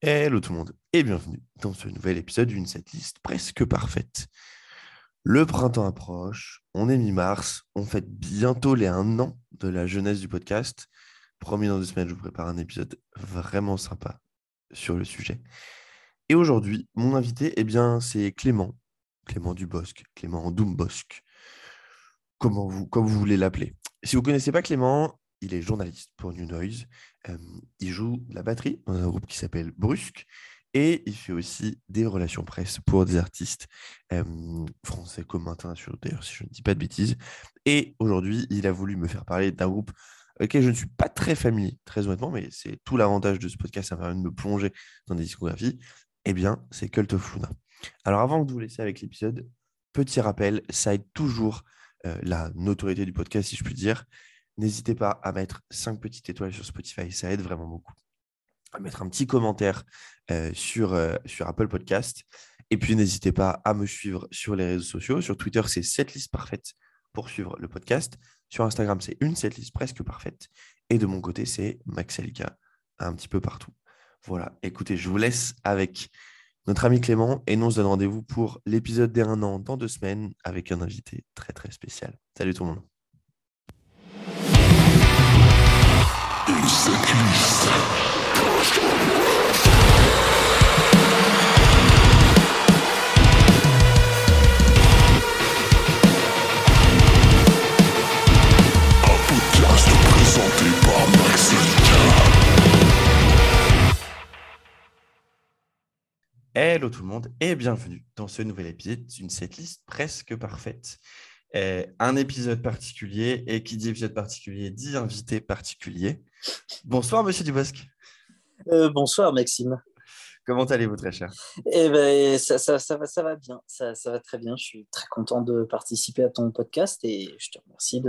Hello tout le monde et bienvenue dans ce nouvel épisode d'une setlist presque parfaite. Le printemps approche, on est mi-mars, on fête bientôt les un an de la jeunesse du podcast. Promis dans deux semaines, je vous prépare un épisode vraiment sympa sur le sujet. Et aujourd'hui, mon invité, eh bien, c'est Clément, Clément Dubosc, Clément Doumbosc, comment vous, comme vous voulez l'appeler. Si vous ne connaissez pas Clément, il est journaliste pour New Noise. Il joue de la batterie dans un groupe qui s'appelle Brusque. Et il fait aussi des relations presse pour des artistes français comme internationaux, d'ailleurs, si je ne dis pas de bêtises. Et aujourd'hui, il a voulu me faire parler d'un groupe auquel je ne suis pas très familier, très honnêtement, mais c'est tout l'avantage de ce podcast, ça permet de me plonger dans des discographies. Eh bien, c'est Cult of Luna. Alors, avant de vous laisser avec l'épisode, petit rappel, ça aide toujours la notoriété du podcast, si je puis dire. N'hésitez pas à mettre 5 petites étoiles sur Spotify, ça aide vraiment beaucoup. À mettre un petit commentaire euh, sur, euh, sur Apple Podcast. Et puis, n'hésitez pas à me suivre sur les réseaux sociaux. Sur Twitter, c'est cette liste parfaite pour suivre le podcast. Sur Instagram, c'est une setlist presque parfaite. Et de mon côté, c'est Maxelika, un petit peu partout. Voilà, écoutez, je vous laisse avec notre ami Clément et nous on se donne rendez-vous pour l'épisode des 1 an dans deux semaines avec un invité très très spécial. Salut tout le monde. Hello tout le monde et bienvenue dans ce nouvel épisode d'une setlist presque parfaite. Un épisode particulier et qui dit épisode particulier dit invité particulier. Bonsoir Monsieur Dubosc. Euh, bonsoir Maxime. Comment allez-vous très cher? Eh ben, ça, ça, ça, va, ça va bien, ça, ça, va très bien. Je suis très content de participer à ton podcast et je te remercie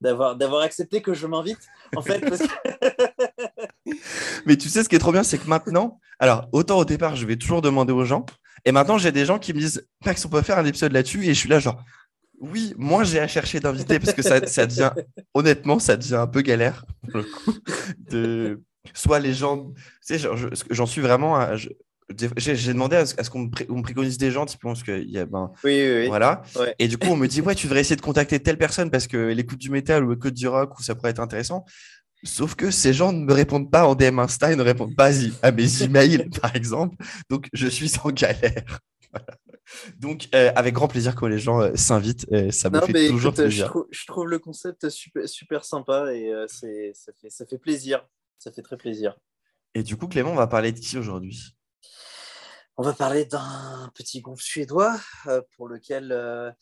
d'avoir, d'avoir accepté que je m'invite. En fait, Mais tu sais, ce qui est trop bien, c'est que maintenant, alors autant au départ, je vais toujours demander aux gens, et maintenant j'ai des gens qui me disent Max, on peut faire un épisode là-dessus, et je suis là genre oui, moi j'ai à chercher d'inviter parce que ça, ça devient, honnêtement, ça devient un peu galère pour le coup de soit les gens, tu sais, j'en suis vraiment. j'ai demandé à ce, qu'on me, préconise des gens, typiquement, parce qu'il y a, ben, oui, oui, voilà. Et du coup, on me dit, ouais, tu devrais essayer de contacter telle personne parce qu'elle écoute du métal ou écoute du rock ou ça pourrait être intéressant. Sauf que ces gens ne me répondent pas en DM Insta, ils ne répondent pas à mes emails, par exemple. Donc, je suis en galère. Donc, euh, avec grand plaisir quand les gens euh, s'invitent, euh, ça me fait toujours plaisir. Je trouve, le concept super, super sympa et ça, fait, ça fait plaisir. Ça fait très plaisir. Et du coup, Clément, on va parler de qui aujourd'hui? On va parler d'un petit groupe suédois pour lequel,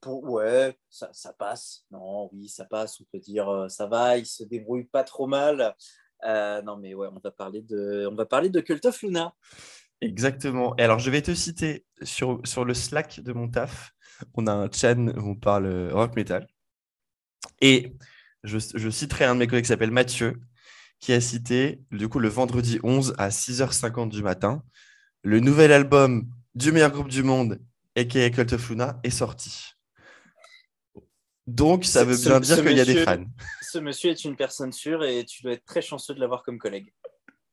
pour, ouais, ça, ça, passe. Non, oui, ça passe. On peut dire ça va. Il se débrouille pas trop mal. non, mais ouais, on va parler de, on va parler de Cult of Luna. Exactement. Et alors, je vais te citer sur, sur le Slack de mon taf. On a un chat où on parle rock metal. Et je, je citerai un de mes collègues qui s'appelle Mathieu, qui a cité, du coup, le vendredi 11 à 6h50 du matin, le nouvel album du meilleur groupe du monde, a.k.a. Cult of Luna, est sorti. Donc, ça veut bien dire qu'il y a des fans. Ce monsieur est une personne sûre et tu dois être très chanceux de l'avoir comme collègue.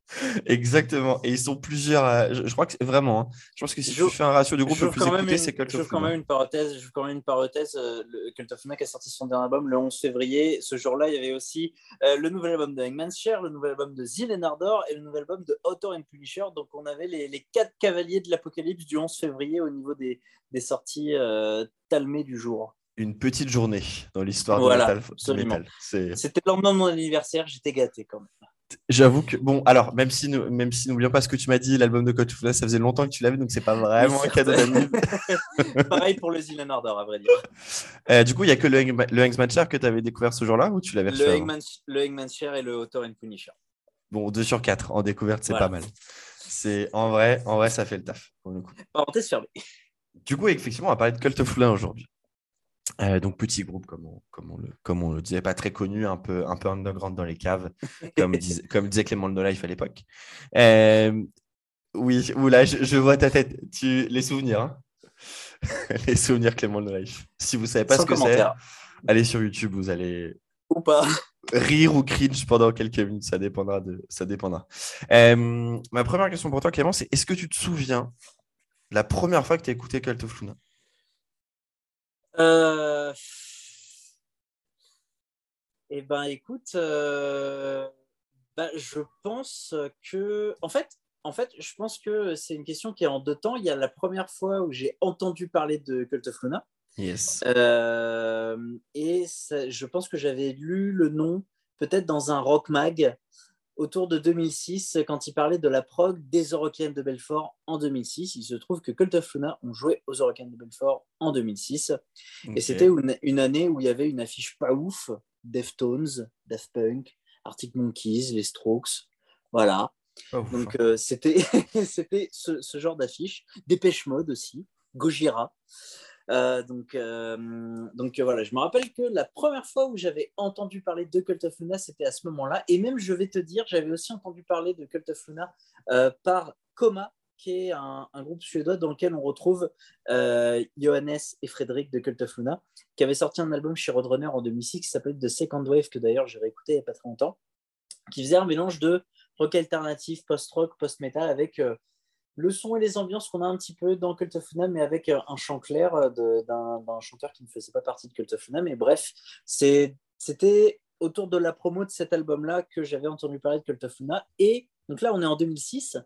Exactement. Et ils sont plusieurs. je, crois que c'est vraiment. Hein. Je pense que si je, tu fais un ratio du groupe le plus écouté, c'est Cult of quand même une parenthèse. Je quand même une parenthèse. Le Cult of qui a sorti son dernier album le 11 février. Ce jour-là, il y avait aussi euh, le nouvel album de Hangman's Share, le nouvel album de Zill Ardor et le nouvel album de Author and Punisher. Donc, on avait les, les quatre cavaliers de l'apocalypse du 11 février au niveau des, des sorties euh, talmées du jour. Une petite journée dans l'histoire de metal. C'était le lendemain de mon anniversaire. J'étais gâté quand même. J'avoue que, bon, alors, même si, nous, même si n'oublions pas ce que tu m'as dit, l'album de Code ça faisait longtemps que tu l'avais, donc c'est pas vraiment un cadeau d'amis. Pareil pour le Zilan Ardor, à vrai dire. Euh, du coup, il n'y a que le, le Share que tu avais découvert ce jour-là ou tu l'avais reçu Le le Hangman Share et le Author and Punisher. Bon, 2 sur 4 en découverte, c'est pas mal. C'est en vrai, en vrai, ça fait le taf. Pour le coup. Parenthèse fermée. Du coup, effectivement, on va parler de Cult of Luna aujourd'hui. Euh, donc petit groupe, comme on, comme on, le, comme on le disait, pas très connu, un peu, un peu underground dans les caves, comme, disait, comme disait Clément No Life à l'époque. Euh, oui, oula, je, je, vois ta tête. Tu, les souvenirs, hein les souvenirs Clément No Life. Si vous savez pas ce que c'est, allez sur YouTube, vous allez. Ou pas. rire ou cringe pendant quelques minutes, ça dépendra. De, ça dépendra. Euh, ma première question pour toi, Clément, c'est est-ce que tu te souviens la première fois que tu as écouté Cult of Luna euh... Eh ben, écoute, euh, bah, je pense que, en fait, en fait, je pense que c'est une question qui est en deux temps. Il y a la première fois où j'ai entendu parler de Cult of Luna. Yes. Euh, et je pense que j'avais lu le nom peut-être dans un rock mag autour de 2006 quand il parlait de la prog des Eurocaines de Belfort en 2006. Il se trouve que Cult of Luna ont joué aux Eurocaines de Belfort en 2006. Et c'était une, une, année où il y avait une affiche pas ouf Deftones, Daft Punk, Arctic Monkeys, les Strokes. Voilà. Donc euh, c'était c'était ce, ce, genre d'affiche. Dépêche Mode aussi, Gojira. Euh, donc, euh, donc voilà, je me rappelle que la première fois où j'avais entendu parler de Cult of Luna, c'était à ce moment-là. Et même, je vais te dire, j'avais aussi entendu parler de Cult of Luna par Coma, qui est un, groupe suédois dans lequel on retrouve euh, Johannes et Frédéric de Cult of Luna, qui avait sorti un album chez Roadrunner en 2006 qui s'appelle The Second Wave, que d'ailleurs j'ai réécouté il n'y a pas très longtemps, qui faisait un mélange de rock alternatif, post-rock, post-metal, avec euh, le son et les ambiances qu'on a un petit peu dans Cult of Luna, mais avec euh, un chant clair d'un chanteur qui ne faisait pas partie de Cult of Luna. Mais bref, c'était autour de la promo de cet album-là que j'avais entendu parler de Cult of Luna. Et donc là, on est en 2006.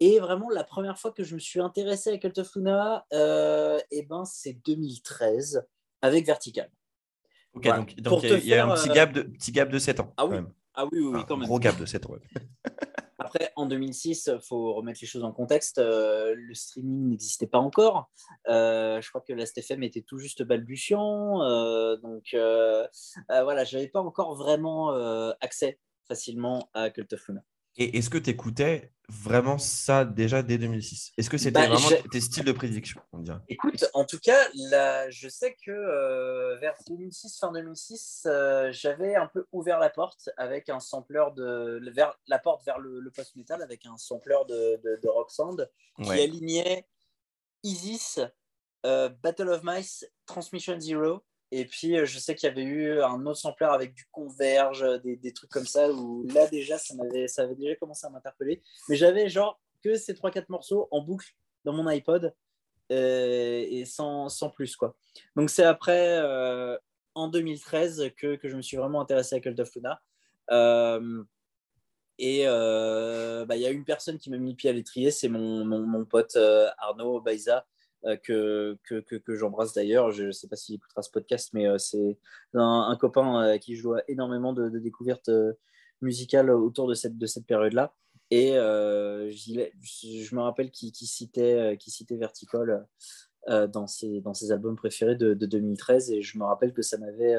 Et vraiment, la première fois que je me suis intéressé à Cult of Luna, euh, eh ben, c'est 2013 avec Vertical. Ok, donc, il y a, un petit euh, gap, de, petit gap de 7 ans. Ah oui, ah oui, oui, quand même. Gros gap de 7 ans. Après, en 2006, il faut remettre les choses en contexte. Euh, le streaming n'existait pas encore. je crois que la STFM était tout juste balbutiant. donc voilà, je n'avais pas encore vraiment accès facilement à Cult of Luna. Et est-ce que tu écoutais vraiment ça déjà dès 2006 Est-ce que c'était bah, vraiment tes styles de prédiction on Écoute, en tout cas, là, je sais que euh, vers 2006, fin 2006, euh, j'avais un peu ouvert la porte avec un sampler de vers, la porte vers le, post-metal avec un sampler de, de, rock sound qui alignait Isis, euh, Battle of Mice, Transmission Zero et puis, euh, je sais qu'il y avait eu un autre sampler avec du converge, euh, des, trucs comme ça, où là, déjà, ça, avait, ça avait déjà commencé à m'interpeller. Mais j'avais genre que ces 3-4 morceaux en boucle dans mon iPod euh, et sans, sans, plus, quoi. Donc, c'est après, en 2013, que, que, je me suis vraiment intéressé à Cult of Luna. et bah, il y a une personne qui m'a mis le pied à l'étrier, c'est mon, mon, mon, pote Arnaud Baiza, euh, que, que, que, j'embrasse d'ailleurs. Je ne sais pas s'il écoutera ce podcast, mais euh, c'est un, copain à euh, qui dois énormément de, découvertes musicales autour de cette, de cette période-là. Et je me rappelle qu'il citait, qui citait Verticol dans, ses, dans ses albums préférés de, 2013. Et je me rappelle que ça m'avait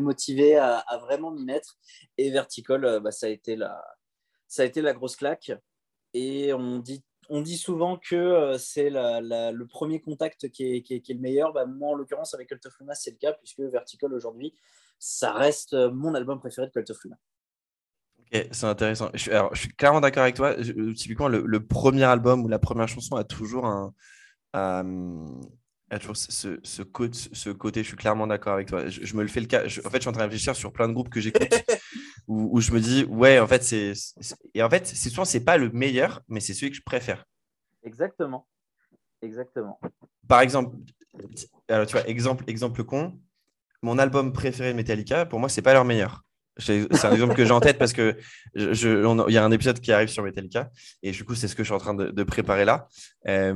motivé à, à vraiment m'y mettre. Et Verticol, bah, ça, a été la, ça a été la grosse claque. Et on dit on dit souvent que euh, c'est le premier contact qui est, le meilleur. Bah, moi, en l'occurrence, avec Cult of Luna, c'est le cas, puisque Vertical, aujourd'hui, ça reste euh, mon album préféré de Cult of Luna. Ok, c'est intéressant. Je, je suis clairement d'accord avec toi. typiquement, le, premier album ou la première chanson a toujours un. toujours ce, ce, côté, je suis clairement d'accord avec toi. Je, me le fais le cas. en fait, je suis en train de réfléchir sur plein de groupes que j'écoute où, je me dis, ouais, en fait, c'est. Et en fait, c'est souvent, c'est pas le meilleur, mais c'est celui que je préfère. Exactement. Exactement. Par exemple, alors, tu vois, exemple, exemple con, mon album préféré de Metallica, pour moi, c'est pas leur meilleur. C'est un exemple que j'ai en tête parce que il y a un épisode qui arrive sur Metallica et du coup, c'est ce que je suis en train de, préparer là. Euh,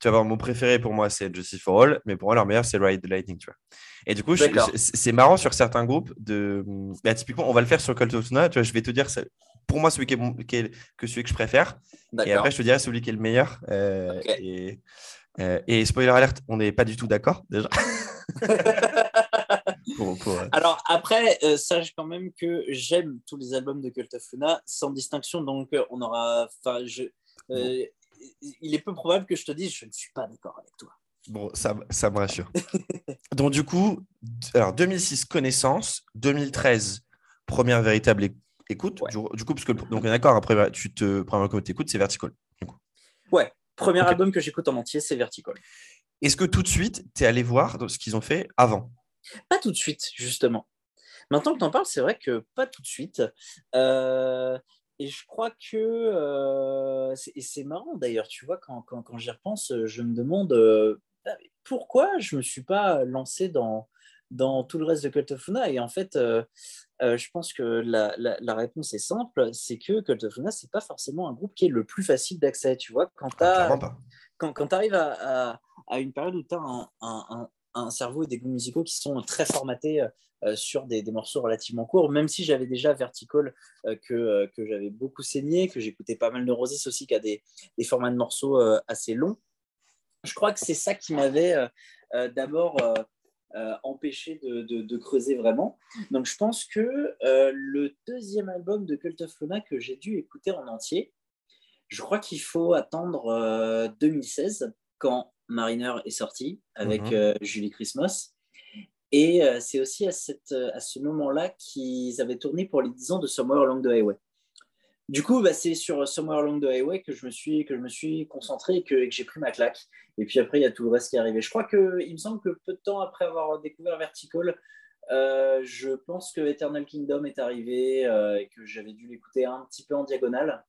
tu vas voir, mon préféré pour moi, c'est Justice for All, mais pour moi, leur meilleur, c'est Ride the Lightning. Tu vois. Et du coup, c'est marrant sur certains groupes de. Bah, typiquement, on va le faire sur Cult of Tuna. Tu vois, je vais te dire, pour moi, celui qui est, que celui que je préfère. Et après, je te dirai celui qui est le meilleur. Euh, et, euh, et spoiler alert, on n'est pas du tout d'accord déjà. Euh, Alors après, sache quand même que j'aime tous les albums de Cult of Luna sans distinction, donc on aura. Enfin, je, il est peu probable que je te dise je ne suis pas d'accord avec toi. Bon, ça, ça me rassure. Donc, du coup, alors 2006, connaissance. 2013, première véritable écoute. Du, coup, parce que, donc, d'accord, après, tu te, première que tu écoutes, c'est Vertical. Ouais, premier album que j'écoute en entier, c'est Vertical. Est-ce que tout de suite, tu es allé voir ce qu'ils ont fait avant? Pas tout de suite, justement. Maintenant que tu en parles, c'est vrai que pas tout de suite. Euh, et je crois que, euh, et c'est marrant d'ailleurs, tu vois, quand, quand, quand j'y repense, je me demande ah, pourquoi je ne me suis pas lancé dans, dans tout le reste de Cult of Luna. Et en fait, je pense que la, la, réponse est simple, c'est que Cult of Luna, ce n'est pas forcément un groupe qui est le plus facile d'accès. Tu vois, quand tu ah, quand, quand arrives à, à, à, une période où tu as un, un, un cerveau et des goûts musicaux qui sont très formatés euh, sur des, morceaux relativement courts, même si j'avais déjà Vertical euh, que, euh, que j'avais beaucoup saigné, que j'écoutais pas mal de Rosis aussi, qui a des, des formats de morceaux assez longs. Je crois que c'est ça qui m'avait d'abord empêché de, de, creuser vraiment. Donc je pense que le deuxième album de Cult of Luna que j'ai dû écouter en entier, je crois qu'il faut attendre 2016 quand Mariner est sorti avec mhm. euh, Julie Christmas. Et euh, c'est aussi à, cette, euh, à ce moment-là qu'ils avaient tourné pour les 10 ans de Somewhere Along the Highway. Du coup, bah, c'est sur Somewhere Along the Highway que je me suis, que je me suis concentré et que, j'ai pris ma claque. Et puis après, il y a tout le reste qui est arrivé. Je crois qu'il me semble que peu de temps après avoir découvert Vertical, je pense que Eternal Kingdom est arrivé et que j'avais dû l'écouter un petit peu en diagonale.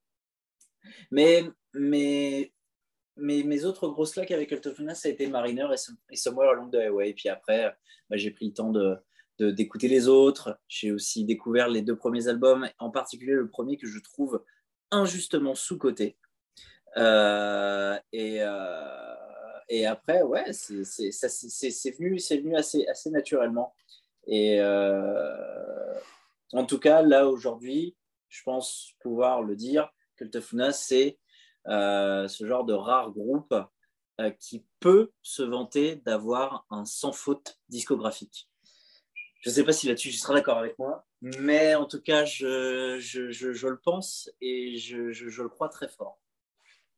Mais, mais mes, mes, autres grosses claques avec Altofuna, ça a été Mariner et, Somewhere Along the Highway. Et puis après, bah, j'ai pris le temps de, d'écouter les autres. J'ai aussi découvert les deux premiers albums, en particulier le premier que je trouve injustement sous-coté. Euh, et, euh, et après, ouais, c'est, venu, venu assez, naturellement. Et euh, en tout cas, là, aujourd'hui, je pense pouvoir le dire, que c'est ce genre de rare groupe euh, qui peut se vanter d'avoir un sans faute discographique. Je ne sais pas si là-dessus tu seras d'accord avec moi, mais en tout cas, je, je, je, le pense et je, le crois très fort.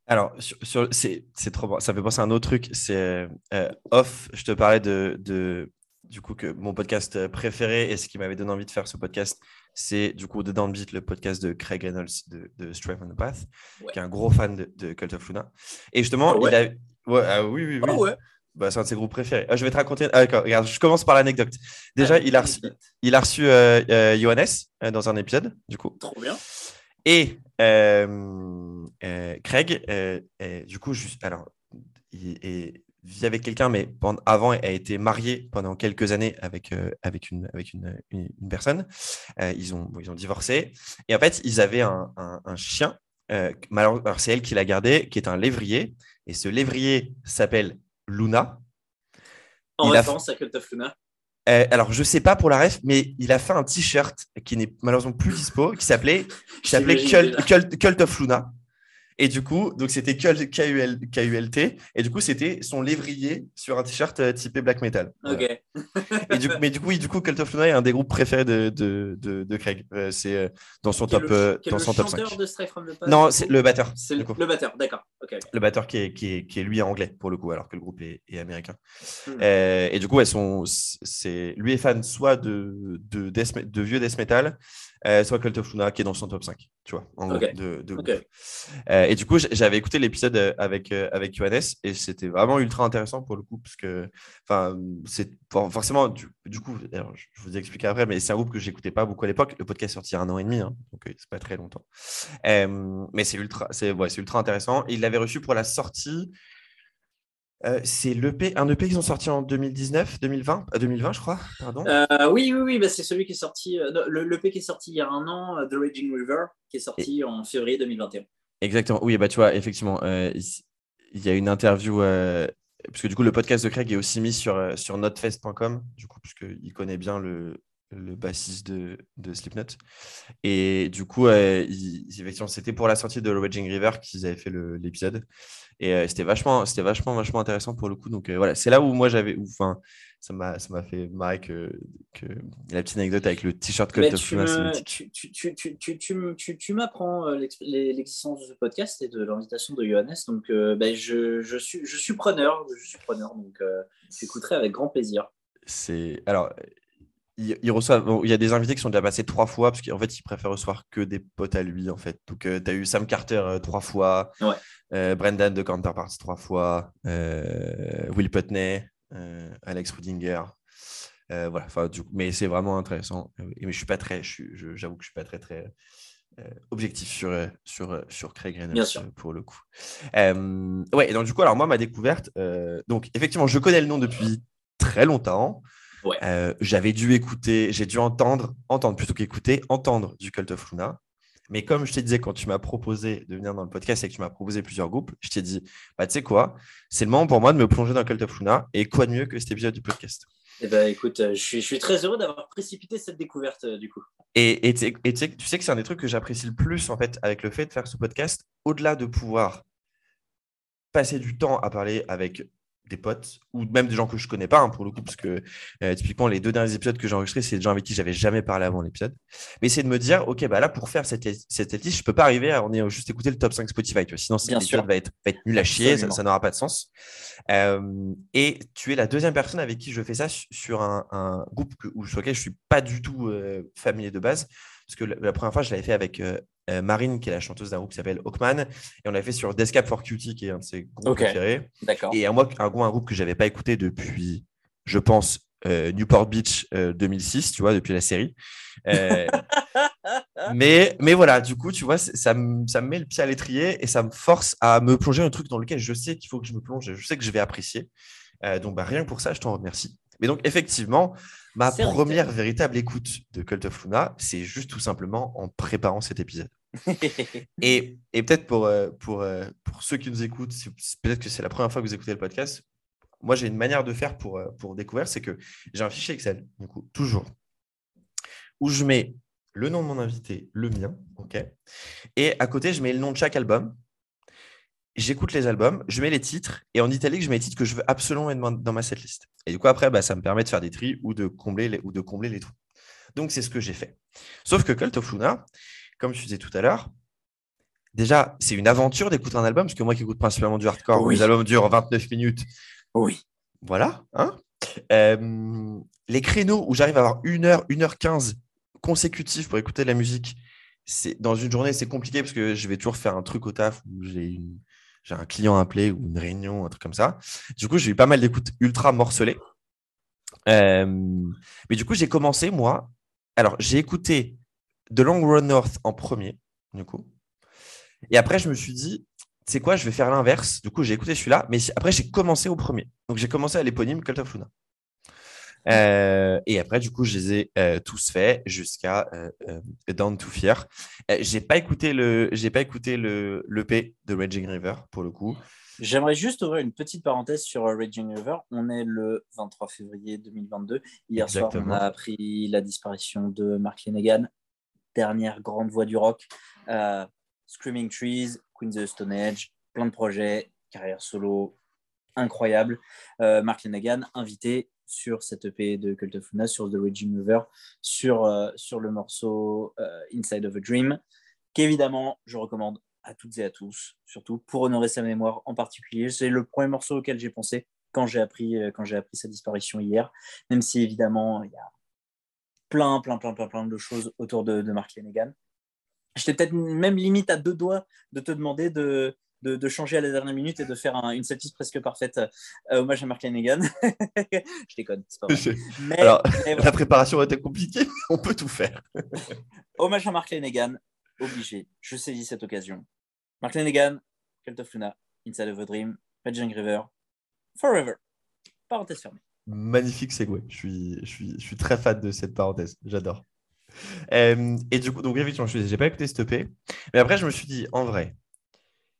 Alors, sur, c'est, trop. Ça fait penser à un autre truc. C'est euh, off. Je te parlais de, de, du coup que mon podcast préféré et ce qui m'avait donné envie de faire ce podcast, c'est du coup The Downbeat, le podcast de Craig Reynolds de, de on the Path, qui est un gros fan de, Cult of Luna. Et justement, ah il a. Ouais, ah oui, oui, oui. Ah bah, c'est un de ses groupes préférés. Ah, je vais te raconter. Ah, d'accord, regarde, je commence par l'anecdote. Déjà, il a reçu, il a reçu euh, euh, Johannes euh, dans un épisode, du coup. Trop bien. Et Craig, du coup, juste, alors, vit avec quelqu'un, mais avant, a été marié pendant quelques années avec, euh, avec, une, avec une, une, personne. Euh, ils, ont, ils ont divorcé. Et en fait, ils avaient un, un, chien. Euh, alors, c'est elle qui l'a gardé, qui est un lévrier. Et ce lévrier s'appelle Luna. En il référence à Cult of Luna alors, je sais pas pour la ref, mais il a fait un t-shirt qui n'est malheureusement plus dispo, qui s'appelait Cult, Cult, Cult, of Luna. Et du coup, donc c'était K-U-L-T. Et du coup, c'était son lévrier sur un t-shirt euh, typé black metal. Ok. et du, mais du coup, oui, du coup, Cult of Luna est un des groupes préférés de, de, de, Craig. Euh, c'est euh, dans son top, dans son top 5. De from the non, c'est le batteur. C'est le, batteur, d'accord. Le batteur qui est, qui, est, qui est, lui anglais pour le coup, alors que le groupe est, est américain. Hmm. et du coup, elles sont, c'est, lui est fan soit de, de, de vieux death metal, euh, soit Cult of Luna qui est dans son top 5, tu vois, en de, de euh, et du coup, j'avais écouté l'épisode euh, avec, avec Johannes et c'était vraiment ultra intéressant pour le coup, parce que, enfin, c'est forcément, du, coup, je vous expliquerai après, mais c'est un groupe que j'écoutais pas beaucoup à l'époque. Le podcast est sorti il y a un an et demi, hein, donc c'est pas très longtemps. mais c'est ultra, c'est ouais, ultra intéressant. il l'avait reçu pour la sortie euh, c'est l'EP, un EP qu'ils ont sorti en 2019, 2020, 2020 je crois, pardon. Euh, oui, oui, oui, bah, c'est celui qui est sorti, euh, l'EP qui est sorti il y a un an, The Raging River, qui est sorti en février 2021. Exactement, oui, bah tu vois, effectivement, il y a une interview, parce que du coup le podcast de Craig est aussi mis sur, sur notefest.com, du coup, puisqu'il connaît bien le, le bassiste de, de Slipknot. Et du coup, c'était pour la sortie de The Raging River qu'ils avaient fait l'épisode. Et euh, c'était vachement, c'était vachement, vachement intéressant pour le coup. Donc euh, voilà, c'est là où moi j'avais, enfin, ça m'a, ça m'a fait marrer que, que, la petite anecdote avec le t-shirt of tu, tu, tu, tu, tu, m'apprends euh, l'existence de ce podcast et de l'invitation de Johannes. Donc ben, je, je, suis, je suis preneur, je suis preneur. Donc j'écouterai avec grand plaisir. C'est alors il, il, reçoit, il y a des invités qui sont déjà passés trois fois parce qu'en fait, il préfère recevoir que des potes à lui. En fait. Donc, tu as eu Sam Carter trois fois, ouais. Euh, Brendan de Counterparts trois fois, euh, Will Putney, euh, Alex Rudinger. Euh, voilà, enfin, du coup, mais c'est vraiment intéressant. Mais je suis pas très, j'avoue que je suis pas très très euh, objectif sur sur sur Craig Reynolds pour le coup. ouais, donc du coup, alors moi ma découverte, donc effectivement, je connais le nom depuis très longtemps. J'avais dû écouter, j'ai dû entendre, entendre plutôt qu'écouter, entendre du Cult of Luna. Mais comme je te disais, quand tu m'as proposé de venir dans le podcast et que tu m'as proposé plusieurs groupes, je t'ai dit, bah, tu sais quoi, c'est le moment pour moi de me plonger dans Cult of Luna. Et quoi de mieux que cet épisode du podcast? Eh ben, écoute, euh, je suis, je suis très heureux d'avoir précipité cette découverte euh, du coup. Et, et, tu sais que c'est un des trucs que j'apprécie le plus en fait avec le fait de faire ce podcast, au-delà de pouvoir passer du temps à parler avec des potes ou même des gens que je connais pas hein, pour le coup parce que euh, typiquement les deux derniers épisodes que j'ai enregistrés c'est des gens avec qui j'avais jamais parlé avant l'épisode. Mais c'est de me dire ok bah là pour faire cette, cette liste je peux pas arriver à on juste écouter le top 5 Spotify tu vois, sinon cet épisode va être, va être nul à chier ça, n'aura pas de sens. Euh, et tu es la deuxième personne avec qui je fais ça sur un, un groupe que, où, sur lequel je suis pas du tout euh, familier de base parce que la, première fois je l'avais fait avec euh, Marine, qui est la chanteuse d'un groupe qui s'appelle Hawkman. Et on l'a fait sur Descap for Cutie, qui est un de ses groupes préférés. Et un, un, groupe que je n'avais pas écouté depuis, je pense, euh, Newport Beach 2006, euh, tu vois, depuis la série. mais, mais voilà, du coup, tu vois, ça me, ça me met le pied à l'étrier et ça me force à me plonger dans un truc dans lequel je sais qu'il faut que je me plonge, je sais que je vais apprécier. donc, bah, rien que pour ça, je t'en remercie. Mais donc, effectivement, Ma première véritable écoute de Cult of Luna, c'est juste tout simplement en préparant cet épisode. et, et peut-être pour, euh, pour, euh, pour ceux qui nous écoutent, peut-être que c'est la première fois que vous écoutez le podcast, moi j'ai une manière de faire pour, euh, pour découvrir, c'est que j'ai un fichier Excel, du coup, toujours, où je mets le nom de mon invité, le mien, ok, et à côté je mets le nom de chaque album, j'écoute les albums, je mets les titres, et en italique, je mets les titres que je veux absolument mettre dans ma setlist. Et du coup, après, bah, ça me permet de faire des tris ou de combler les, ou de combler les trous. Donc, c'est ce que j'ai fait. Sauf que Cult of Luna, comme je disais tout à l'heure, déjà, c'est une aventure d'écouter un album, parce que moi qui écoute principalement du hardcore, les albums durent 29 minutes. Oui. Voilà. Hein euh, les créneaux où j'arrive à avoir 1 heure, 1h15 consécutifs pour écouter de la musique, c'est dans une journée, c'est compliqué parce que je vais toujours faire un truc au taf où j'ai une, j'ai un client appelé ou une réunion, un truc comme ça. Du coup, j'ai eu pas mal d'écoutes ultra morcelées. Euh, mais du coup, j'ai commencé, moi. Alors, j'ai écouté The Long Run North en premier, du coup. Et après, je me suis dit, c'est quoi, je vais faire l'inverse. Du coup, j'ai écouté celui-là, mais après, j'ai commencé au premier. Donc, j'ai commencé à l'éponyme Cult of Luna. Euh, et après, du coup, je les ai euh, tous faits jusqu'à euh, Down to Fear. j'ai pas écouté le, j'ai pas écouté le l'EP de Raging River pour le coup. J'aimerais juste ouvrir une petite parenthèse sur Raging River. On est le 23 février 2022. Hier soir, on a appris la disparition de Mark Lanegan, dernière grande voix du rock. Screaming Trees, Queen of the Stone Age, plein de projets, carrière solo incroyable. Mark Lanegan, invité sur cette EP de Cult of Luna, sur The Raging River, sur, euh, sur le morceau euh, Inside of a Dream, qu'évidemment, je recommande à toutes et à tous, surtout pour honorer sa mémoire en particulier. C'est le premier morceau auquel j'ai pensé quand j'ai appris, euh, appris sa disparition hier, même si évidemment, il y a plein, plein, plein, plein, plein de choses autour de, de Mark Lanegan. J'étais peut-être même limite à deux doigts de te demander de, de, changer à la dernière minute et de faire une setlist presque parfaite euh, hommage à Mark Lanegan. je déconne, c'est pas vrai. Mais, Alors, la préparation était compliquée, on peut tout faire. hommage à Mark Lanegan, obligé. Je saisis cette occasion. Mark Lanegan, Cult of Luna, Inside of a Dream, Raging River, Forever. Parenthèse fermée. Magnifique segue. Je suis, je, suis, je suis très fan de cette parenthèse. J'adore. Euh, et du coup, donc effectivement, je n'ai pas écouté ce EP. Mais après, je me suis dit, en vrai,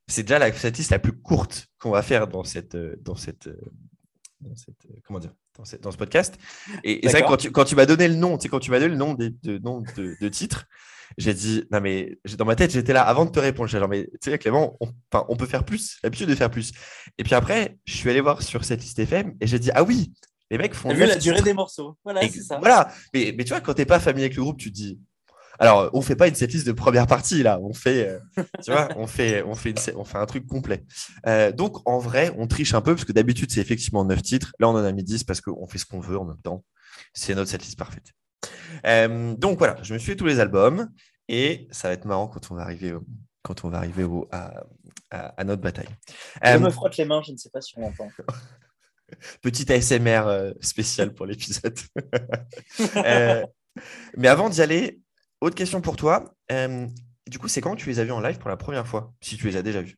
c'est déjà la liste la plus courte qu'on va faire dans cette, euh, dans cette, euh, dans cette euh, comment dire, dans, cette, dans, ce podcast. Et, c'est vrai que quand tu, quand tu m'as donné le nom, tu sais, quand tu m'as donné le nom de, de, nom de, de titre, j'ai dit, non mais dans ma tête, j'étais là avant de te répondre. J'ai genre, mais tu sais, Clément, on, on peut faire plus, l'habitude de faire plus. Et puis après, je suis allé voir sur cette liste FM et j'ai dit, ah oui, les mecs font. vu la durée des morceaux. Voilà, c'est ça. Voilà. Mais, mais tu vois, quand t'es pas familier avec le groupe, tu te dis, alors, on fait pas une setlist de première partie là, on fait, euh, tu vois, on fait, on fait, on fait un truc complet. Euh, donc, en vrai, on triche un peu parce que d'habitude c'est effectivement 9 titres. Là, on en a mis 10 parce qu'on fait ce qu'on veut en même temps. C'est notre setlist parfaite. Euh, donc voilà, je me suis fait tous les albums et ça va être marrant quand on va arriver, quand on va arriver au, à, à, notre bataille. Je me frotte les mains, je ne sais pas si on entend. Petite ASMR spéciale pour l'épisode. Mais avant d'y aller, autre question pour toi. Euh, du coup, c'est quand tu les as vus en live pour la première fois, si tu les as déjà vus?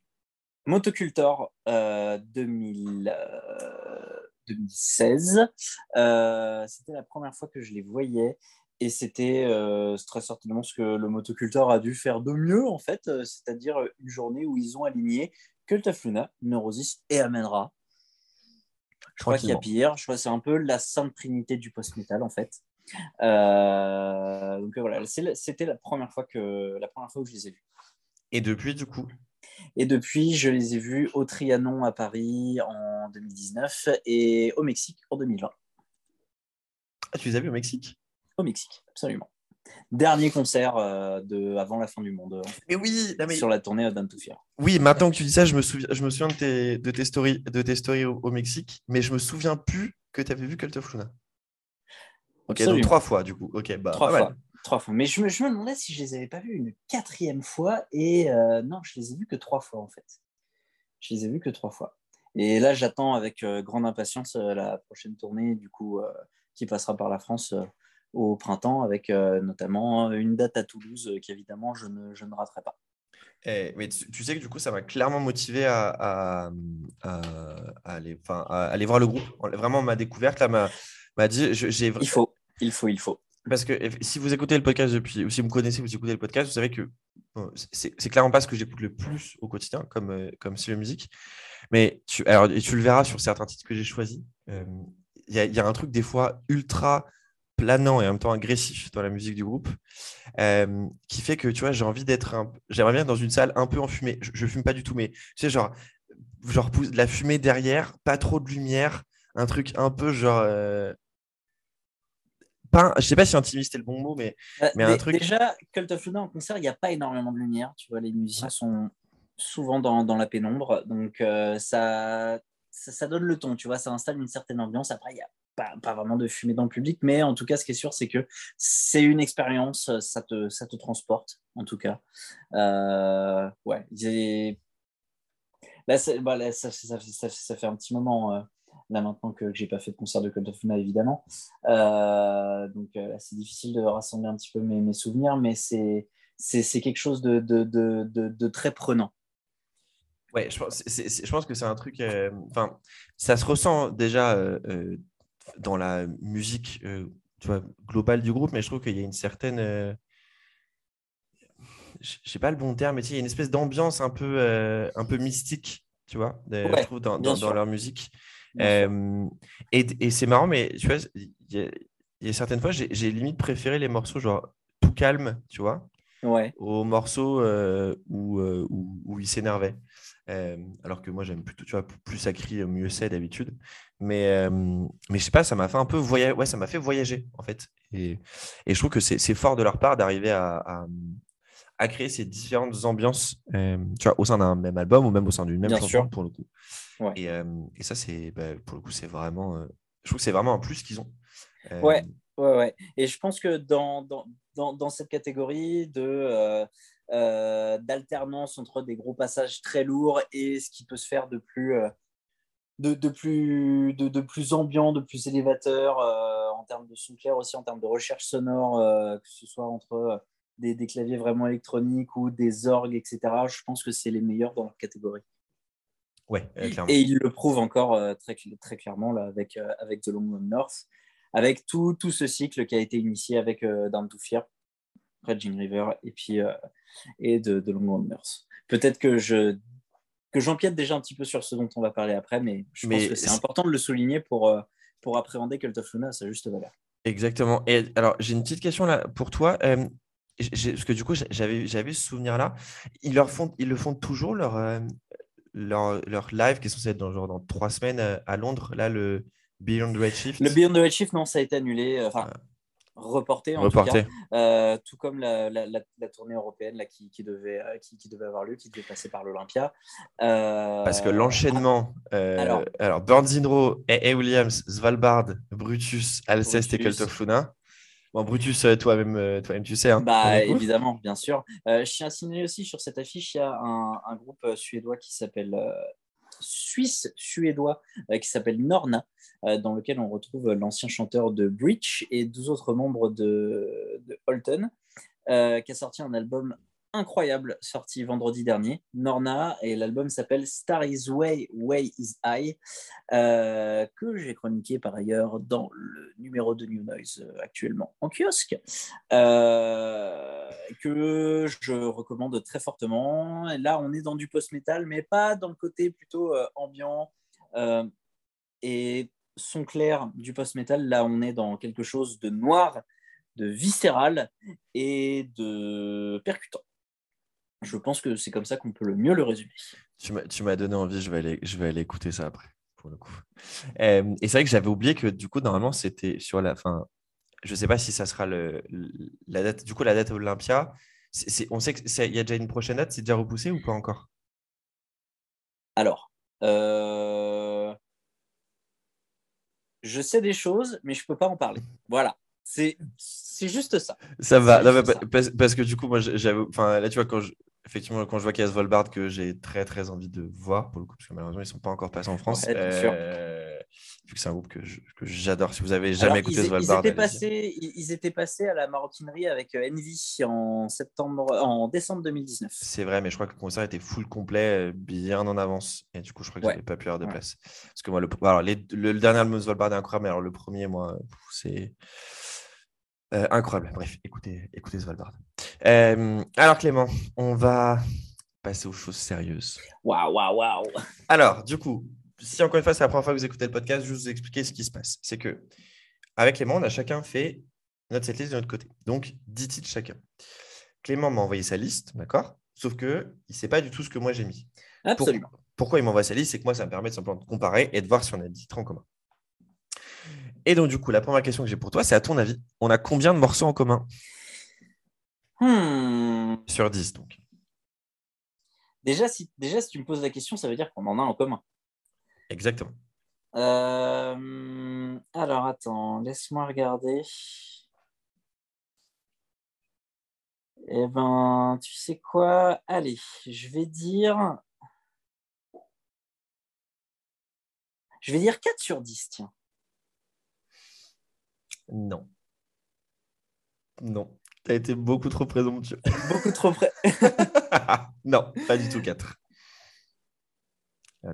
Motocultor 2000, 2016. C'était la première fois que je les voyais. Et c'était très certainement ce que le motoculteur a dû faire de mieux, en fait, c'est-à-dire une journée où ils ont aligné Cult of Luna, Neurosis et Amenra. Je crois qu'il y a pire. Je crois que c'est un peu la sainte trinité du post-metal, en fait. Donc voilà, c'était la première fois que la première fois où je les ai vus. Et depuis, du coup? Et depuis, je les ai vus au Trianon à Paris en 2019 et au Mexique en 2020. Ah, tu les as vus au Mexique? Au Mexique, absolument. Dernier concert euh, de, avant la fin du monde. Mais oui, sur la tournée d'Anne to Oui, maintenant que tu dis ça, je me souviens, je me souviens de, tes, de tes stories, de tes stories au, Mexique, mais je me souviens plus que tu avais vu Cult of Luna. Ok, donc trois fois du coup. Ok, bah, trois fois. Trois fois. Mais je me, je me, demandais si je les avais pas vus une quatrième fois et euh, non, je les ai vus que trois fois en fait. Je les ai vus que trois fois. Et là, j'attends avec euh, grande impatience la prochaine tournée du coup qui passera par la France au printemps avec euh, notamment une date à Toulouse euh, qu'évidemment je ne, je ne raterai pas. Eh, mais tu, sais que du coup, ça m'a clairement motivé à, à, à, aller, à, aller, voir le groupe. Vraiment, ma découverte là m'a dit. J'ai... Il faut, il faut, il faut. Parce que si vous écoutez le podcast depuis, ou si vous me connaissez, vous écoutez le podcast, vous savez que c'est, clairement pas ce que j'écoute le plus au quotidien, comme, euh, comme si musique. Mais tu, alors, et tu le verras sur certains titres que j'ai choisis. Il y, y, a un truc des fois ultra planant et en même temps agressif dans la musique du groupe, euh, qui fait que tu vois, j'ai envie d'être. J'aimerais bien dans une salle un peu enfumée. Je, je fume pas du tout, mais tu sais, genre, genre de la fumée derrière, pas trop de lumière, un truc un peu genre. Euh... Pas, je sais pas si intimiste est le bon mot, mais, bah, mais un truc. Déjà, Cult of Luna en concert, il n'y a pas énormément de lumière. Tu vois, les musiciens sont souvent dans, dans la pénombre, donc euh, ça, ça, ça, donne le ton. Tu vois, ça installe une certaine ambiance. Après, il y a pas, vraiment de fumée dans le public, mais en tout cas, ce qui est sûr, c'est que c'est une expérience, ça te, ça te transporte, en tout cas. Euh, ouais, là, bah, ça, ça, ça, fait un petit moment, euh, là maintenant que, j'ai pas fait de concert de Cult of Luna, évidemment. Euh, donc, c'est difficile de rassembler un petit peu mes, mes souvenirs, mais c'est, c'est, quelque chose de, de, de, de, très prenant. Ouais, je pense, je pense que c'est un truc. Enfin, ça se ressent déjà dans la musique euh, tu vois, globale du groupe, mais je trouve qu'il y a une certaine. Euh, je sais pas le bon terme, mais il y a une espèce d'ambiance un peu, euh, un peu mystique, tu vois, je trouve, dans, dans, leur musique. Et, et c'est marrant, mais tu vois, il y, a certaines fois, j'ai limite préféré les morceaux genre tout calme, tu vois, ouais. aux morceaux où, où, où, ils s'énervaient. alors que moi, j'aime plutôt, tu vois, plus ça crie, mieux c'est d'habitude. Mais, euh, mais je sais pas, ça m'a fait un peu voyager. Ouais, ça m'a fait voyager, en fait. Et, et je trouve que c'est fort de leur part d'arriver à, à, créer ces différentes ambiances euh, tu vois, au sein d'un même album ou même au sein d'une même chanson, pour le coup. Et, euh, et, ça, c'est bah, pour le coup, c'est vraiment. je trouve que c'est vraiment un plus qu'ils ont. Ouais, ouais, ouais. Et je pense que dans, dans, dans, dans cette catégorie de. d'alternance entre des gros passages très lourds et ce qui peut se faire de plus de, de, plus, de, de, plus ambiant, de plus élévateur euh, en termes de son clair aussi, en termes de recherche sonore, euh, que ce soit entre euh, des, des, claviers vraiment électroniques ou des orgues, etc. Je pense que c'est les meilleurs dans leur catégorie. Ouais, clairement. Et ils le prouvent encore très, très clairement là, avec, avec The Long North, avec tout, tout ce cycle qui a été initié avec Down to Fear, Red River et puis et de, de Long North. Peut-être que je que j'empiète déjà un petit peu sur ce dont on va parler après, mais je pense que c'est important de le souligner pour, euh, pour appréhender Cult of Luna à sa juste valeur. Exactement. Et alors, j'ai une petite question là pour toi. Euh, parce que du coup, j'avais, ce souvenir-là. Ils, leur font, ils le font toujours, leur, euh, leur, leur, live qui est censé être dans, genre, dans trois semaines à Londres, là, le Beyond the Redshift. Le Beyond the Redshift, non, ça a été annulé. Enfin, ah reporté en tout cas, euh, tout comme la, tournée européenne là, qui, devait, euh, qui, devait avoir lieu, qui devait passer par l'Olympia. Euh, Parce que l'enchaînement, alors, alors Burns et Williams, Svalbard, Brutus, Alceste et Cult of Luna. Bon, Brutus, toi-même, toi-même, tu sais. Hein, bah, évidemment, bien sûr. je tiens à signaler aussi sur cette affiche, il y a un, groupe suédois qui s'appelle suisse-suédois qui s'appelle Norna, dans lequel on retrouve l'ancien chanteur de Breach et 12 autres membres de, de Holton, qui a sorti un album incroyable sorti vendredi dernier, Norna, et l'album s'appelle Star is Way, Way is High, euh, que j'ai chroniqué par ailleurs dans le numéro de New Noise euh, actuellement en kiosque, euh, que je recommande très fortement. là, on est dans du post-metal, mais pas dans le côté plutôt ambiant et son clair du post-metal. Là, on est dans quelque chose de noir de viscéral et de percutant. Je pense que c'est comme ça qu'on peut le mieux le résumer. Tu m'as donné envie, je vais, aller, je vais aller écouter ça après, pour le coup. et c'est vrai que j'avais oublié que du coup, normalement, c'était sur la fin. Je ne sais pas si ça sera le, la date. Du coup, la date Olympia, on sait qu'il y a déjà une prochaine date, c'est déjà repoussé ou pas encore? Alors, euh, je sais des choses, mais je ne peux pas en parler. Voilà. C'est juste ça. Ça va. parce, que du coup, moi, j'avais. Enfin, là, tu vois, quand je, effectivement, quand je vois qu'il y a Svolbard que j'ai très très envie de voir pour le coup, parce que malheureusement ils ne sont pas encore passés en France. Euh, vu que c'est un groupe que j'adore. Si vous avez jamais écouté Svolbard, ils étaient, passés, ils étaient passés à la maroquinerie avec euh, Envy en septembre, en décembre 2019. C'est vrai, mais je crois que le concert était full complet, euh, bien en avance. Et du coup, je crois que ouais. pas pu avoir de place. Parce que moi, le, alors, le, dernier album de Svolbard est incroyable, mais alors le premier, moi, c'est incroyable. Bref, écoutez, écoutez Svalbard. Euh, alors Clément, on va passer aux choses sérieuses. Waouh, waouh, waouh. Alors, du coup, si encore une fois c'est la première fois que vous écoutez le podcast, je vais vous expliquer ce qui se passe. C'est que avec Clément, on a chacun fait notre setlist de notre côté. Donc, 10 titres chacun. Clément m'a envoyé sa liste, d'accord? Sauf que il ne sait pas du tout ce que moi j'ai mis. Absolument. Pourquoi, il m'envoie sa liste C'est que moi, ça me permet de simplement de comparer et de voir si on a 10 titres en commun. Et donc, du coup, la première question que j'ai pour toi, c'est à ton avis, on a combien de morceaux en commun? Hmm. Sur 10, donc. Déjà si, déjà, si tu me poses la question, ça veut dire qu'on en a en commun. Exactement. Euh, alors, attends, laisse-moi regarder. Eh ben, tu sais quoi? Allez, je vais dire. Je vais dire 4 sur 10, tiens. Non. Non. Tu as été beaucoup trop présomptueux. Beaucoup trop près. non, pas du tout 4.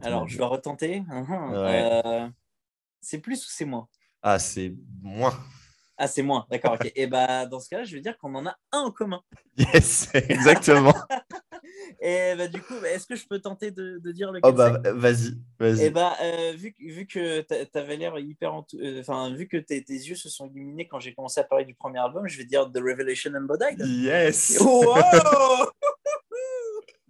Alors, je dois retenter. Uh-huh. Euh, c'est plus ou c'est moins? Ah, c'est moins. Ah, c'est moins, d'accord. Et eh bah, dans ce cas-là, je veux dire qu'on en a un en commun. Yes, exactement. Et bah, du coup, est-ce que je peux tenter de, dire le Oh bah vas-y, vas-y. Et bah euh, vu, vu que tu avais l'air hyper, euh, enfin vu que tes, yeux se sont illuminés quand j'ai commencé à parler du premier album, je vais dire The Revelation Embodied. Yes. Wow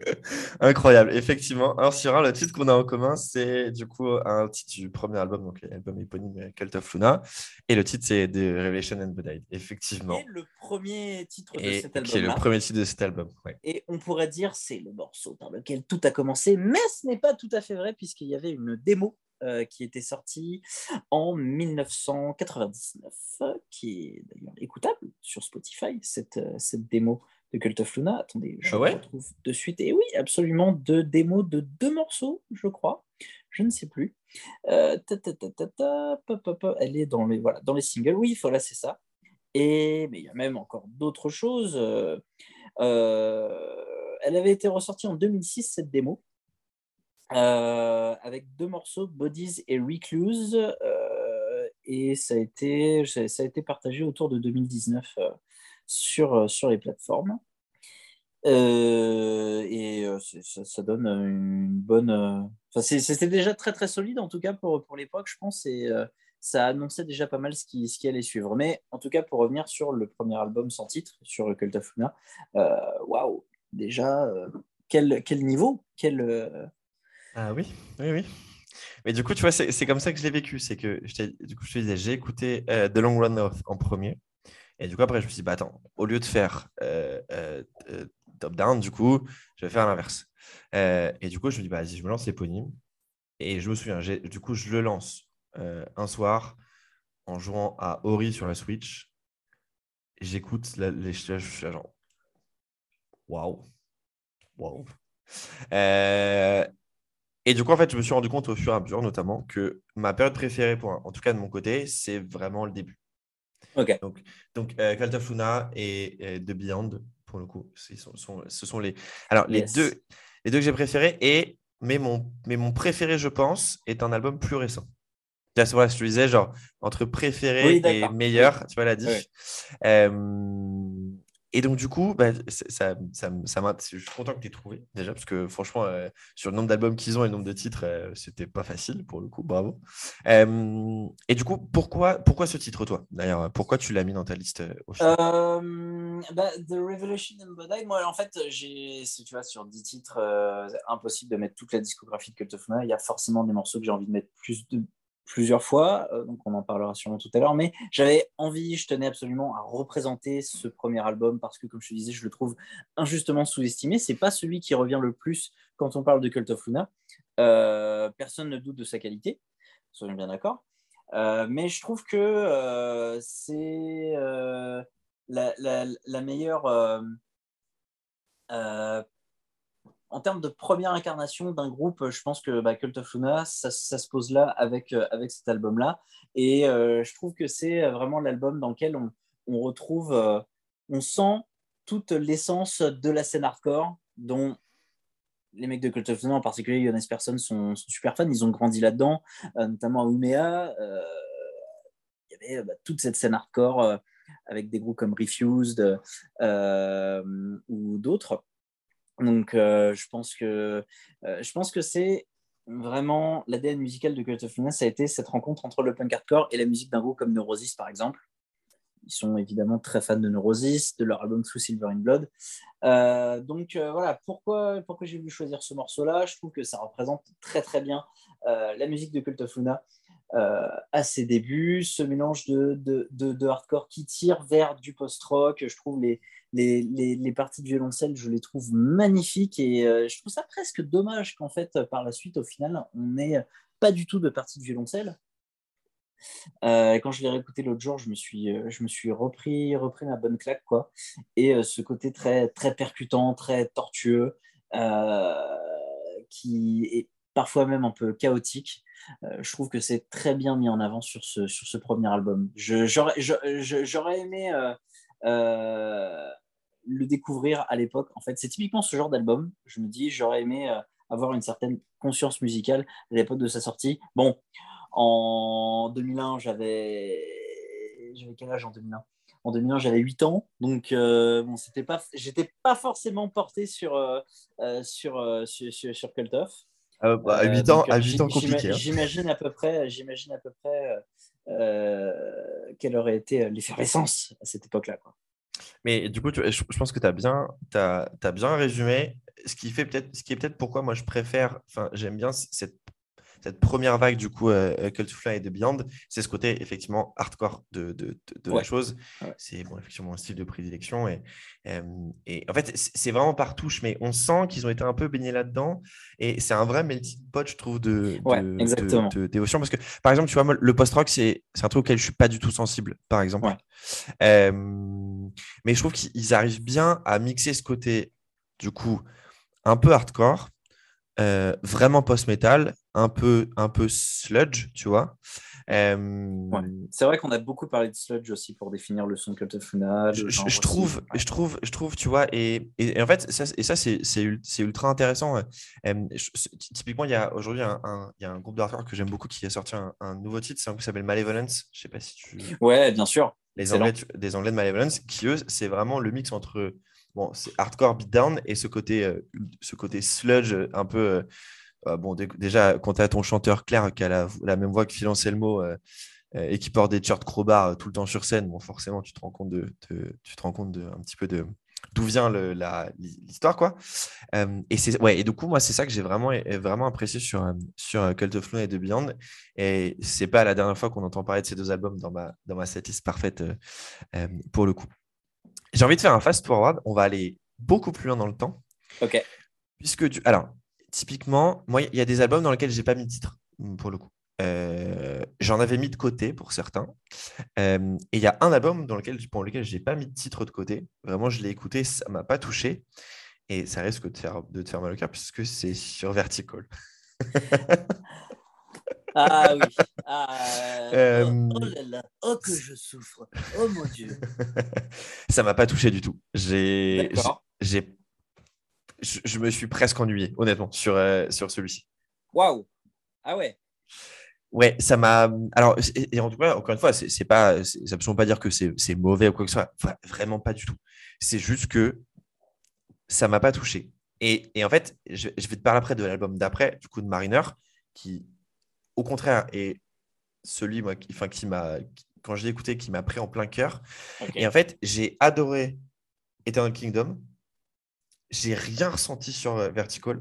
Incroyable, effectivement. Alors, Syrah, le titre qu'on a en commun, c'est du coup un titre du premier album, donc l'album éponyme Cult of Luna. Et le titre, c'est The Revelation and Budite, effectivement. Et le premier titre de cet album. Qui est le premier titre de cet album. Et on pourrait dire c'est le morceau par lequel tout a commencé, mais ce n'est pas tout à fait vrai, puisqu'il y avait une démo euh, qui était sortie en 1999, qui est d'ailleurs écoutable sur Spotify, cette, euh, cette démo de Cult of Luna. Attendez, je ah retrouve de suite. Et oui, absolument, deux démos de deux morceaux, je crois. Je ne sais plus. Euh, elle est dans les, voilà, dans les singles. Oui, voilà, c'est ça. Et mais il y a même encore d'autres choses. Euh, euh, elle avait été ressortie en 2006, cette démo, avec deux morceaux, Bodies et Recluse. et ça a, été, ça a été partagé autour de 2019 sur, euh, sur les plateformes. Euh, et euh, ça, donne une bonne. C'était déjà très très solide en tout cas pour, pour l'époque, je pense, et ça annonçait déjà pas mal ce qui, ce qui allait suivre. Mais en tout cas, pour revenir sur le premier album sans titre, sur Cult of Luna, waouh, déjà, quel, quel niveau quel, Ah oui, oui, oui. Mais du coup, tu vois, c'est comme ça que je l'ai vécu. C'est que du coup, je te disais, j'ai écouté The Long Run North en premier. Et du coup, après, je me suis dit, bah, attends, au lieu de faire euh, euh, euh, top-down, du coup, je vais faire l'inverse. et du coup, je me dis, bah, vas-y, je me lance l'éponyme. Et je me souviens, du coup, je le lance un soir en jouant à Ori sur la Switch. J'écoute les je suis genre, waouh, waouh. Et du coup, en fait, je me suis rendu compte au fur et à mesure, notamment, que ma période préférée, pour, en tout cas de mon côté, c'est vraiment le début. Ok. Donc, donc euh, Luna et, The Beyond, pour le coup, ce sont, ce sont les. Alors, les, deux, les deux que j'ai préférés, et, mais, mon, mais mon préféré, je pense, est un album plus récent. Voilà, je te disais, genre, entre préféré et meilleur, tu vois la diff. Euh, et donc, du coup, bah, ça, ça, ça je suis content que tu aies trouvé déjà, parce que franchement, euh, sur le nombre d'albums qu'ils ont et le nombre de titres, euh, c'était pas facile pour le coup, bravo. Euh, et du coup, pourquoi, pourquoi ce titre, toi D'ailleurs, pourquoi tu l'as mis dans ta liste final? Bah, The Revelation in Bodai, moi, en fait, j'ai, tu vois, sur 10 titres, impossible de mettre toute la discographie de Cult of Luna. Il y a forcément des morceaux que j'ai envie de mettre plus de, plusieurs fois, euh, donc on en parlera sûrement tout à l'heure, mais j'avais envie, je tenais absolument à représenter ce premier album parce que, comme je te disais, je le trouve injustement sous-estimé. C'est pas celui qui revient le plus quand on parle de Cult of Luna. Euh, personne ne doute de sa qualité, soyons bien d'accord. Euh, mais je trouve que c'est la, la, meilleure en termes de première incarnation d'un groupe, je pense que bah, Cult of Luna, ça, se pose là avec, euh, cet album-là. Et euh, je trouve que c'est vraiment l'album dans lequel on, retrouve, euh, on sent toute l'essence de la scène hardcore, dont les mecs de Cult of Luna, en particulier Jonas Persson, sont, sont super fans. Ils ont grandi là-dedans, notamment à Umea. Il y avait bah, toute cette scène hardcore avec des groupes comme Refused ou d'autres. Donc, euh, je pense que, euh, je pense que c'est vraiment l'ADN musical de Cult of Luna, ça a été cette rencontre entre le punk hardcore et la musique d'un groupe comme Neurosis, par exemple. Ils sont évidemment très fans de Neurosis, de leur album Through Silver in Blood. Euh, donc voilà, pourquoi, pourquoi j'ai voulu choisir ce morceau-là? Je trouve que ça représente très très bien la musique de Cult of Luna à ses débuts, ce mélange de, de, de, hardcore qui tire vers du post-rock. Je trouve les, les, parties de violoncelle, je les trouve magnifiques et euh, je trouve ça presque dommage qu'en fait, par la suite, au final, on n'ait pas du tout de partie de violoncelle. Euh, quand je l'ai réécouté l'autre jour, je me suis, euh, je me suis repris, repris ma bonne claque. Quoi. Et ce côté très, très percutant, très tortueux, qui est parfois même un peu chaotique, je trouve que c'est très bien mis en avant sur ce, sur ce premier album. J'aurais aimé le découvrir à l'époque. En fait, c'est typiquement ce genre d'album. Je me dis, j'aurais aimé euh, avoir une certaine conscience musicale à l'époque de sa sortie. Bon, en 2001, j'avais j'avais quel âge en 2001 En 2001, j'avais 8 ans, donc euh, bon, c'était pas, j'étais pas forcément porté sur euh, sur, sur, sur, Cult of. à 8 ans, à 8 ans compliqué. Hein. J'imagine à peu près, j'imagine à peu près quelle aurait été l'effervescence à cette époque-là, quoi. Mais du coup, je, pense que tu as bien, résumé ce qui, fait est peut-être pourquoi moi je préfère, j'aime bien cette, cette première vague du coup, euh, euh Cult Fly et de Beyond, c'est ce côté effectivement hardcore de, de, de, la chose. C'est bon, effectivement mon style de prédilection. Et, et en fait, c'est vraiment par touche, mais on sent qu'ils ont été un peu baignés là-dedans. Et c'est un vrai melting pot, je trouve, de, de, dévotion. Parce que, par exemple, tu vois, moi, le post-rock, c'est un truc auquel je suis pas du tout sensible, par exemple. mais je trouve qu'ils arrivent bien à mixer ce côté, du coup, un peu hardcore, euh, vraiment post-metal, un peu, un peu sludge, tu vois. C'est vrai qu'on a beaucoup parlé de sludge aussi pour définir le son Cult of Luna. Je, je, trouve, je, trouve, je trouve, tu vois, et, et, en fait, ça, et ça, c'est ultra intéressant. typiquement, il y a aujourd'hui un, il y a un groupe d'artwork que j'aime beaucoup qui a sorti un, nouveau titre, c'est un groupe qui s'appelle Malevolence. Je sais pas si tu. Ouais, bien sûr. Les Anglais, des Anglais de Malevolence, qui eux, c'est vraiment le mix entre bon, c'est hardcore beatdown et ce côté, euh, ce côté sludge un peu. Euh, euh, bon, déjà, quand tu as ton chanteur Claire qui a la, même voix que Phil Anselmo et qui porte des t-shirts crowbar tout le temps sur scène, bon, forcément, tu te rends compte de, tu te rends compte de, un petit peu de d'où vient l'histoire, quoi. et c'est ouais, et du coup, moi, c'est ça que j'ai vraiment, vraiment apprécié sur, sur Cult of Luna et The Beyond. Et c'est pas la dernière fois qu'on entend parler de ces deux albums dans ma, dans ma setlist parfaite pour le coup. J'ai envie de faire un fast forward. On va aller beaucoup plus loin dans le temps. Ok. Puisque tu... Alors, typiquement, moi, il y a des albums dans lesquels j'ai pas mis de titre, mm, pour le coup. Euh, j'en avais mis de côté pour certains. Euh, et il y a un album dans lequel, pour lequel je n'ai pas mis de titre de côté. Vraiment, je l'ai écouté, ça ne m'a pas touché. Et ça risque de, faire, de te faire mal au cœur puisque c'est sur Vertical. Ah oui. Ah, euh, oh, oh, là là. Oh que je souffre. Oh mon Dieu. ça m'a pas touché du tout. J'ai, je, me suis presque ennuyé, honnêtement, sur, euh, sur celui-ci. Waouh. Ah ouais. Ouais, ça m'a. Alors, et, en tout cas, encore une fois, c'est pas, ça ne veut pas dire que c'est mauvais ou quoi que ce soit. vraiment pas du tout. C'est juste que ça m'a pas touché. Et, et en fait, je, je, vais te parler après de l'album d'après, du coup, de Mariner, qui, au contraire, est celui moi, qui, enfin, qui m'a, quand je l'ai écouté, qui m'a pris en plein cœur. Et en fait, j'ai adoré Eternal Kingdom. J'ai rien ressenti sur euh, Vertical.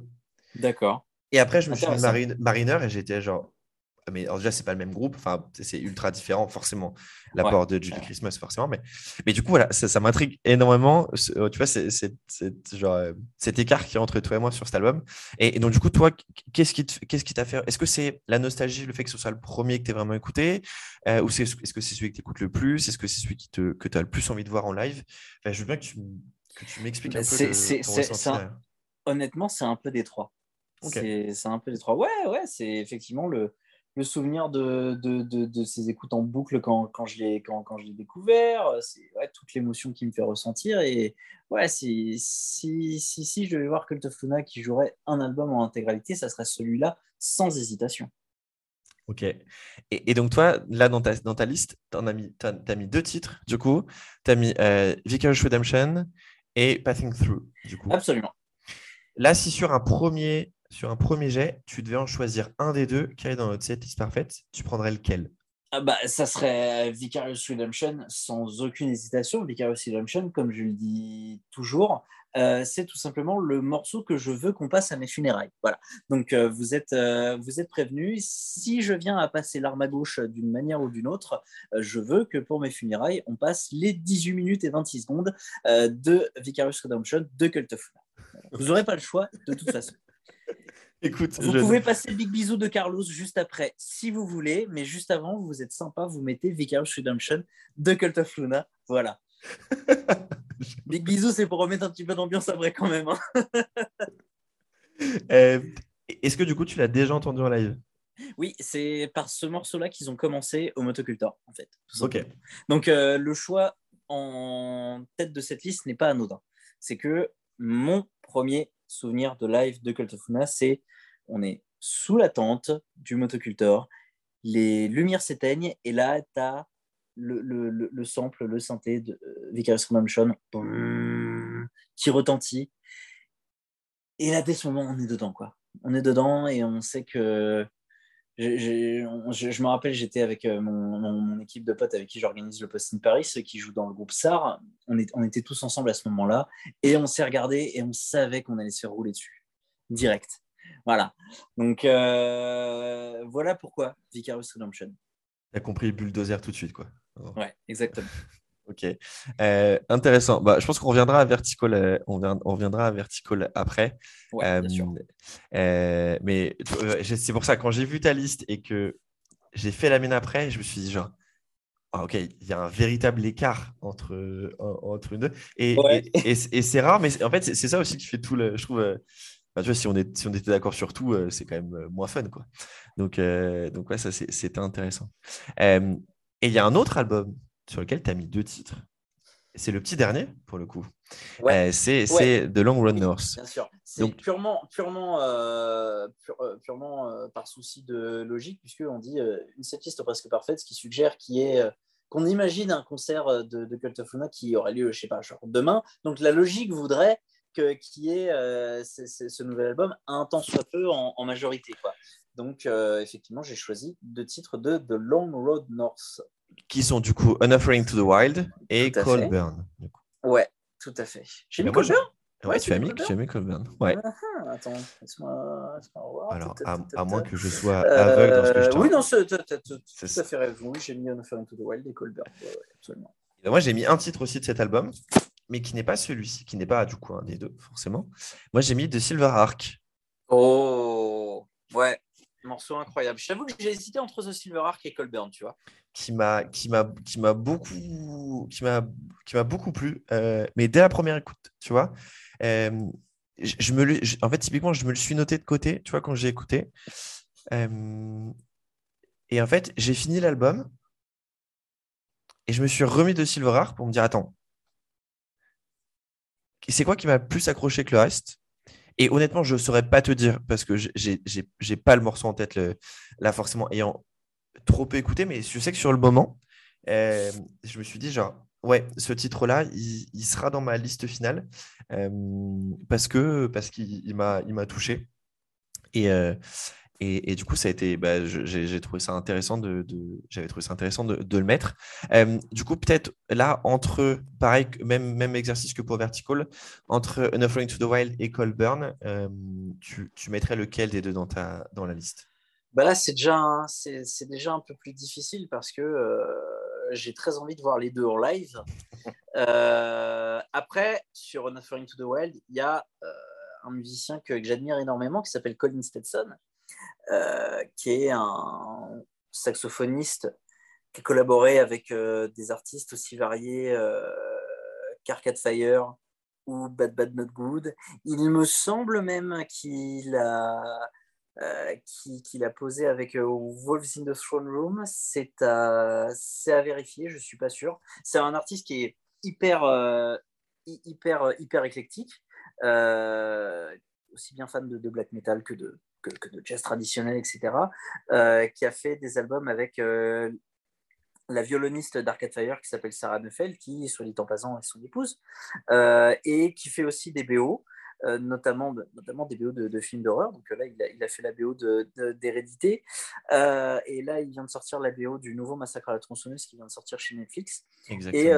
D'accord. Et après, je me suis mis Mariner et j'étais genre, mais déjà, c'est pas le même groupe. Enfin, c'est ultra différent, forcément. L'apport de Julie Christmas, forcément. Mais, mais du coup, voilà, ça, m'intrigue énormément. Euh, tu vois, c'est genre euh, cet écart qui est entre toi et moi sur cet album. Et, donc, du coup, toi, qu'est-ce qui t'a fait Est-ce que c'est la nostalgie, le fait que ce soit le premier que tu as vraiment écouté euh, Ou est-ce que c'est celui que tu écoutes le plus Est-ce que c'est celui qui te, que tu as le plus envie de voir en live? Je veux bien que tu, que tu m'expliques un peu Honnêtement, c'est un peu des trois. C'est un peu des trois. Ouais, ouais, c'est effectivement le, le souvenir de, de, de, ces écoutes en boucle quand, quand je l'ai quand, quand découvert, c'est ouais, toute l'émotion qui me fait ressentir. Et ouais, si, si, si, si je devais voir Cult of Luna qui jouerait un album en intégralité, ça serait celui-là sans hésitation. Ok. Et, et, donc, toi, là, dans ta, dans ta liste, tu as, as, mis deux titres, du coup. Tu as mis euh, Vicarage Redemption et Passing Through, du coup. Absolument. Là, si sur un premier sur un premier jet, tu devais en choisir un des deux qui est dans notre setlist parfaite, tu prendrais lequel? Ah bah, ça serait Vicarious Redemption sans aucune hésitation. Vicarious Redemption, comme je le dis toujours, euh, c'est tout simplement le morceau que je veux qu'on passe à mes funérailles. Voilà. Donc euh, vous êtes euh, vous êtes prévenus. Si je viens à passer l'arme à gauche d'une manière ou d'une autre, je veux que pour mes funérailles, on passe les 18 minutes et 26 secondes de Vicarious Redemption de Cult of Vous n'aurez pas le choix de toute façon. Écoute, vous pouvez passer le big bisou de Carlos juste après, si vous voulez, mais juste avant, vous êtes sympa, vous mettez Vicarious Redemption de Cult of Luna. Voilà. big bisou, c'est pour remettre un petit peu d'ambiance après quand même. Hein. Euh, est-ce que du coup, tu l'as déjà entendu en live? Oui, c'est par ce morceau-là qu'ils ont commencé au Motocultor, en fait. Ok. Donc, euh, le choix en tête de cette liste n'est pas anodin. C'est que mon premier souvenir de live de Cult of Luna, c'est on est sous la tente du motocultor, les lumières s'éteignent et là, tu as le, le, le, sample, le synthé de euh, Vicarious Redemption qui retentit. Et là, dès ce moment, on est dedans. quoi. On est dedans et on sait que. Je, me rappelle, j'étais avec euh, mon, équipe de potes avec qui j'organise le Post in Paris, ceux qui jouent dans le groupe SAR. On, est, on était tous ensemble à ce moment-là et on s'est regardé et on savait qu'on allait se faire rouler dessus. Direct. Voilà. Donc euh, voilà pourquoi Vicarious Redemption. Tu as compris bulldozer tout de suite, quoi. Ouais, exactement. ok. Euh, intéressant. Bah, je pense qu'on reviendra à Vertical, euh, on, reviendra à Vertical après. Ouais, bien sûr. mais c'est pour ça, quand j'ai vu ta liste et que j'ai fait la mienne après, je me suis dit, genre, ah, ok, il y a un véritable écart entre, entre deux. Et, et, et c'est rare, mais en fait, c'est ça aussi qui fait tout le. Je trouve tu vois, si on, est, si on était d'accord sur tout, euh, c'est quand même euh, moins fun. Quoi. Donc, euh, donc ouais, ça, c'était intéressant. Et il y a un autre album sur lequel tu as mis deux titres. C'est le petit dernier, pour le coup. c'est The Long Run North. Bien sûr. C'est purement, purement, purement par souci de logique, puisqu'on dit une setlist presque parfaite, ce qui suggère qui est qu'on imagine un concert de, de Cult of Luna qui aurait lieu, je sais pas, demain. Donc la logique voudrait qui est euh, ce nouvel album un temps soit peu en, majorité. Quoi. Donc, euh, effectivement, j'ai choisi deux titres de The Long Road North. Qui sont du coup An Offering to the Wild et Cold Burn. Ouais, tout à fait. J'ai mis Cold Burn Ouais, tu, as mis, Cold Ouais. Ah, ah, attends, laisse-moi voir. Alors, à, moins que je sois aveugle dans ce que je Oui, non, tu as, fait raison. Oui, j'ai mis An Offering to the Wild et Cold Burn. absolument. moi, j'ai mis un titre aussi de cet album mais qui n'est pas celui-ci, qui n'est pas du coup un des deux, forcément. Moi, j'ai mis de Silver Arc. Oh, ouais, morceau incroyable. Je t'avoue que j'ai hésité entre The Silver Arc et Colburn, tu vois. Qui m'a, qui m'a, qui m'a beaucoup, qui m'a, qui m'a beaucoup plu, euh, mais dès la première écoute, tu vois. Euh, je, me en fait, typiquement, je me le suis noté de côté, tu vois, quand j'ai écouté. Euh, et en fait, j'ai fini l'album et je me suis remis de Silver pour me dire attends, c'est quoi qui m'a plus accroché que le reste? Et honnêtement, je ne saurais pas te dire parce que j'ai pas le morceau en tête là forcément ayant trop peu écouté, mais je sais que sur le moment, euh, je me suis dit genre ouais, ce titre-là, il, sera dans ma liste finale euh, parce que parce qu'il m'a touché. Et euh, et, du coup, ça a été, bah, j'ai trouvé ça intéressant de, j'avais trouvé ça intéressant de, le mettre. Euh, du coup, peut-être là entre, pareil, même même exercice que pour Vertical, entre Enough Running to the Wild et Colburn, euh, tu, tu, mettrais lequel des deux dans ta dans la liste? Bah là, c'est déjà c'est déjà un peu plus difficile parce que euh, j'ai très envie de voir les deux en live. après, sur Enough Running to the Wild, il y a un musicien que, que j'admire énormément qui s'appelle Colin Stetson euh, qui est un saxophoniste qui a collaboré avec euh, des artistes aussi variés euh, qu'Arcade Fire ou Bad Bad Not Good. Il me semble même qu'il a, posé avec Wolves in the Throne Room. C'est à, vérifier, je ne suis pas sûr. C'est un artiste qui est hyper, hyper, hyper éclectique, aussi bien fan de, black metal que de, que, de jazz traditionnel, etc., euh, qui a fait des albums avec euh, la violoniste d'Arcade Fire qui s'appelle Sarah Neufeld, qui, soit dit en passant, est son épouse, euh, et qui fait aussi des BO. notamment, notamment des BO de, films d'horreur. Donc là, il a, fait la BO d'Hérédité. et là, il vient de sortir la BO du nouveau Massacre à la tronçonneuse qui vient de sortir chez Netflix. Et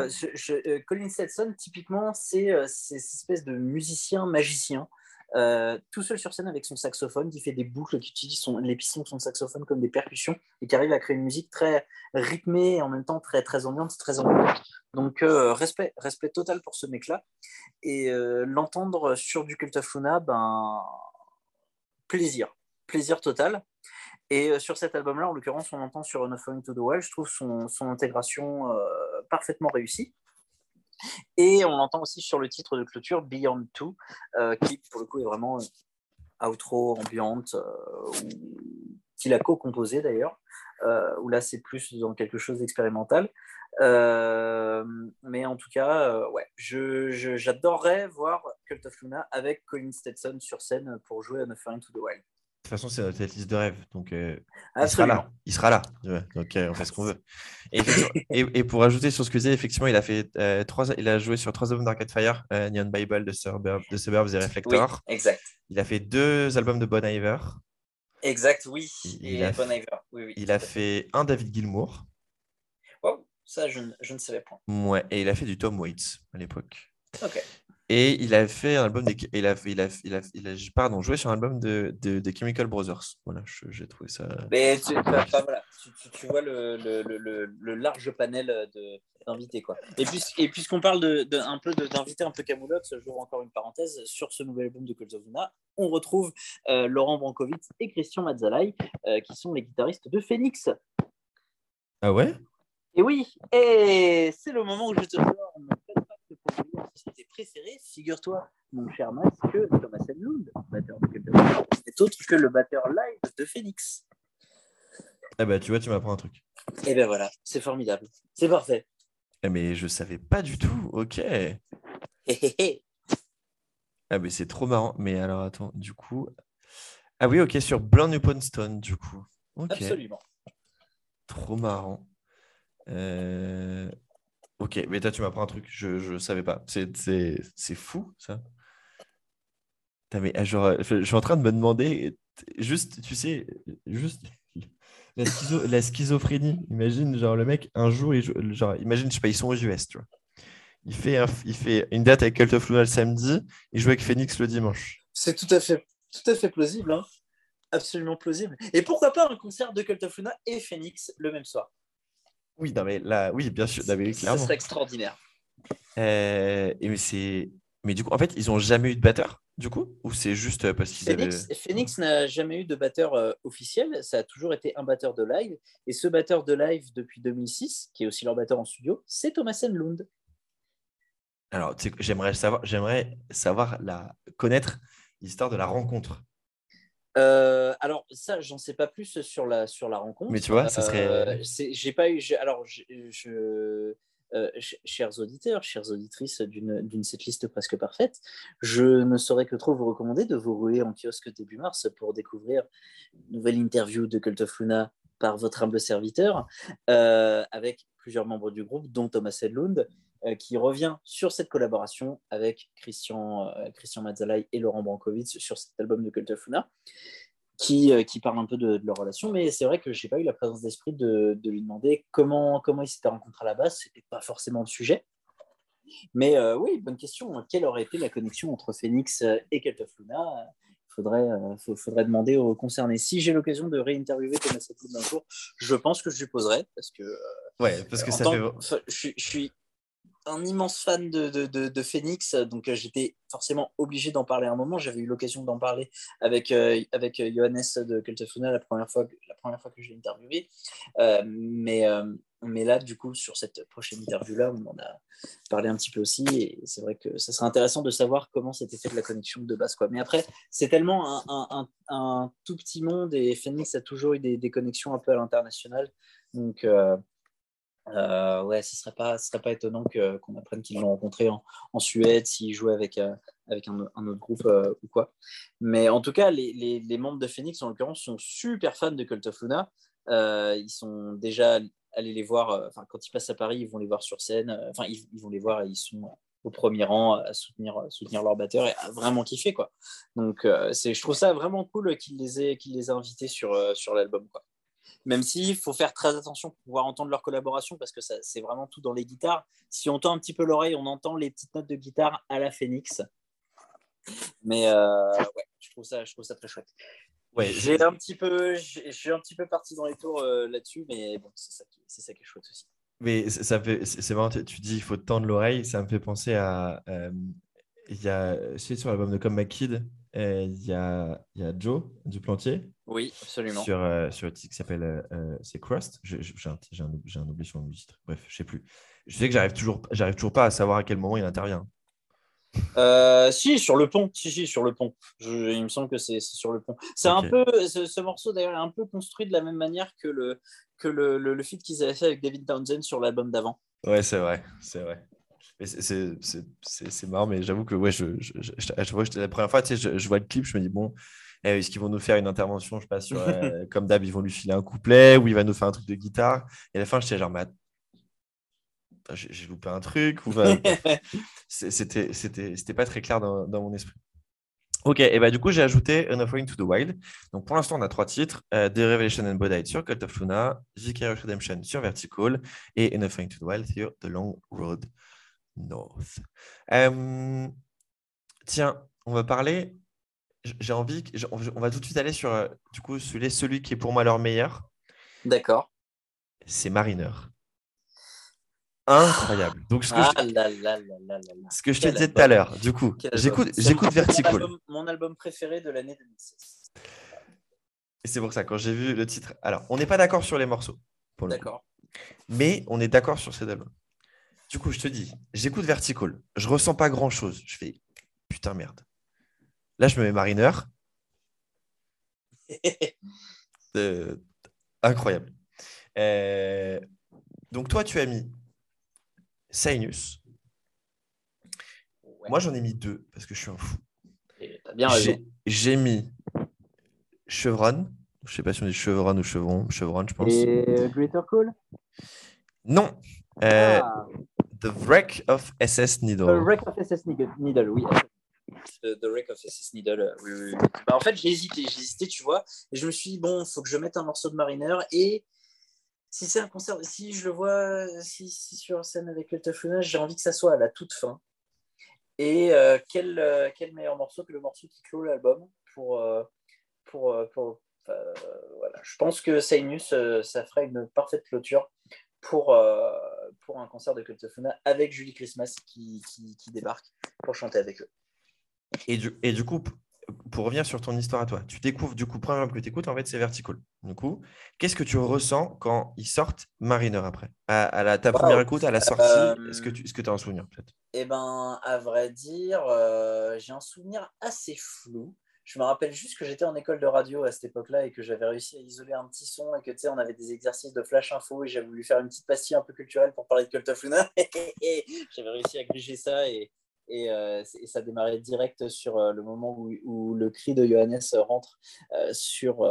Colin Stetson, typiquement, c'est cette espèce de musicien magicien euh, tout seul sur scène avec son saxophone, qui fait des boucles, qui utilise les pistons de son saxophone comme des percussions et qui arrive à créer une musique très rythmée et en même temps très, très ambiante, très ambiante. Donc, euh, respect, respect total pour ce mec-là. Et euh, l'entendre sur du Cult of Luna, ben, plaisir, plaisir total. Et sur cet album-là, en l'occurrence, on entend sur Enough to the Well, je trouve son, son intégration parfaitement réussie. Et on l'entend aussi sur le titre de clôture Beyond Two, euh, qui pour le coup est vraiment euh, outro, ambiante, euh, qu'il a co-composé d'ailleurs, où là c'est plus dans quelque chose d'expérimental. mais en tout cas, ouais, j'adorerais voir Cult of Luna avec Colin Stetson sur scène pour jouer à No to the Wild. De toute façon, c'est notre liste de rêve. Donc, euh, il sera là. Il sera là. Donc, euh, on fait ce qu'on veut. Et, et, pour ajouter sur ce que tu disais, effectivement, il a, fait, euh, trois, il a joué sur trois albums d'Arcade Fire Neon Bible, de Suburbs, et Reflector. exact. Il a fait deux albums de Bon Iver. Exact, oui. Il, a, bon oui, oui, il a fait un David Gilmour. Wow, ça, je, je, ne savais pas. Ouais, et il a fait du Tom Waits à l'époque. Ok. Et il a fait un album, il, a, il, a, il, a, il a, pardon, joué sur un album de, de, de Chemical Brothers. Voilà, j'ai trouvé ça. Mais tu, voilà, tu, tu vois le, le, le, large panel d'invités. Quoi. Et, puis, et puisqu'on parle de, de, un peu d'invités un peu camoulox, j'ouvre encore une parenthèse sur ce nouvel album de Luna. On retrouve euh, Laurent Brankovitz et Christian Mazzalai, euh, qui sont les guitaristes de Phoenix. Ah ouais? Et oui, et c'est le moment où je te sors société préférée, figure-toi, mon cher Max, que Thomas Enlund, batteur de Cult n'est autre que le batteur live de Phoenix. Eh ben, tu vois, tu m'apprends un truc. Eh ben voilà, c'est formidable. C'est parfait. Eh, mais je savais pas du tout. Ok. ah, mais c'est trop marrant. Mais alors, attends, du coup. Ah oui, ok, sur Blanc Upon Stone, du coup. Absolument. Trop marrant. Euh... Ok, mais toi, tu m'apprends un truc, je ne savais pas. C'est fou, ça. mais, ah, je suis en train de me demander, juste, tu sais, juste la, schizophrénie. Imagine, genre, le mec, un jour, il, genre, imagine, je sais pas, ils sont aux US, tu vois. Il fait, il fait une date avec Cult of Luna le samedi, il joue avec Phoenix le dimanche. C'est tout à fait, tout à fait plausible, hein. absolument plausible. Et pourquoi pas un concert de Cult of Luna et Phoenix le même soir? Oui, mais là, oui, bien sûr, clairement. Ça serait extraordinaire. Euh, et mais c'est, mais du coup, en fait, ils n'ont jamais eu de batteur, du coup, ou c'est juste parce qu'ils avaient. Phoenix n'a jamais eu de batteur euh, officiel. Ça a toujours été un batteur de live. Et ce batteur de live depuis 2006, qui est aussi leur batteur en studio, c'est Thomas Enlund. Alors, j'aimerais savoir, j'aimerais savoir la, connaître l'histoire de la rencontre. Euh, alors ça, j'en sais pas plus sur la sur la rencontre. Mais tu vois, ça serait. Euh, j'ai pas eu. Alors, je, euh, chers auditeurs, chères auditrices d'une setlist presque parfaite, je ne saurais que trop vous recommander de vous rouler en kiosque début mars pour découvrir une nouvelle interview de Cult of Luna par votre humble serviteur, avec plusieurs membres du groupe, dont Thomas Edlund, euh, qui revient sur cette collaboration avec Christian, euh, Christian Mazzalai et Laurent Brankovic sur cet album de Cult of Luna, qui, euh, qui parle un peu de, leur relation. Mais c'est vrai que je n'ai pas eu la présence d'esprit de, de, lui demander comment, comment ils s'étaient rencontrés à la base. Ce n'était pas forcément le sujet. Mais oui, bonne question. Quelle aurait été la connexion entre Phoenix et Cult of Luna? Il faudrait, faudrait demander aux concernés. Si j'ai l'occasion de réinterviewer Thomas Edlund un jour, je pense que je lui poserai parce que. ouais, parce que ça fait. je, suis un immense fan de, de, de, Phoenix, donc euh, j'étais forcément obligé d'en parler à un moment. J'avais eu l'occasion d'en parler avec, euh, avec euh, Johannes de Cultafuna la première fois, la première fois que je l'ai interviewé. mais, mais là, du coup, sur cette prochaine interview-là, on en a parlé un petit peu aussi. Et c'est vrai que ça serait intéressant de savoir comment s'était fait la connexion de base. Quoi. Mais après, c'est tellement un, un, un, tout petit monde et Phoenix a toujours eu des, des connexions un peu à l'international. Donc, euh, ouais, ce serait pas, serait pas étonnant qu'on apprenne qu'ils l'ont rencontré en, en Suède, s'ils jouaient avec, euh, avec un, autre groupe euh, ou quoi. Mais en tout cas, les, les, les, membres de Phoenix, en l'occurrence, sont super fans de Cult of Luna. ils sont déjà allés les voir, enfin, quand ils passent à Paris, ils vont les voir sur scène. Enfin, ils, vont les voir et ils sont au premier rang à soutenir, soutenir leur batteur et à vraiment kiffer. Quoi. Donc, c'est je trouve ça vraiment cool qu'ils les aient, qu'ils les aient invités sur, sur l'album. Quoi même s'il faut faire très attention pour pouvoir entendre leur collaboration parce que c'est vraiment tout dans les guitares. Si on tend un petit peu l'oreille, on entend les petites notes de guitare à la Phoenix. Mais euh, ouais, je trouve, ça, je trouve ça très chouette. Ouais, j'ai un petit peu, je suis un petit peu parti dans les tours euh, là-dessus, mais bon, c'est ça, ça, qui est chouette aussi. Mais ça fait, c'est marrant, tu dis il faut tendre l'oreille, ça me fait penser à, euh, il y a, c'est sur l'album de Come Back Kid, il y a, y a Joe du Plantier oui, absolument. Sur, euh, sur le titre qui s'appelle euh, euh, c'est Crust. J'ai un, un, oubli sur le titre. Bref, je sais plus. Je sais que j'arrive toujours, j'arrive toujours pas à savoir à quel moment il intervient. si, sur le pont. Si, si, sur le pont. il me semble que c'est sur le pont. C'est un peu, ce, morceau d'ailleurs est un peu construit de la même manière que le, que le, le, le feat qu'ils avaient fait avec David Townsend sur l'album d'avant. Ouais, c'est vrai, c'est vrai. C'est marrant, mais j'avoue que ouais, je, je, je, la première fois, tu sais, je, vois le clip, je me dis, bon, eh, est-ce qu'ils vont nous faire une intervention, je sais pas, sur, euh, comme d'hab, ils vont lui filer un couplet ou il va nous faire un truc de guitare? Et à la fin, je j'étais genre, mais j'ai loupé un truc. Ou C'était pas très clair dans, dans, mon esprit. Ok, et bah du coup, j'ai ajouté An Offering to the Wild. Donc pour l'instant, on a trois titres The Revelation and Bodite sur Cult of Luna, Vicarious Redemption sur Vertical et An Offering to the Wild sur The Long Road North. Euh, tiens, on va parler j'ai envie, on va tout de suite aller sur euh, du coup celui, celui qui est pour moi leur meilleur. D'accord. C'est Mariner. Incroyable. Donc ce que, je, ce que je te disais tout à l'heure, du coup, j'écoute, j'écoute Vertical. Mon album, préféré de l'année 2016. Et c'est pour ça quand j'ai vu le titre. Alors, on n'est pas d'accord sur les morceaux. D'accord. Mais on est d'accord sur cet album. Du coup, je te dis, j'écoute Vertical. Je ressens pas grand chose. Je fais putain merde. Là, je me mets marineur. Euh, incroyable. Euh, donc, toi, tu as mis Sinus. Moi, j'en ai mis deux parce que je suis un fou. J'ai mis Chevron. Je ne sais pas si on dit Chevron ou Chevron. Chevron, je pense. Et Greater Call? Non. Euh, ah. The Wreck of SS Needle. The Wreck of SS Needle, oui. The Wreck of SS Needle. Euh, oui, oui, bah, en fait, j'ai hésité, j'ai hésité, tu vois. Et je me suis dit, bon, il faut que je mette un morceau de Mariner. Et si c'est un concert, si je le vois si, sur scène avec le j'ai envie que ça soit à la toute fin. Et euh, quel, euh, quel meilleur morceau que le morceau qui clôt l'album pour, pour, pour voilà. Je pense que Sainus, ça ferait une parfaite clôture pour, pour un concert de Cultofuna avec Julie Christmas qui, qui, débarque pour chanter avec eux. Et du, et du coup, pour revenir sur ton histoire à toi, tu découvres du coup, premier album que tu écoutes, en fait, c'est Vertical. Du coup, qu'est-ce que tu ressens quand ils sortent Mariner après? À, la, ta première écoute, à la sortie, est-ce que tu est as un souvenir peut-être? Eh ben, à vrai dire, euh, j'ai un souvenir assez flou. Je me rappelle juste que j'étais en école de radio à cette époque-là et que j'avais réussi à isoler un petit son et que tu sais, on avait des exercices de flash info et j'avais voulu faire une petite pastille un peu culturelle pour parler de Cult of Luna. j'avais réussi à griger ça et, euh, et, ça démarrait direct sur euh, le moment où, le cri de Johannes rentre euh, sur,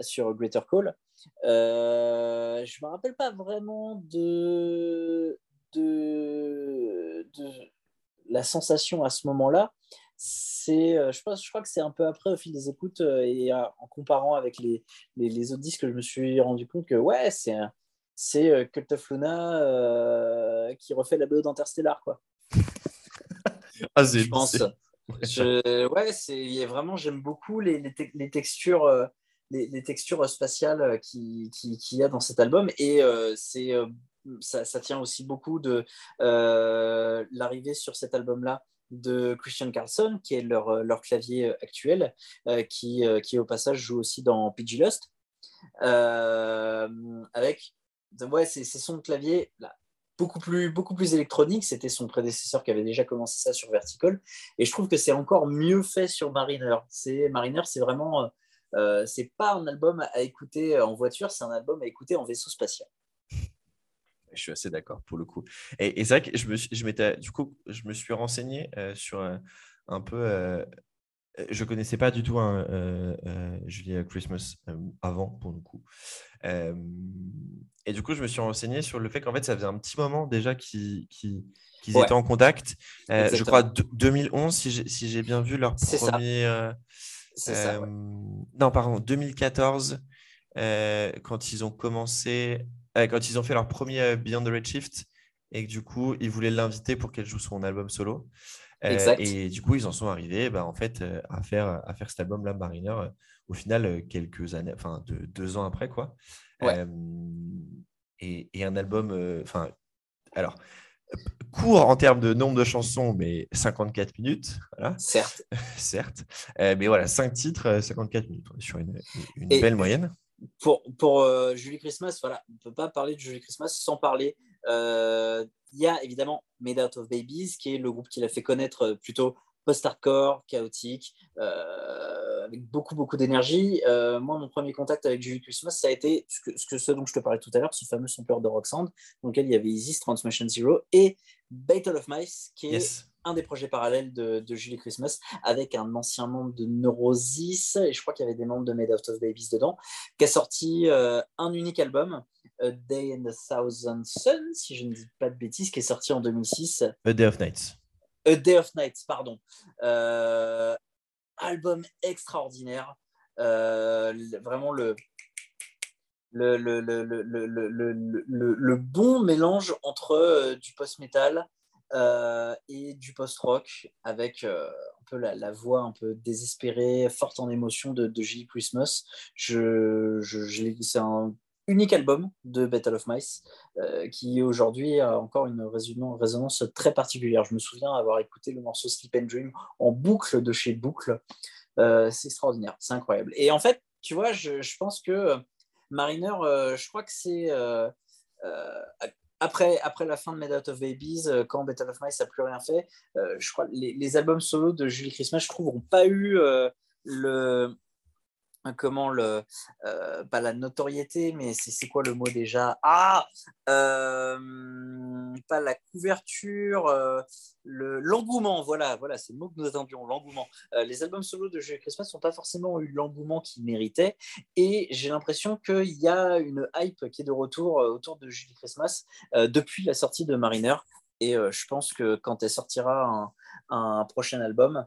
sur Greater Call. je ne me rappelle pas vraiment de, de, la sensation à ce moment-là. C'est, je, pense, je crois que c'est un peu après, au fil des écoutes, et en comparant avec les, les, autres disques, que je me suis rendu compte que ouais, c'est, c'est Cult of Luna qui refait la BO d'Interstellar. Quoi. Ah, je pense. Je, ouais, c'est vraiment, j'aime beaucoup les, les, textures, euh, les, textures spatiales qu'il qui, qui y a dans cet album. Et euh, c'est, euh, ça, ça, tient aussi beaucoup de l'arrivée sur cet album-là de Christian Carlson, qui est leur, leur clavier actuel, qui, qui au passage joue aussi dans PG Lust. avec ouais, c'est son clavier là, beaucoup plus, beaucoup plus électronique. C'était son prédécesseur qui avait déjà commencé ça sur Vertical. Et je trouve que c'est encore mieux fait sur Mariner. C'est Mariner, c'est vraiment, euh, c'est pas un album à écouter en voiture, c'est un album à écouter en vaisseau spatial. Je suis assez d'accord pour le coup. Et, c'est vrai que je me, je du coup, je me suis renseigné euh, sur euh, un peu euh, je connaissais pas du tout hein, euh, euh, Julia Christmas avant, pour le coup. et du coup, je me suis renseigné sur le fait qu'en fait, ça faisait un petit moment déjà qu'ils étaient en contact. je crois 2011, si j'ai bien vu leur premier. Ça. Non, pardon, 2014, quand ils ont commencé, quand ils ont fait leur premier Beyond the Redshift, et que du coup, ils voulaient l'inviter pour qu'elle joue son album solo. Euh, et du coup, ils en sont arrivés bah, en fait, euh, à, faire, à faire cet album-là, Mariner, euh, au final, quelques années, enfin, de, deux ans après. quoi. Et, et, un album, enfin, alors, court en termes de nombre de chansons, mais 54 minutes. Voilà. Certes. Certes. mais voilà, cinq titres, 54 minutes. sur une, une belle moyenne. Pour, pour Julie Christmas, voilà, on ne peut pas parler de Julie Christmas sans parler il y a évidemment Made Out of Babies, qui est le groupe qui l'a fait connaître euh, plutôt post-hardcore, chaotique, euh, avec beaucoup, beaucoup d'énergie. moi, mon premier contact avec Julie Christmas, ça a été ce, que, ce, dont je te parlais tout à l'heure, ce fameux sampleur de Roxanne, dans lequel il y avait Isis, Transmission Zero et Battle of Mice, qui est un des projets parallèles de, Julie Christmas, avec un ancien membre de Neurosis, et je crois qu'il y avait des membres de Made Out of Babies dedans, qui a sorti un unique album a Day in the Thousand Sun, si je ne dis pas de bêtises, qui est sorti en 2006. A Day of Nights. A Day of Nights, pardon. Euh, album extraordinaire. Euh, vraiment le le, le, le, le, bon mélange entre euh, du post-metal et du post-rock avec un peu la, voix un peu désespérée, forte en émotion de, de J. Christmas. C'est un unique album de Battle of Mice euh, qui aujourd'hui a encore une résonance très particulière. Je me souviens avoir écouté le morceau Sleep and Dream en boucle de chez Boucle. Euh, c'est extraordinaire, c'est incroyable. Et en fait, tu vois, je, pense que Mariner, euh, je crois que c'est après, après la fin de Made Out of Babies, quand Battle of Mice n'a plus rien fait, je crois les, les albums solo de Julie Christmas, je trouve, n'ont pas eu le comment le euh, pas la notoriété mais c'est quoi le mot déjà? Ah euh, pas la couverture euh, le l'engouement voilà voilà c'est le mot que nous attendions l'engouement. Les albums solo de Julie Christmas n'ont pas forcément eu l'engouement qu'ils méritaient et j'ai l'impression qu'il y a une hype qui est de retour autour de Julie Christmas depuis la sortie de Mariner et je pense que quand elle sortira un, un prochain album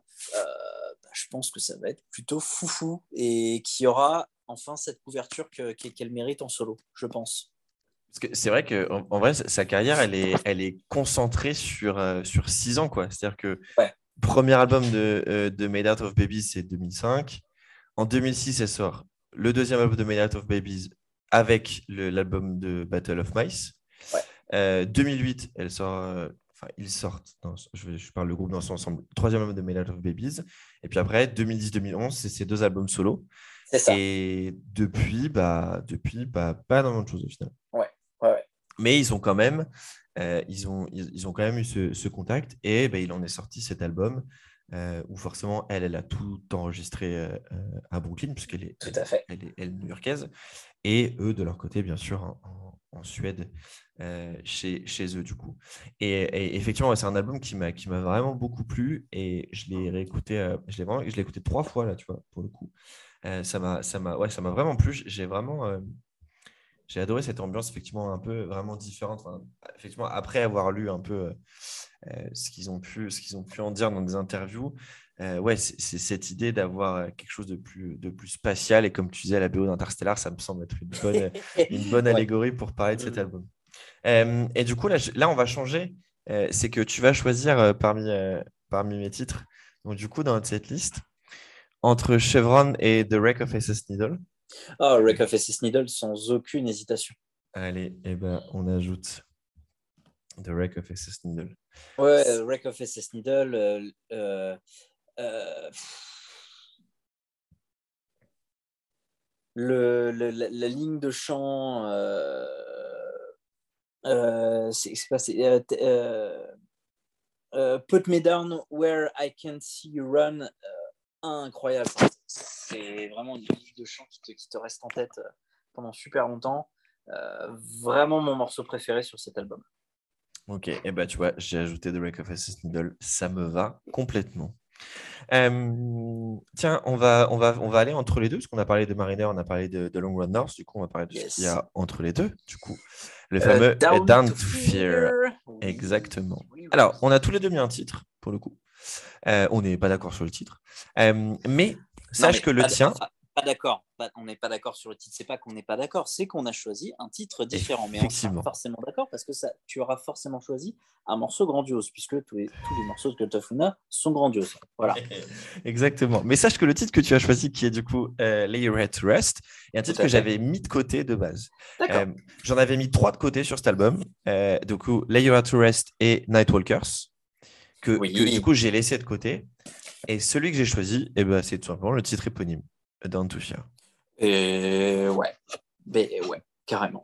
je pense que ça va être plutôt foufou et qu'il y aura enfin cette couverture qu'elle mérite en solo, je pense. C'est vrai qu'en en vrai, sa carrière, elle est, elle est concentrée sur, euh, sur six ans. C'est-à-dire que le premier album de, euh, de Made Out of Babies, c'est 2005. En 2006, elle sort le deuxième album de Made Out of Babies avec l'album de Battle of Mice. 2008, euh, elle sort enfin, ils sortent, je, je, parle le groupe dans son ensemble, troisième album de Made Out of Babies. Et puis après, 2010-2011, c'est ces deux albums solo. C'est ça. Et depuis, bah, depuis bah, pas énormément de choses au final. Ouais, ouais. Mais ils ont quand même, euh, ils ont, ils, ont quand même eu ce, ce contact et bah, il en est sorti cet album euh, où forcément elle, elle a tout enregistré euh, à Brooklyn puisqu'elle est, tout à fait. Elle, est, elle est new-yorkaise et eux de leur côté bien sûr en, Suède chez, chez eux du coup. Et, effectivement c'est un album qui m'a vraiment beaucoup plu et je l'ai réécouté, vraiment, je l'ai écouté trois fois là tu vois pour le coup. m'a ça m'a ouais vraiment plu. J'ai vraiment j'ai adoré cette ambiance effectivement un peu vraiment différente. effectivement, après avoir lu un peu euh, ce qu'ils ont qu'ils ont pu en dire dans des interviews, euh, ouais, c'est cette idée d'avoir quelque chose de plus, de plus spatial. Et comme tu disais, la BO d'Interstellar, ça me semble être une bonne, une bonne allégorie pour parler de cet mm. album. Euh, et du coup, là, là, on va changer. c'est que tu vas choisir parmi, parmi mes titres. Donc, du coup, dans cette liste, entre Chevron et The Wreck of SS Needle. Ah, Wreck of SS Needle sans aucune hésitation. Allez, eh ben, on ajoute The Wreck of SS Needle. Ouais, Wreck of SS Needle. Euh, euh, euh, le, la, ligne de chant. Put me down where I can see you run. incroyable c'est vraiment une livre de chant qui te, qui te, reste en tête euh, pendant super longtemps. Euh, vraiment mon morceau préféré sur cet album. Ok, et ben tu vois, j'ai ajouté The Wreck of Assassin's Needle, ça me va complètement. Euh, tiens, on va, on, va, on va aller entre les deux, parce qu'on a parlé de Mariner, on a parlé de, de, Long Run North, du coup, on va parler de ce qu'il y a entre les deux, du coup. Le fameux uh, Down, to, Fear. Exactement. Alors, on a tous les deux mis un titre, pour le coup. Euh, on n'est pas d'accord sur le titre. Euh, mais Sache que le tien. Pas d'accord. On n'est pas d'accord sur le titre. C'est pas qu'on n'est pas d'accord, c'est qu'on a choisi un titre différent. Mais on est forcément d'accord parce que ça, tu auras forcément choisi un morceau grandiose, puisque tous les, tous les morceaux de Cult sont grandioses. Voilà. Exactement. Mais sache que le titre que tu as choisi, qui est du coup euh, Lay Your Head to Rest, est un titre que j'avais mis de côté de base. Euh, J'en avais mis trois de côté sur cet album. Euh, du coup, Lay Your Head to Rest et Nightwalkers, que, que du coup j'ai laissé de côté. Et celui que j'ai choisi, eh ben, c'est tout simplement le titre éponyme, Down to Fear. Et ouais, mais ouais, carrément.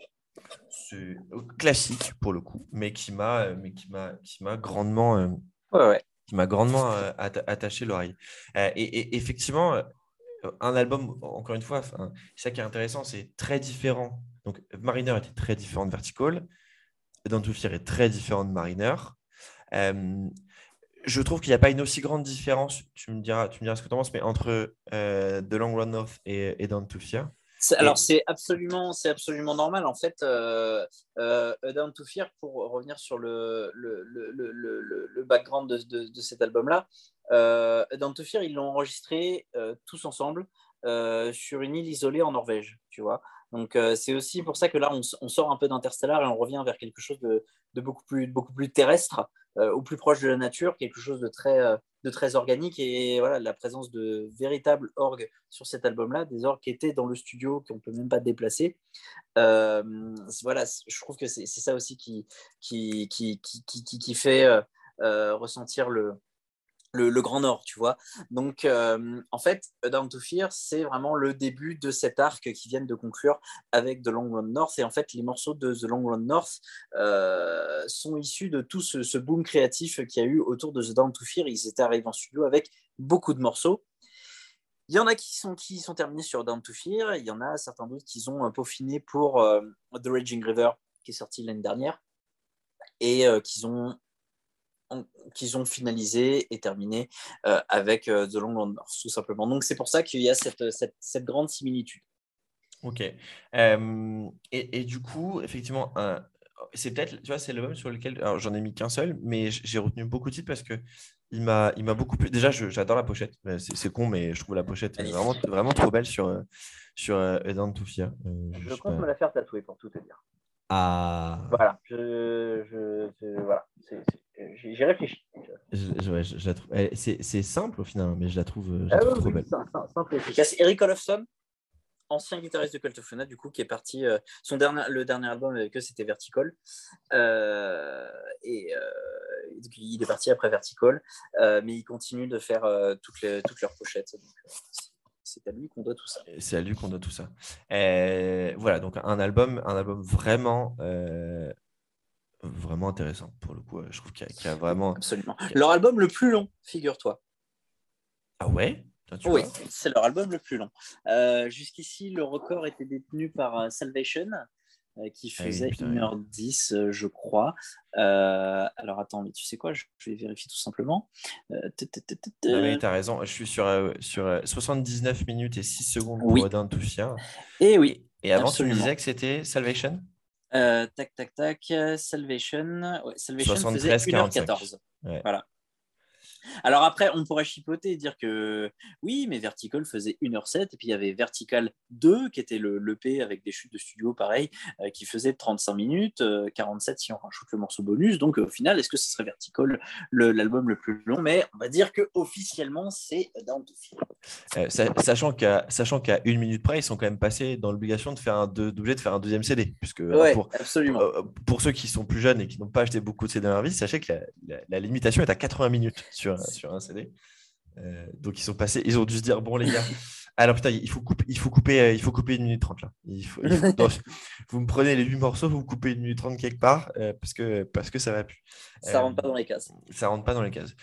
C'est classique pour le coup, mais qui m'a, mais qui m'a, qui m'a grandement, euh, ouais, ouais. qui m'a grandement euh, attaché l'oreille. Euh, et, effectivement, un album, encore une fois, c'est ça qui est intéressant, c'est très différent. Donc, Mariner était très différent de Vertical, Down to Fear est très différent de Mariner je trouve qu'il n'y a pas une aussi grande différence, tu me diras, tu me diras ce que tu en penses, mais entre euh, The Long Run North et, et Down to Fear. Alors, c'est absolument, absolument normal. En fait, euh, euh, Down to Fear, pour revenir sur le, le, le, le background de, de, de cet album-là, euh, Down to Fear, ils l'ont enregistré euh, tous ensemble sur une île isolée en Norvège, tu vois. Donc, c'est aussi pour ça que là, on, on sort un peu d'Interstellar et on revient vers quelque chose de, de beaucoup, plus, beaucoup plus terrestre. Euh, au plus proche de la nature, quelque chose de très, euh, de très organique. Et voilà, la présence de véritables orgues sur cet album-là, des orgues qui étaient dans le studio, qu'on ne peut même pas déplacer. Euh, voilà, je trouve que c'est ça aussi qui, qui, qui, qui, qui fait ressentir le, le, Grand Nord, tu vois. Donc, euh, en fait, Down to Fear, c'est vraiment le début de cet arc qui vient de conclure avec The Long Run North. Et en fait, les morceaux de The Long Run North euh, sont issus de tout ce, boom créatif qu'il y a eu autour de The Down to Fear. Ils étaient arrivés en studio avec beaucoup de morceaux. Il y en a qui sont, terminés sur Down to Fear. Il y en a certains d'autres qui ont euh, peaufiné pour The Raging River, qui est sorti l'année dernière. Et qui ont qu'ils ont finalisé et terminé euh, avec euh, The Long Run North, tout simplement. Donc c'est pour ça qu'il y a cette, cette, cette, grande similitude. Ok. Euh, et, et, du coup, effectivement, c'est peut-être, tu vois, c'est le même sur lequel, alors j'en ai mis qu'un seul, mais j'ai retenu beaucoup de titres parce que il m'a, il m'a beaucoup plu. Déjà, j'adore la pochette. C'est con, mais je trouve la pochette vraiment, vraiment trop belle sur sur Eden Tufia. je compte me la faire tatouer pour tout te dire. Ah. Voilà. Je, je, voilà. J'ai réfléchi. C'est simple au final, mais je la trouve, je la ah trouve trop belle. Simple, simple efficace. Eric Olofsson, ancien guitariste de Cult of Luna, du coup, qui est parti. Euh, son dernier, le dernier album avec eux, c'était Vertical. Euh, et il est parti après Vertical, mais il continue de faire toutes, les, toutes leurs pochettes. C'est à lui qu'on doit tout ça. C'est à lui qu'on doit tout ça. Et voilà, donc un album, un album vraiment vraiment intéressant pour le coup. Je trouve qu'il y, a vraiment. Absolument. Leur album le plus long, figure-toi. Ah ouais? Oui, c'est leur album le plus long. Euh, jusqu'ici, le record était détenu par euh, Salvation, euh, qui ah faisait 1h10, je crois. alors attends, mais tu sais quoi? Je vais vérifier tout simplement. tu as raison, je suis sur, sur 79 minutes et 6 secondes pour Odin Touffia. Et oui. Et avant, tu me disais que c'était Salvation? Tac, tac, tac. Salvation. Ouais, Salvation 73, faisait 1h14. Voilà. Alors après, on pourrait chipoter et dire que oui, mais Vertical faisait 1h07 et puis il y avait Vertical 2 qui était le l'EP avec des chutes de studio pareil euh, qui faisait 35 minutes, 47 euh, si on rajoute le morceau bonus. Donc au final, est-ce que ce serait Vertical l'album le, plus long? Mais on va dire que officiellement c'est Down to euh, sachant qu'à sachant qu'à une minute près, ils sont quand même passés dans l'obligation de faire un de, de faire un deuxième CD puisque pour, absolument. pour ceux qui sont plus jeunes et qui n'ont pas acheté beaucoup de CD dans leur vie, sachez que la, la limitation est à 80 minutes sur sur, un CD. Euh, donc ils sont passés, ils ont dû se dire bon les gars, alors putain il faut couper, il faut couper, euh, il faut couper une minute trente là. Il faut, vous me prenez les huit morceaux, vous coupez une minute trente quelque part euh, parce que parce que ça va plus. Ça rentre pas dans les cases. Ça rentre pas dans les cases.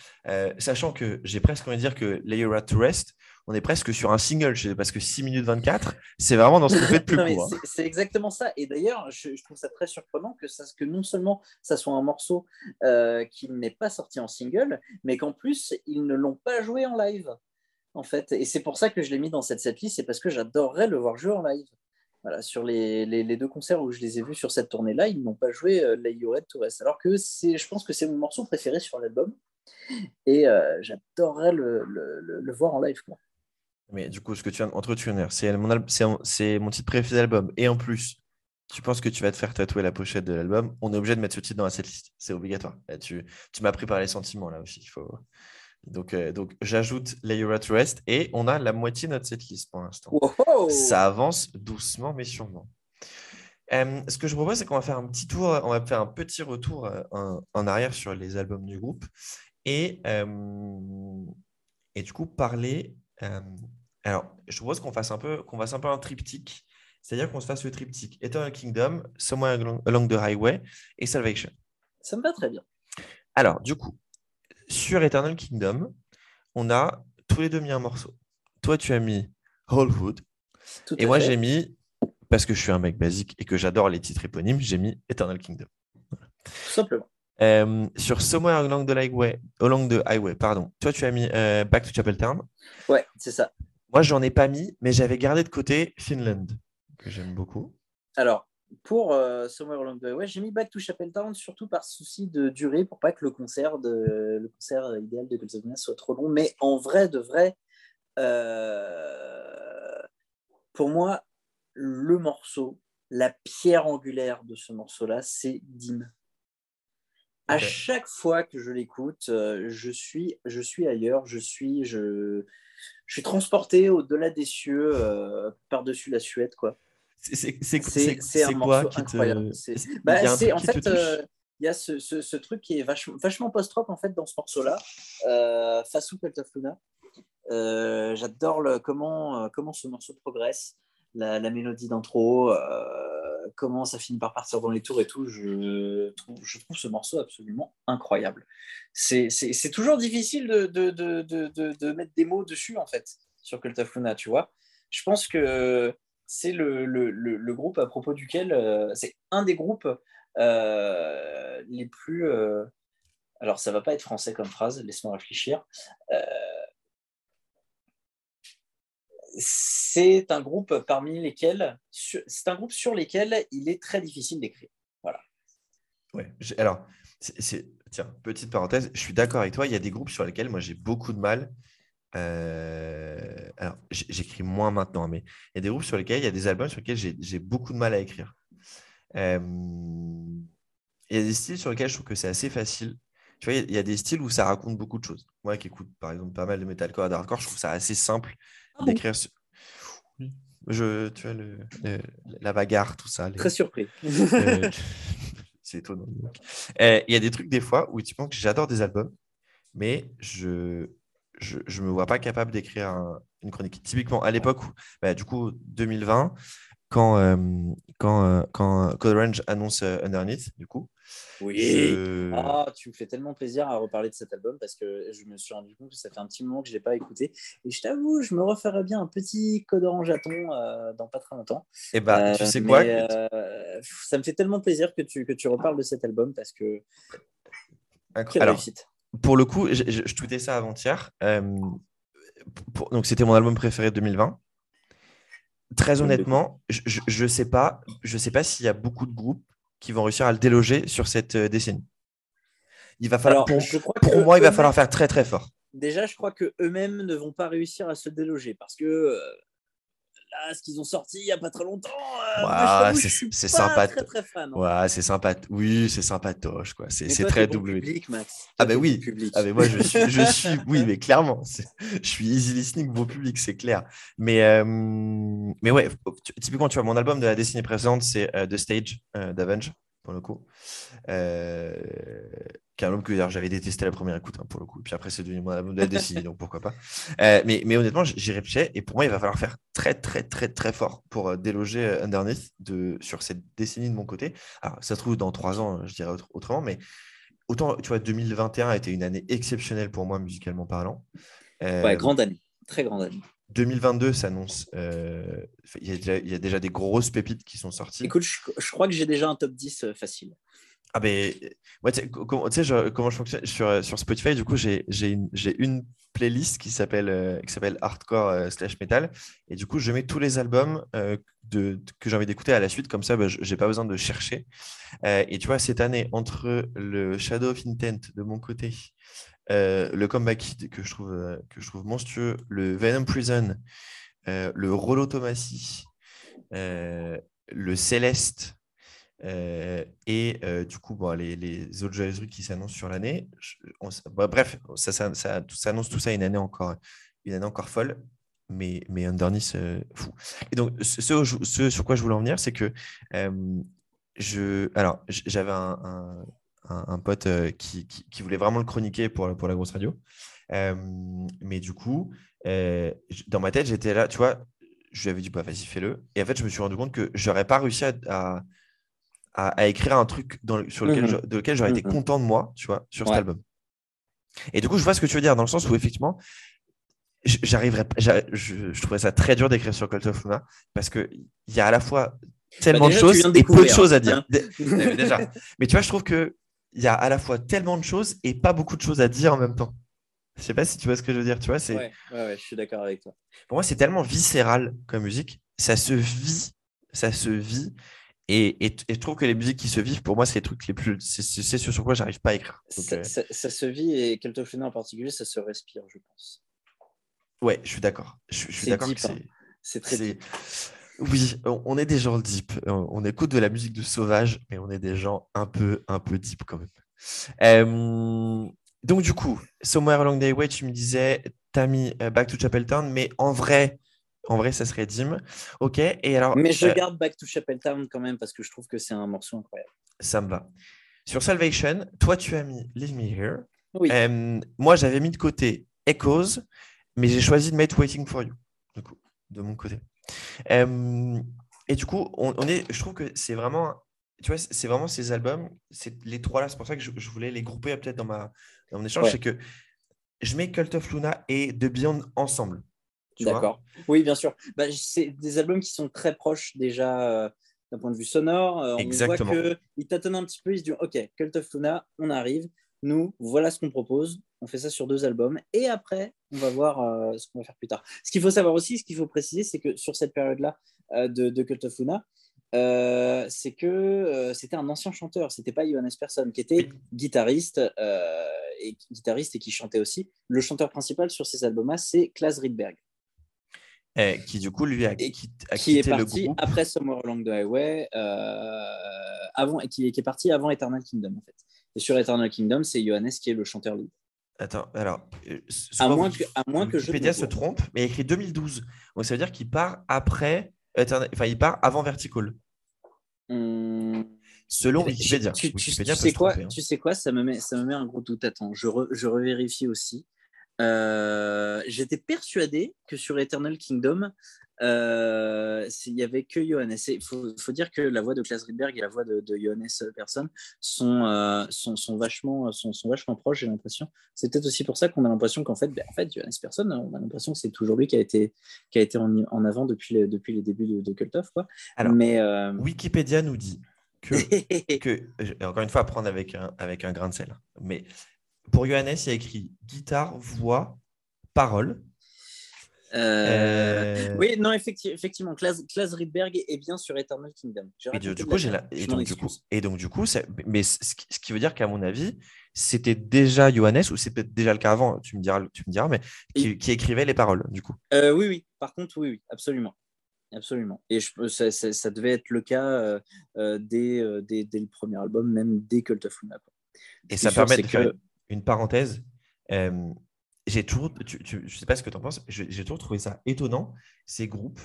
sachant que j'ai presque envie de dire que Lay Your to Rest, on est presque sur un single parce que 6 minutes 24, c'est vraiment dans ce qu'on fait de plus court. Hein. C'est exactement ça. Et d'ailleurs, je, trouve ça très surprenant que, ça, que non seulement ça soit un morceau euh, qui n'est pas sorti en single, mais qu'en plus, ils ne l'ont pas joué en live. En fait. Et c'est pour ça que je l'ai mis dans cette setlist, c'est parce que j'adorerais le voir jouer en live. Voilà, sur les, les, deux concerts où je les ai vus sur cette tournée-là, ils n'ont pas joué euh, Lay Your Head to Rest. Alors que je pense que c'est mon morceau préféré sur l'album. Et euh, j'adorerais le, le, le, voir en live. Quoi. Mais du coup, ce que tu viens entre tu c'est mon, mon titre préféré d'album. Et en plus, tu penses que tu vas te faire tatouer la pochette de l'album, on est obligé de mettre ce titre dans cette liste. C'est obligatoire. tu, tu m'as pris par les sentiments là aussi. Il faut... Donc, euh, donc j'ajoute Layer to Rest et on a la moitié de notre setlist pour l'instant. Ça avance doucement mais sûrement. Euh, ce que je propose, c'est qu'on va faire un petit tour, on va faire un petit retour euh, en, en arrière sur les albums du groupe et, et du coup parler alors, je propose qu'on fasse un peu, qu'on fasse un peu un triptyque, c'est-à-dire qu'on se fasse le triptyque Eternal Kingdom, Somewhere Along the Highway et Salvation. Ça me va très bien. Alors, du coup, sur Eternal Kingdom, on a tous les deux mis un morceau. Toi, tu as mis Whole Hood. et moi, j'ai mis, parce que je suis un mec basique et que j'adore les titres éponymes, j'ai mis Eternal Kingdom. Tout simplement. Euh, sur Somewhere Along the Highway, along the highway pardon. Toi, tu as mis euh, Back to Chapel Town. Ouais, c'est ça. Moi, j'en ai pas mis, mais j'avais gardé de côté Finland, que j'aime beaucoup. Alors, pour euh, Somewhere Along the Highway, j'ai mis Back to Chapel Town surtout par souci de durée pour pas que le concert, le concert idéal de Girls soit trop long. Mais en vrai, de vrai, pour moi, le morceau, la pierre angulaire de ce morceau-là, c'est Dim. À chaque fois que je l'écoute, euh, je, suis, je suis ailleurs, je suis, je, je suis transporté au-delà des cieux, euh, par-dessus la Suède. quoi. C'est un morceau incroyable. Bah, en fait, euh, il y a ce, ce, truc qui est vachement, vachement post-rock en fait dans ce morceau-là, euh, face Cult of Luna. J'adore comment, comment ce morceau progresse, la, la mélodie d'intro comment ça finit par partir dans les tours et tout, je trouve, ce morceau absolument incroyable. C'est toujours difficile de, mettre des mots dessus, en fait, sur Cult tu vois. Je pense que c'est le, groupe à propos duquel, euh, c'est un des groupes euh, les plus... Euh, alors, ça va pas être français comme phrase, laisse-moi réfléchir c'est un groupe parmi lesquels, c'est un groupe sur lesquels il est très difficile d'écrire. Voilà. Ouais. Alors, tiens, petite parenthèse, je suis d'accord avec toi. Il y a des groupes sur lesquels moi j'ai beaucoup de mal. Euh, alors, j'écris moins maintenant, mais il y a des groupes sur lesquels il y a des albums sur lesquels j'ai, beaucoup de mal à écrire. Euh, il y a des styles sur lesquels je trouve que c'est assez facile. Tu vois, il y a des styles où ça raconte beaucoup de choses. Moi qui écoute par exemple pas mal de metalcore et d'hardcore, je trouve ça assez simple ah d'écrire. Je, tu vois, le, la bagarre, tout ça. Très surpris. c'est étonnant. Il y a des trucs des fois où tu penses que j'adore des albums, mais je je ne me vois pas capable d'écrire une chronique. Typiquement, à l'époque, bah, du coup, 2020, quand, euh, quand, euh, quand Code Range annonce euh, Underneath, du coup. Oui. Ah, tu me fais tellement plaisir à reparler de cet album parce que je me suis rendu compte que ça fait un petit moment que je ne l'ai pas écouté. Et je t'avoue, je me referais bien un petit Code Orange à ton dans pas très longtemps. Et eh bah, tu sais quoi Ça me fait tellement plaisir que tu, que tu reparles de cet album parce que. Quelle Alors, réussite pour le coup, je, je, tweetais ça avant-hier. Euh, donc, c'était mon album préféré de 2020. Très honnêtement, je ne sais pas, je sais pas s'il y a beaucoup de groupes qui vont réussir à le déloger sur cette euh, décennie. Il va falloir, pour, pour moi, il va falloir faire très très fort. Déjà, je crois que eux-mêmes ne vont pas réussir à se déloger parce que euh, là, ce qu'ils ont sorti il n'y a pas très longtemps. Euh, c'est sympa. Très, très fan, hein. c'est sympa. Oui, c'est sympatoche. quoi. C'est très double. public, Max. Ah, ben oui. Ah, ben moi, je suis, je suis. Oui, mais clairement. Je suis easy listening, beau public, c'est clair. Mais, euh, mais ouais, typiquement, tu vois, mon album de la décennie précédente, c'est euh, The Stage d'Avenge, pour le coup. Euh, album que j'avais détesté la première écoute, hein, pour le coup. Puis après, c'est devenu mon album de la décennie, donc pourquoi pas. Euh, mais, mais honnêtement, j'y réfléchis. Et pour moi, il va falloir faire très, très, très, très fort pour euh, déloger euh, Underneath de, sur cette décennie de mon côté. Alors, ça se trouve, dans trois ans, je dirais autrement, mais autant, tu vois, 2021 a été une année exceptionnelle pour moi, musicalement parlant. ouais, grande année. Très grande année. 2022 s'annonce. Il y, a déjà des grosses pépites qui sont sorties. Écoute, je, je crois que j'ai déjà un top 10 facile. Ah ben, tu sais, comment, je fonctionne sur, sur Spotify, du coup, j'ai une, une playlist qui s'appelle euh, s'appelle Hardcore euh, slash Metal. Et du coup, je mets tous les albums euh, de, que j'ai envie d'écouter à la suite. Comme ça, bah, je n'ai pas besoin de chercher. et tu vois, cette année, entre le Shadow of Intent de mon côté, le Comeback que je, trouve, que je trouve monstrueux, le Venom Prison, le Rollo Thomasy, le Céleste, euh, et euh, du coup, bon, les, les autres joyeuses qui s'annoncent sur l'année. bref, ça, ça, ça, s'annonce tout ça une année encore, une année encore folle, mais, mais euh, fou. Et donc, ce, sur quoi je voulais en venir, c'est que je, alors, j'avais un, un, pote qui, qui, voulait vraiment le chroniquer pour, pour la grosse radio. mais du coup, dans ma tête, j'étais là, tu vois, je lui avais dit, bah, vas-y, fais-le. Et en fait, je me suis rendu compte que j'aurais pas réussi à à, écrire un truc dans sur lequel mhm. de lequel j'aurais été mhm. content de moi, tu vois, sur cet album. Et du coup, je vois ce que tu veux dire, dans le sens où effectivement, j'arriverais, je, je, trouvais ça très dur d'écrire sur Cult of Luna parce qu'il y a à la fois tellement bah, de choses et peu de choses à dire. Hein. déjà. Mais tu vois, je trouve qu'il y a à la fois tellement de choses et pas beaucoup de choses à dire en même temps. Je sais pas si tu vois ce que je veux dire. Tu vois, c'est. Ouais, ouais, je suis d'accord avec toi. Pour moi, c'est tellement viscéral comme musique. Ça se vit, ça se vit. Et, et, je trouve que les musiques qui se vivent, pour moi, c'est les trucs les plus. C'est ce sur quoi j'arrive pas à écrire. Euh, ça, se vit et Keltoflena en particulier, ça se respire, je pense. Ouais, je suis d'accord. Je, suis d'accord que hein. c'est. très. Oui, on est des gens deep. On écoute de la musique de sauvage, mais on est des gens un peu, un peu deep quand même. Euh, donc, du coup, Somewhere Along the Way, tu me disais, t'as mis euh, Back to Chapeltown, mais en vrai, en vrai, ça serait Dim. Ok. Et alors, Mais je euh, garde Back to Town quand même parce que je trouve que c'est un morceau incroyable. Ça me va. Sur Salvation, toi, tu as mis Leave Me Here. Oui. Euh, moi, j'avais mis de côté Echoes, mais j'ai choisi de mettre Waiting for You, du coup, de mon côté. Euh, et du coup, on, est, je trouve que c'est vraiment, tu vois, c'est vraiment ces albums, c'est les trois là. C'est pour ça que je, voulais les grouper peut-être dans, ma, dans mon échange. C'est que je mets Cult of Luna et The Beyond ensemble. D'accord. Oui, bien sûr. Bah, c'est des albums qui sont très proches déjà euh, d'un point de vue sonore. Euh, on Exactement. voit qu'ils tâtonnent un petit peu. Ils se disent Ok, Cult of Luna, on arrive. Nous, voilà ce qu'on propose. On fait ça sur deux albums. Et après, on va voir euh, ce qu'on va faire plus tard. Ce qu'il faut savoir aussi, ce qu'il faut préciser, c'est que sur cette période-là de, de, Cult of Luna, c'est que c'était un ancien chanteur. C'était pas Johannes Persson qui était guitariste et guitariste et qui chantait aussi. Le chanteur principal sur ces albums-là, c'est Klaas Rydberg. Eh, qui du coup lui a, qui, qui est parti après Somewhere Along the Highway, euh, avant, qui, qui, est parti avant Eternal Kingdom en fait. Et sur Eternal Kingdom, c'est Johannes qui est le chanteur lead. Attends, alors. Euh, à moins, que, à moins que Wikipédia se trompe, mais il écrit 2012. Donc ça veut dire qu'il part après Enfin, il part avant Vertical. Hum, Selon Wikipédia. tu- Wikipédia tu peut sais quoi, tromper, hein. tu sais quoi ça, me met, ça me met un gros doute. Attends, je, re- je revérifie aussi. Euh, J'étais persuadé que sur Eternal Kingdom, euh, il n'y avait que Johannes. Il faut, faut dire que la voix de Klaas Rydberg et la voix de, de Johannes Persson sont, euh, sont, sont, vachement, sont, sont vachement proches, j'ai l'impression. C'est peut-être aussi pour ça qu'on a l'impression qu'en fait, ben, en fait, Johannes Persson, on a l'impression que c'est toujours lui qui a été, qui a été en, en avant depuis, les, depuis les débuts de, de Cult of. Quoi. Alors, Mais. euh, Wikipédia nous dit que, que encore une fois, à prendre avec un, avec un grain de sel. Mais pour Johannes, il y a écrit guitare, voix, parole. Euh, Euh, Oui, non, effectivement, effectivement Klaas, Klaas Rydberg est bien sur Eternal Kingdom. Et du, coup, la- et donc, du coup, excuse. et donc, du coup, c'est- mais ce qui, veut dire qu'à mon avis, c'était déjà Johannes, ou c'est peut-être déjà le cas avant, tu me diras, tu me diras mais qui, qui écrivait les paroles, du coup. Euh, oui, oui, par contre, oui, oui, absolument. Absolument. Et je, ça, ça- ça devait être le cas dès, dès, dès le premier album, même dès Cult of Luna. quoi. Et ça permet de que- une, parenthèse. Euh, j'ai je sais pas ce que tu en penses, j'ai toujours trouvé ça étonnant, ces groupes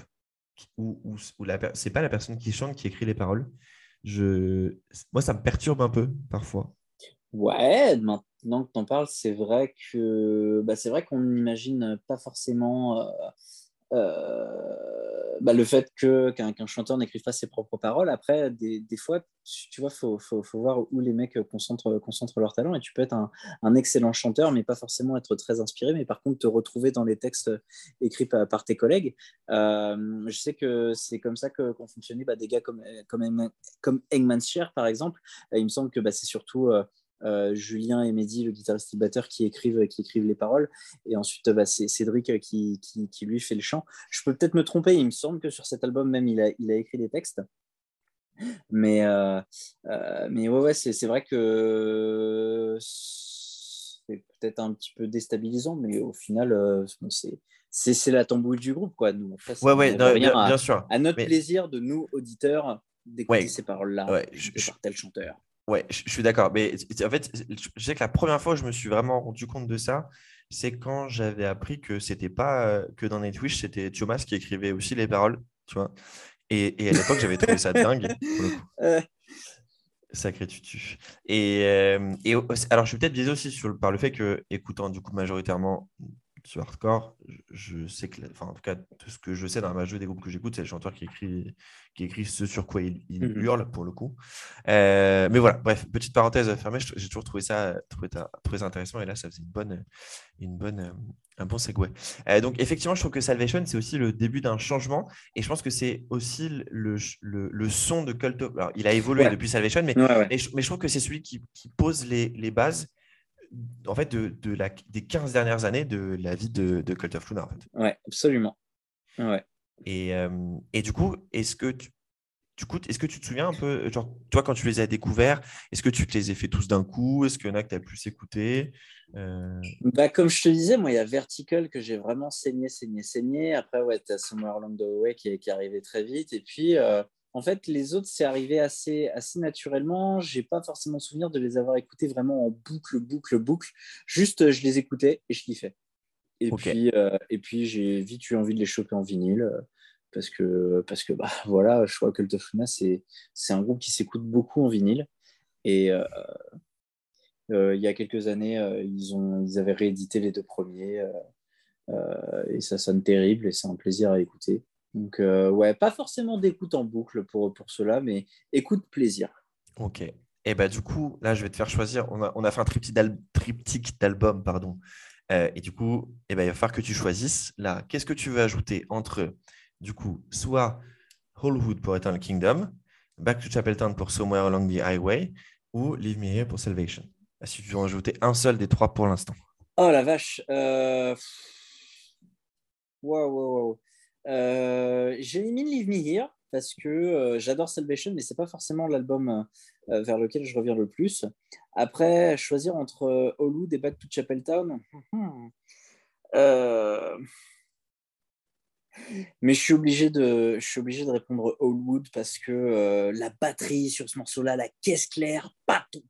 où, où, où c'est pas la personne qui chante qui écrit les paroles. Je, moi, ça me perturbe un peu parfois. Ouais, maintenant que tu en parles, c'est vrai que bah, c'est qu'on n'imagine pas forcément euh, euh, bah, le fait que qu'un chanteur n'écrive pas ses propres paroles. Après, des, fois, tu vois, faut, faut, faut voir où les mecs concentrent, concentrent leur talent. Et tu peux être un, excellent chanteur, mais pas forcément être très inspiré, mais par contre te retrouver dans les textes écrits par, tes collègues. Euh, je sais que c'est comme ça qu'ont fonctionné bah, des gars comme comme, Eggman- comme par exemple. Il me semble que bah, c'est surtout euh, euh, Julien et Mehdi, le guitariste et le batteur, qui écrivent, qui écrivent les paroles. Et ensuite, bah, c'est Cédric euh, qui, qui, qui, lui fait le chant. Je peux peut-être me tromper, il me semble que sur cet album même, il a, il a écrit des textes. Mais, euh, euh, mais ouais, ouais c'est vrai que c'est peut-être un petit peu déstabilisant, mais au final, euh, bon, c'est c'est la tambouille du groupe. Quoi. Nous, Ouais, ouais, non, bien, à, bien sûr. à notre Mais- plaisir de nous, auditeurs, d'écouter Ouais. ces Ouais, je- chantées je- par tel chanteur. Ouais, je, je suis d'accord. Mais en fait, je sais que la première fois où je me suis vraiment rendu compte de ça, c'est quand j'avais appris que c'était pas euh, que dans Nightwish, c'était Thomas qui écrivait aussi les paroles, tu vois. Et, et à l'époque, j'avais trouvé ça dingue, pour le coup. Euh, Sacré tutu. Et, euh, et alors, je suis peut-être biaisé aussi sur, par le fait que, écoutant du coup majoritairement ce hardcore, je, sais que, enfin, en tout cas, tout ce que je sais dans la majorité des groupes que j'écoute, c'est le chanteur qui écrit, qui écrit ce sur quoi il, il Mhm. hurle, pour le coup. Euh, mais voilà, bref, petite parenthèse fermée, j'ai toujours trouvé ça, trouvé, trouvé ça intéressant, et là, ça faisait une bonne, une bonne, euh, un bon segue. Euh, donc, effectivement, je trouve que Salvation, c'est aussi le début d'un changement, et je pense que c'est aussi le, le, le son de Cult of... Alors, il a évolué Ouais. depuis Salvation, mais ouais, ouais. mais je, mais je trouve que c'est celui qui, qui pose les, les bases en fait, de, de la, des 15 dernières années de la vie de, de Cult of Luna. En fait. Ouais, absolument. Ouais. et, euh, et du coup, est-ce que tu, du coup, est-ce que tu te souviens un peu, genre, toi, quand tu les as découverts, est-ce que tu te les as fait tous d'un coup? Est-ce qu'il y en a que tu as plus écouté? Euh, Bah, comme je te disais, moi, il y a Vertical que j'ai vraiment saigné, saigné, saigné. Après, ouais, tu as Somewhere Along the Way qui est, qui est arrivé très vite. Et puis, euh, en fait, les autres, c'est arrivé assez, assez naturellement. J'ai pas forcément souvenir de les avoir écoutés vraiment en boucle, boucle, boucle. Juste, je les écoutais et je kiffais. Et puis, euh, et puis j'ai vite eu envie de les choper en vinyle. euh, Parce que, parce que bah, voilà, je crois que Cult of Luna, c'est c'est un groupe qui s'écoute beaucoup en vinyle. Et euh, euh, il y a quelques années, euh, ils, ont, ils avaient réédité les deux premiers. euh, euh, et ça sonne terrible et c'est un plaisir à écouter. Donc, euh, ouais, pas forcément d'écoute en boucle pour, pour cela, mais écoute plaisir. ok. Et bah, du coup, là, je vais te faire choisir. On a, on a fait un triptyque d'al- triptyque d'albums, pardon. Euh, et du coup, eh ben, il va falloir que tu choisisses. Là, qu'est-ce que tu veux ajouter entre, du coup, soit Hollywood pour Eternal Kingdom, Back to Chapeltown pour Somewhere Along the Highway ou Leave Me Here pour Salvation Si tu veux en ajouter un seul des trois pour l'instant. Oh la vache. Euh... Wow, wow, wow. Euh, J'élimine Leave Me Here parce que euh, j'adore Salvation, mais c'est pas forcément l'album euh, vers lequel je reviens le plus. Après, choisir entre euh, Hollywood et Back to Chapeltown. hmm, euh, Mais je suis obligé de, je suis obligé de répondre Hollywood parce que euh, la batterie sur ce morceau-là, la caisse claire, paton,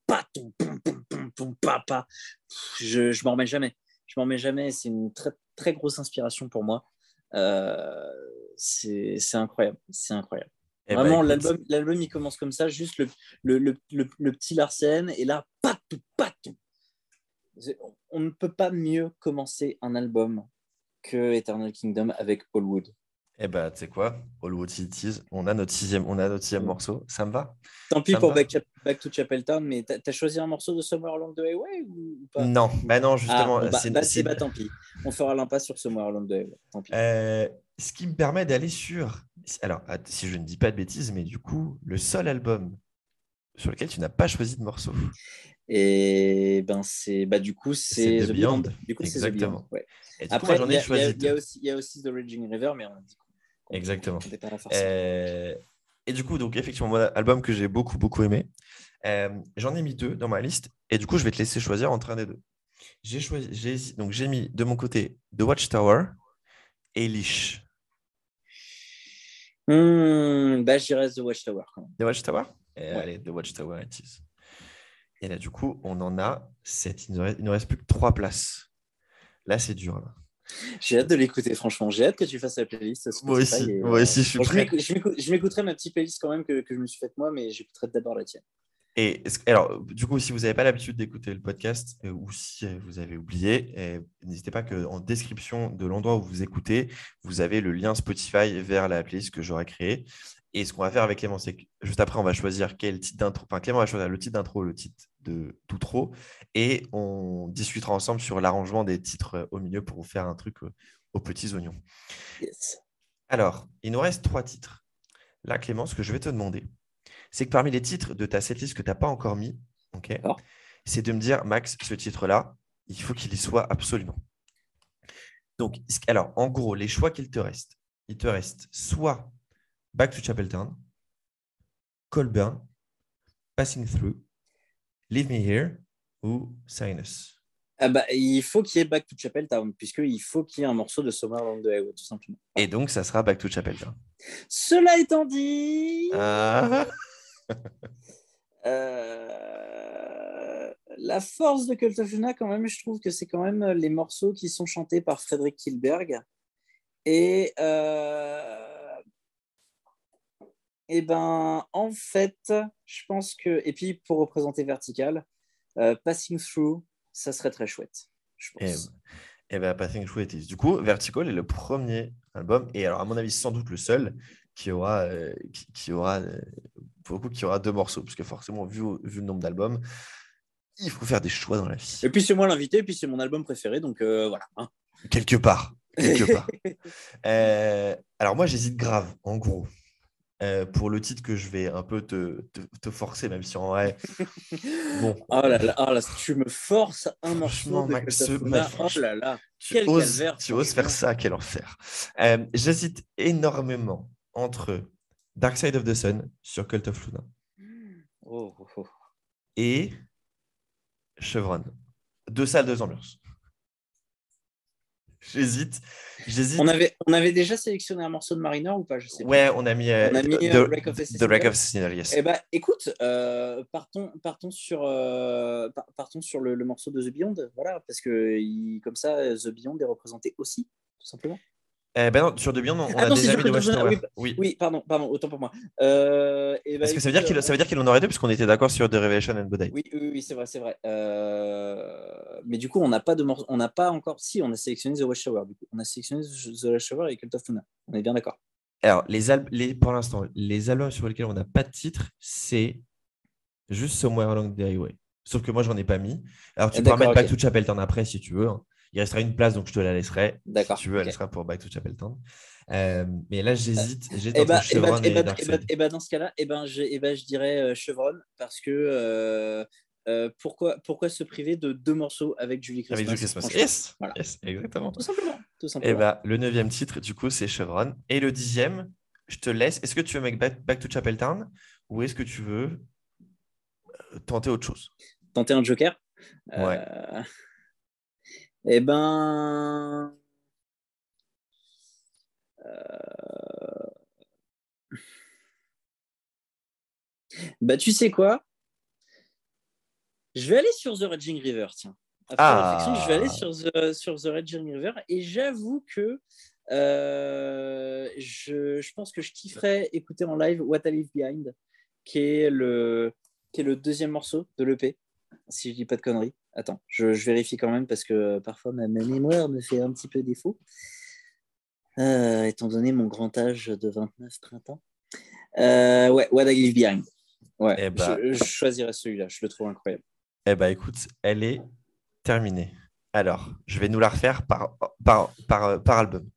pom, pom, pom, pom, papa, je, je m'en remets jamais. Je m'en remets jamais. C'est une très, très grosse inspiration pour moi. C'est incroyable. C'est incroyable. Eh ben, Vraiment, l'album, l'album, il commence comme ça, juste le, le, le, petit Larsen, et là, patou, patou. On ne peut pas mieux commencer un album que Eternal Kingdom avec Allwood. Eh ben, tu sais quoi, Hollywood Cities, on a notre sixième, on a notre sixième morceau, ça me va Tant pis Ça pour. Back, to Chapeltown, mais t'as as choisi un morceau de Somewhere Along the Highway ou, pas? Non, bah non, Ah, justement, bon, bah, c'est- bah, bah, tant pis. On fera l'impasse sur Somewhere Along the Highway. Tant pis. Euh, ce qui me permet d'aller sur. Alors, si je ne dis pas de bêtises, mais du coup, le seul album sur lequel tu n'as pas choisi de morceau. Et ben c'est bah du coup c'est The The Beyond. Beyond. Du coup c'est The Exactement. Beyond. ouais. Et du coup, Après moi, j'en il y, ai y a- choisi il y a aussi il y a aussi The Raging River, mais on a dit Exactement. Euh, Et du coup, donc effectivement, moi, album que j'ai beaucoup, beaucoup aimé. Euh, J'en ai mis deux dans ma liste. Et du coup, je vais te laisser choisir entre un des deux. J'ai choisi, donc j'ai mis de mon côté The Watchtower et Leash. Hmm, bah je dirais The Watchtower quand même. The Watchtower? Ouais. Allez, The Watchtower it is. Et là, du coup, on en a sept. Il ne reste, il ne reste plus que trois places. Là, c'est dur. là. J'ai hâte de l'écouter franchement. J'ai hâte que tu fasses la playlist. Moi aussi, et, moi euh, aussi, je suis bon, prêt. je m'écoute- je m'écouterai ma petite playlist quand même que, que je me suis faite moi, mais j'écouterai d'abord la tienne. Et que- alors, du coup, si vous n'avez pas l'habitude d'écouter le podcast euh, ou si vous avez oublié, euh, n'hésitez pas qu'en description de l'endroit où vous écoutez, vous avez le lien Spotify vers la playlist que j'aurai créée. Et ce qu'on va faire avec Clément, c'est que juste après, on va choisir quel titre d'intro. Enfin, Clément va choisir le titre d'intro, le titre de d'outro, et on discutera ensemble sur l'arrangement des titres euh, au milieu pour vous faire un truc euh, aux petits oignons. Yes. Alors, il nous reste trois titres. Là, Clément, ce que je vais te demander, c'est que parmi les titres de ta setlist que tu n'as pas encore mis, ok, c'est de me dire, Max, ce titre-là, il faut qu'il y soit absolument. Donc, alors, en gros, les choix qu'il te reste, il te reste soit Back to Chapeltown, Colburn, Passing Through, Leave Me Here ou Sinus. Ah bah, il faut qu'il y ait Back to Chapeltown, puisqu'il faut qu'il y ait un morceau de Along the Highway, tout simplement. Et donc, ça sera Back to Chapeltown. Cela étant dit, Ah, euh, la force de Cult of Luna, quand même, je trouve que c'est quand même les morceaux qui sont chantés par Frédéric Kilberg. Et, euh, et ben, en fait, je pense que. Et puis, pour représenter Vertical, euh, Passing Through, ça serait très chouette. Je Et, pense. et ben, Passing Through It Is. Du coup, Vertical est le premier album, et alors, à mon avis, sans doute le seul qui aura, euh, qui, qui aura euh, pour le coup, qui aura deux morceaux, parce que forcément, vu, vu le nombre d'albums, il faut faire des choix dans la vie. Et puis, c'est moi l'invité, et puis c'est mon album préféré, donc euh, voilà. hein. Quelque part. Quelque part. Euh, alors, moi, j'hésite grave, en gros. Euh, pour le titre que je vais un peu te, te, te forcer, même si en vrai, bon, Oh là là, oh là, tu me forces un Franchement, morceau de Max, Oh là là. tu Quel oses, calvaire, tu oses faire ça, quel enfer. Euh, J'hésite énormément entre Dark Side of the Sun sur Cult of Luna Oh, oh, oh. et Chevron. Deux salles, deux ambiances. J'hésite. J'hésite. On avait, on avait déjà sélectionné un morceau de Mariner ou pas? Je sais Ouais, on a mis, euh, On a mis, The, euh, Wreck of the of yes. Eh ben, écoute, euh, partons, partons sur, euh, par- partons sur le, le morceau de The Beyond, voilà, parce que il- comme ça, The Beyond est représenté aussi, tout simplement. Eh ben non, sur The Beyond, on, on Ah a non, déjà mis The Watchtower. oui, Oui. Oui, pardon, pardon, autant pour moi. Euh, eh ben, Parce que ça veut dire qu'il ça veut dire qu'il en aurait deux, puisqu'on était d'accord sur The Revelation and Godai. Oui, oui, oui, c'est vrai, c'est vrai. Euh, Mais du coup, on n'a pas de morceau, on n'a pas encore. Si, on a sélectionné The Watchtower. Du coup, on a sélectionné The Watchtower et Cult of Luna. On est bien d'accord. Alors, les al- les, pour l'instant, les albums sur lesquels on n'a pas de titre, c'est juste Somewhere Along the Highway. Sauf que moi, j'en ai pas mis. Alors, tu Ah, peux en mettre d'accord, Back to Chapeltown après si tu veux. hein. Il restera une place, donc je te la laisserai. D'accord, Si tu veux, elle sera pour Back to Chapeltown. Euh, mais là, j'hésite. J'hésite Et entre bah, et Chevron bah, et, et bah, et bah- et bah, dans ce cas-là, et ben, et ben, je dirais euh, Chevron parce que euh, euh, pourquoi, pourquoi se priver de deux morceaux avec Julie Christmas Avec du Christmas? Yes, Voilà. yes, exactement. Tout simplement. Tout Et simplement. bah, le neuvième titre, du coup, c'est Chevron. Et le dixième, je te laisse. Est-ce que tu veux mettre Back, to Chapeltown ou est-ce que tu veux euh, tenter autre chose? Tenter un Joker? Ouais. Euh, Eh ben. euh, Bah, tu sais quoi? Je vais aller sur The Raging River, tiens. Après Ah. réflexion, je vais aller sur The, sur The Raging River et j'avoue que Euh, je, je, pense que je kifferais écouter en live What I Leave Behind, qui est le, qui est le deuxième morceau de l'EP, si je dis pas de conneries. Attends, je, je, vérifie quand même parce que parfois ma, ma, mémoire me fait un petit peu défaut, euh, étant donné mon grand âge de 29-30 ans. Euh, ouais, What I Leave Behind. Ouais, eh bah, je, je, choisirais celui-là, je le trouve incroyable. Eh bah écoute, elle est terminée. Alors, je vais nous la refaire par, par, par, par album.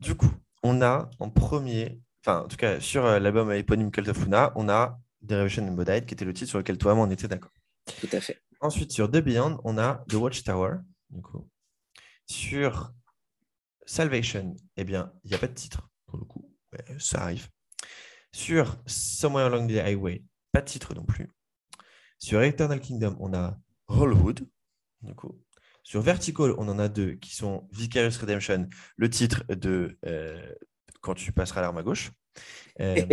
Du coup, on a en premier, enfin en tout cas sur euh, l'album éponyme Cult of Luna, on a Derivation and Bodite, qui était le titre sur lequel toi et moi on était d'accord. Tout à fait. Ensuite, sur The Beyond, on a The Watchtower. Du coup. Sur Salvation, eh bien, il n'y a pas de titre, pour le coup. ça arrive. Sur Somewhere Along the Highway, pas de titre non plus. Sur Eternal Kingdom, on a Rollwood. Du coup. Sur Vertical, on en a deux qui sont Vicarious Redemption, le titre de euh, Quand tu passeras l'arme à gauche. Euh,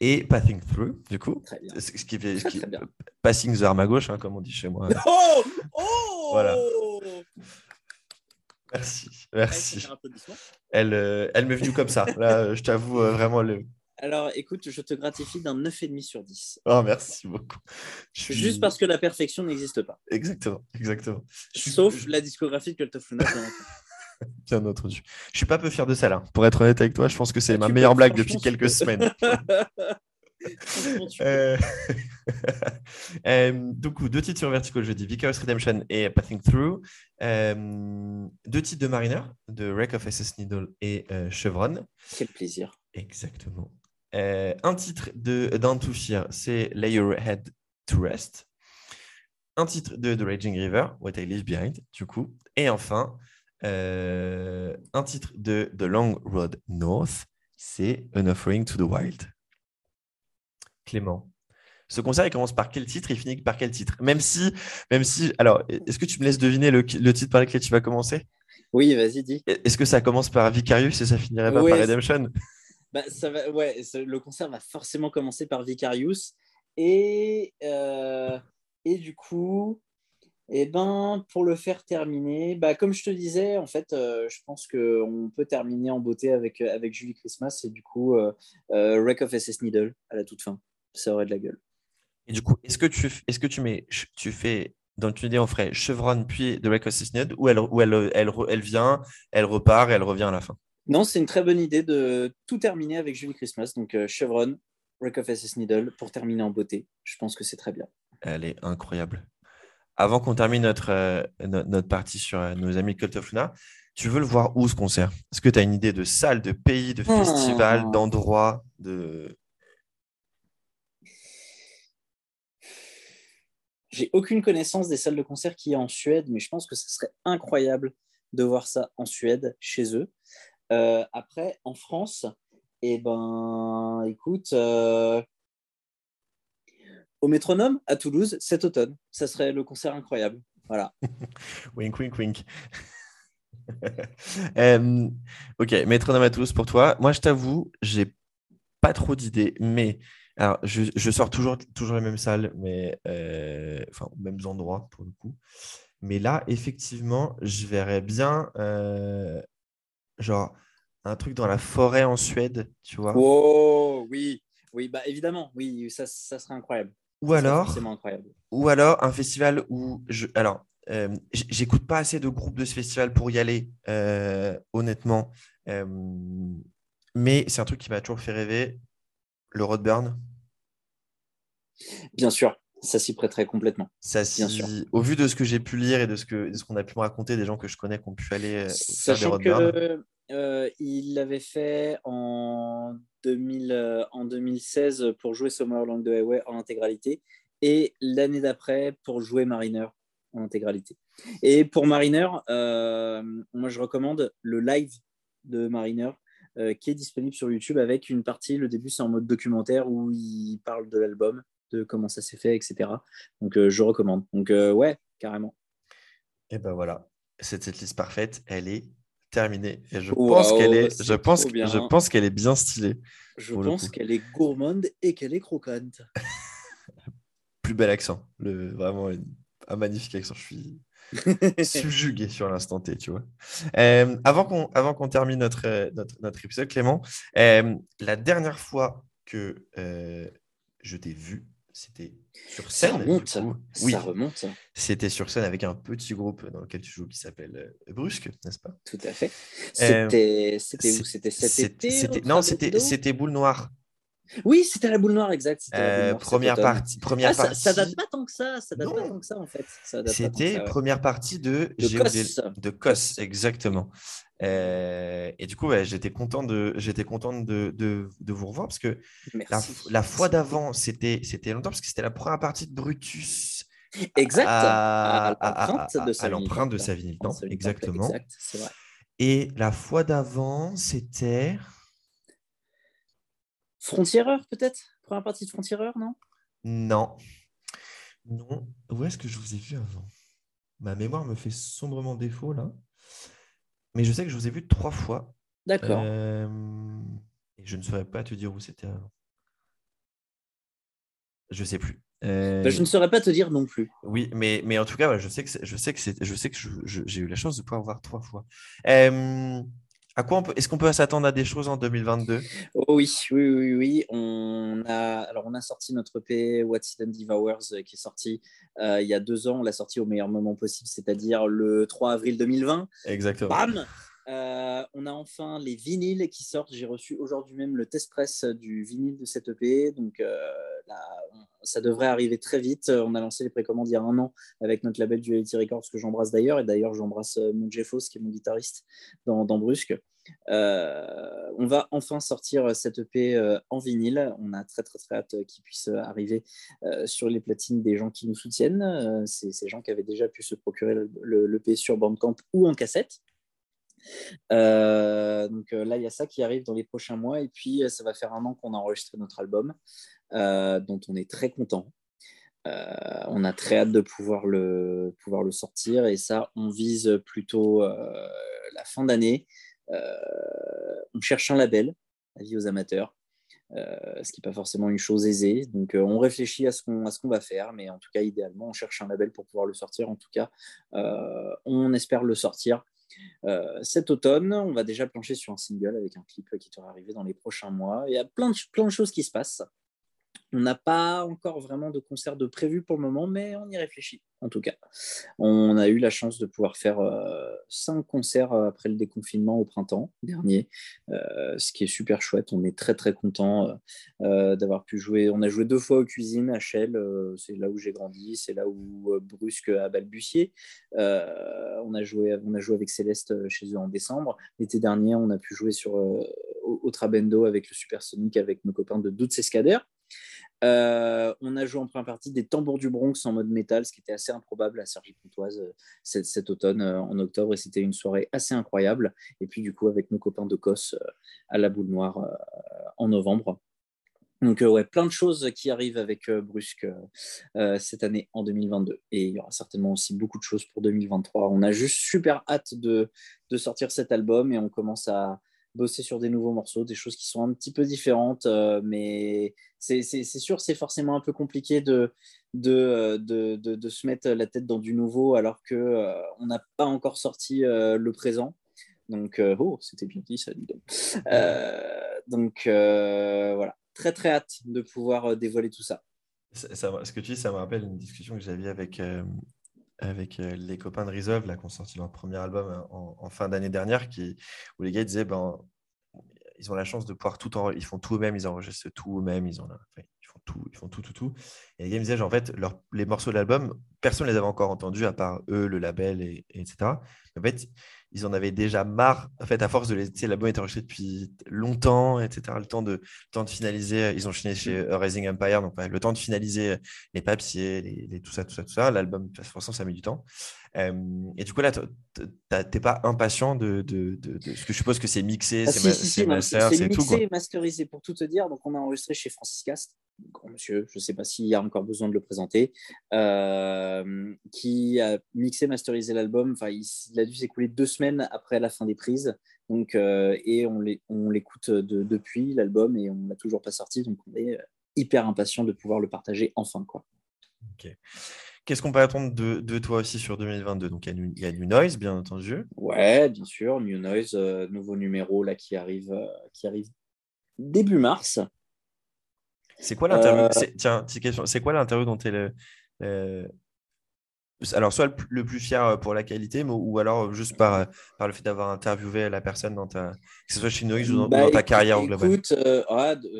et Passing Through, du coup. Ce qui fait, ce qui, passing the arm à gauche, hein, comme on dit chez moi. Oh, oh voilà. Merci, merci. Elle, euh, elle m'est venue comme ça. Là, je t'avoue vraiment le, alors, écoute, je te gratifie d'un 9,5 sur 10. Oh, merci beaucoup. Juste parce que la perfection n'existe pas. Exactement, exactement. Sauf la discographie de Cult of bien entendu. Je suis pas peu fier de ça, là. Pour être honnête avec toi, je pense que c'est ah, ma meilleure blague depuis quelques semaines. euh... euh, du coup, deux titres sur Vertical, je dis Vicarious Redemption et Passing Through. Euh, deux titres de Mariner, de Wreck of SS Needle et euh, Chevron. Quel plaisir. Exactement. Euh, un titre de Down to Fear, c'est Lay Your Head to Rest. Un titre de The Raging River, What I Leave Behind, du coup. Et enfin, euh, un titre de The Long Road North, c'est An Offering to the Wild. Clément. Ce concert, il commence par quel titre? Il finit par quel titre? Même si, même si, alors, est-ce que tu me laisses deviner le, le titre par lequel tu vas commencer? Oui, vas-y, dis. Est-ce que ça commence par Vicarious et ça finirait pas par Redemption? Bah, ça va, ouais, le concert va forcément commencer par Vicarious. Et, euh, et du coup, et eh ben, pour le faire terminer, bah, comme je te disais, en fait, euh, je pense qu'on peut terminer en beauté avec, avec Julie Christmas et du coup, euh, Wreck of SS Needle à la toute fin. Ça aurait de la gueule. Et du coup, est-ce que tu, est-ce que tu mets, tu fais, dans ton idée, on ferait Chevron puis de Wreck of SS Needle ou elle, ou elle, elle, elle, vient, elle repart et elle revient à la fin? Non, c'est une très bonne idée de tout terminer avec Julie Christmas. Donc, euh, Chevron, Wreck of SS Needle pour terminer en beauté. Je pense que c'est très bien. Elle est incroyable. Avant qu'on termine notre, euh, notre, partie sur euh, nos amis Cult of Luna, tu veux le voir où ce concert? Est-ce que tu as une idée de salle, de pays, de festival, hmm. d'endroit de... J'ai aucune connaissance des salles de concert qui y a en Suède, mais je pense que ce serait incroyable de voir ça en Suède, chez eux. Euh, après, en France, eh ben, écoute, euh, au métronome à Toulouse cet automne, ça serait le concert incroyable. Voilà. wink, wink, wink. Euh, ok, métronome à Toulouse pour toi. Moi, je t'avoue, j'ai pas trop d'idées, mais alors, je, je, sors toujours, toujours les mêmes salles, mais enfin, mêmes endroits pour le coup. Mais là, effectivement, je verrais bien genre un truc dans la forêt en Suède, tu vois. Oh oui, oui, bah évidemment, oui, ça, ça serait incroyable. Ou alors, ou alors un festival où je, alors, euh, j'écoute pas assez de groupes de ce festival pour y aller, euh, honnêtement. Euh, mais c'est un truc qui m'a toujours fait rêver, le Roadburn. Bien sûr, ça s'y prêterait complètement. Ça Bien sûr. Au vu de ce que j'ai pu lire et de ce qu'on ce qu'on a pu me raconter des gens que je connais qui ont pu aller faire des Roadburn. Euh, il l'avait fait en, 2000, euh, en 2016 pour jouer Along the Highway en intégralité et l'année d'après pour jouer Mariner en intégralité. Et pour Mariner, euh, moi je recommande le live de Mariner qui est disponible sur YouTube avec une partie, le début c'est en mode documentaire où il parle de l'album, de comment ça s'est fait, etc. Donc je recommande. Donc ouais, carrément. Et ben voilà, cette liste parfaite, elle est terminée. Et je pense qu'elle est, je pense, je pense qu'elle est bien stylée. Je pense qu'elle est gourmande et qu'elle est croquante. Plus bel accent, le, vraiment un magnifique accent. Je suis, subjugué sur l'instant T, tu vois. Euh, avant qu'on avant qu'on termine notre, notre, notre, épisode, Clément, euh, la dernière fois que euh, je t'ai vu, c'était sur scène. Ça remonte, oui, ça remonte. C'était sur scène avec un petit groupe dans lequel tu joues qui s'appelle Brusque, n'est-ce pas? Tout à fait. C'était où? C'était cet été Non, c'était Boule Noire. Oui, c'était la boule noire, exact. Euh, première partie. Première ah, partie. Ça, date pas tant que ça. Ça date pas tant que ça, en fait. C'était première partie de. De De Cos, exactement. Euh, et du coup, j'étais content, de, j'étais content de, de, de, vous revoir parce que la, fois d'avant, c'était, c'était longtemps parce que c'était la première partie de Brutus. Exact. À, l'empreinte de sa vie. Exactement. Exact, vrai. Et la fois d'avant, c'était. Frontiéreur, peut-être? Première partie de Frontiéreur, non? Non. Non. Où est-ce que je vous ai vu avant? Ma mémoire me fait sombrement défaut, là. Mais je sais que je vous ai vu trois fois. D'accord. Euh, et je ne saurais pas te dire où c'était avant. Je sais plus. Euh, bah, je ne saurais pas te dire non plus. Oui, mais, mais en tout cas, je sais que je sais que je sais que j'ai eu la chance de pouvoir voir trois fois. Euh, à quoi est-ce qu'on peut s'attendre à des choses en 2022 Oui, oui, oui, oui. On a, alors on a sorti notre EP What's It Devours euh, qui est sorti euh, il y a deux ans. On l'a sorti au meilleur moment possible, c'est-à-dire le 3 avril 2020. Exactement. Bam euh, on a enfin les vinyles qui sortent. J'ai reçu aujourd'hui même le test press du vinyle de cette EP. Donc ça devrait arriver très vite. On a lancé les précommandes il y a un an avec notre label Duality Records que j'embrasse d'ailleurs. Et d'ailleurs, j'embrasse mon Jeffos qui est mon guitariste dans, Brusque. Euh, on va enfin sortir cette EP euh, en vinyle. On a très très très hâte qu'il puisse arriver sur les platines des gens qui nous soutiennent. C'est ces gens qui avaient déjà pu se procurer l'EP le, sur Bandcamp ou en cassette. Euh, donc euh, là, il y a ça qui arrive dans les prochains mois. Et puis, euh, ça va faire un an qu'on a enregistré notre album, dont on est très content. on a très hâte de pouvoir le, sortir. Et ça, on vise plutôt la fin d'année. on cherche un label, avis aux amateurs. ce qui n'est pas forcément une chose aisée. Donc, on réfléchit à ce qu'on qu'on va faire, mais en tout cas, idéalement, on cherche un label pour pouvoir le sortir. En tout cas, on espère le sortir euh, cet automne, on va déjà plancher sur un single avec un clip qui devrait arriver dans les prochains mois. Il y a plein de, plein de choses qui se passent. On n'a pas encore vraiment de concert de prévu pour le moment, mais on y réfléchit en tout cas. On a eu la chance de pouvoir faire euh, cinq concerts euh, après le déconfinement au printemps dernier, euh, ce qui est super chouette. On est très très content d'avoir pu jouer. On a joué deux fois aux cuisines à Chelles, c'est là où j'ai grandi, c'est là où Brusque a balbutié. on, a joué, on a joué avec Céleste chez eux en décembre. L'été dernier, on a pu jouer sur, au, Trabendo avec le Supersonic avec nos copains de Doutes Escader. Euh, on a joué en première partie des tambours du Bronx en mode métal, ce qui était assez improbable à Sergi Pontoise euh, cet, automne euh, en octobre, et c'était une soirée assez incroyable. Et puis du coup avec nos copains de Cos à la boule noire en novembre. Donc ouais, plein de choses qui arrivent avec Brusque cette année en 2022. Et il y aura certainement aussi beaucoup de choses pour 2023. On a juste super hâte de sortir cet album et on commence à, bosser sur des nouveaux morceaux, des choses qui sont un petit peu différentes, euh, mais c'est sûr, c'est forcément un peu compliqué de de, de, de, se mettre la tête dans du nouveau alors qu'on euh, on n'a pas encore sorti euh, le présent. Donc, oh, c'était bien dit ça, dis donc. donc, voilà, très très hâte de pouvoir dévoiler tout ça. ça. Ce que tu dis, ça me rappelle une discussion que j'avais avec avec euh, les copains de Resolve, là, qui ont sorti leur premier album euh, en, fin d'année dernière, qui, où les gars disaient ben, ils ont la chance de pouvoir tout en, ils font tout eux-mêmes, ils enregistrent tout eux-mêmes, ils, ont, ils font tout, ils font tout, tout, tout. Et les me disaient, en fait, les morceaux de l'album, personne ne les avait encore entendus, à part eux, le label, et, etc. en fait, ils en avaient déjà marre. En fait, à force de les. L'album était enregistré depuis longtemps, etc. Le temps de, temps de finaliser. Ils ont fini chez mm. Rising Empire. Donc, le temps de finaliser les papiers, les, tout ça, tout ça, tout ça. L'album, de toute façon, ça met du temps. Euh, et du coup, là, tu n'es pas impatient de, de, de, ce que je suppose que c'est mixé, ah, c'est si, c'est mixé et masterisé, pour tout te dire. Donc, on a enregistré chez Francis Cast grand monsieur, je ne sais pas s'il y a encore besoin de le présenter, euh, qui a mixé, masterisé l'album. Enfin, il, a dû s'écouler deux semaines après la fin des prises. Donc, euh, et on l'écoute de, depuis l'album et on ne l'a toujours pas sorti. Donc, on est hyper impatient de pouvoir le partager enfin. Quoi. Ok. Qu'est-ce qu'on peut attendre de, toi aussi sur 2022 Donc, il y, a New Noise, bien entendu. Ouais, bien sûr. New Noise, euh, nouveau numéro là, qui, arrive, euh, qui arrive début mars. C'est quoi l'interview? Tiens, question. C'est quoi l'interview dont tu es le, alors, soit le plus fier euh, pour la qualité, ou alors euh, juste par, euh, par le fait d'avoir interviewé la personne dans ta, que ce soit chez Noise ou dans, bah, ta carrière écoute, globale Écoute,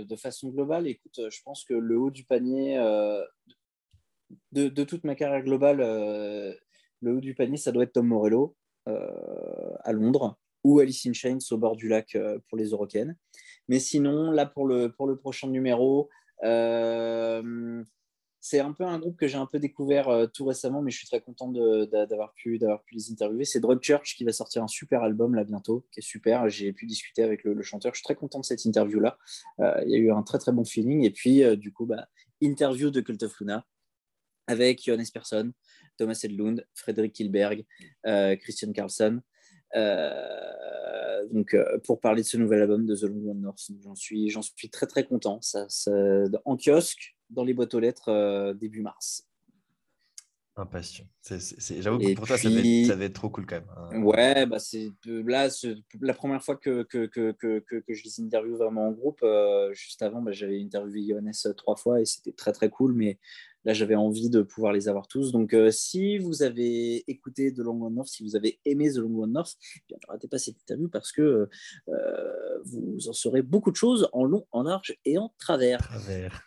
de, façon globale, écoute, je pense que le haut du panier, de, toute ma carrière globale, le haut du panier, ça doit être Tom Morello à Londres ou Alice in Chains au bord du lac pour les Eurocaines. Mais sinon, là, pour le, pour le prochain numéro, c'est un peu un groupe que j'ai un peu découvert euh, tout récemment, mais je suis très content d'avoir pu, pu les interviewer. C'est Drug Church qui va sortir un super album là bientôt, qui est super. J'ai pu discuter avec le, chanteur. Je suis très content de cette interview-là. Euh, il y a eu un très très bon feeling. Et puis, euh, du coup, bah, interview de Cult of Luna avec Johannes Persson, Thomas Edlund, Frédéric Kilberg, Christian Carlson. donc, pour parler de ce nouvel album de The Long One North, j'en suis, j'en suis très très content. Ça, ça, en kiosque, dans les boîtes aux lettres euh, début mars. Impatient. J'avoue que pour toi, ça va, être, trop cool quand même. Hein. Ouais, bah c'est là, la première fois que, que, que, que, que je les interview vraiment en groupe, euh, juste avant, bah, j'avais interviewé Johannes euh, trois fois et c'était très très cool, mais là j'avais envie de pouvoir les avoir tous. Donc si vous avez écouté The Long One North, si vous avez aimé The Long One North, eh bien, ne ratez pas cette interview parce que vous en saurez beaucoup de choses en long, en large et en travers. travers.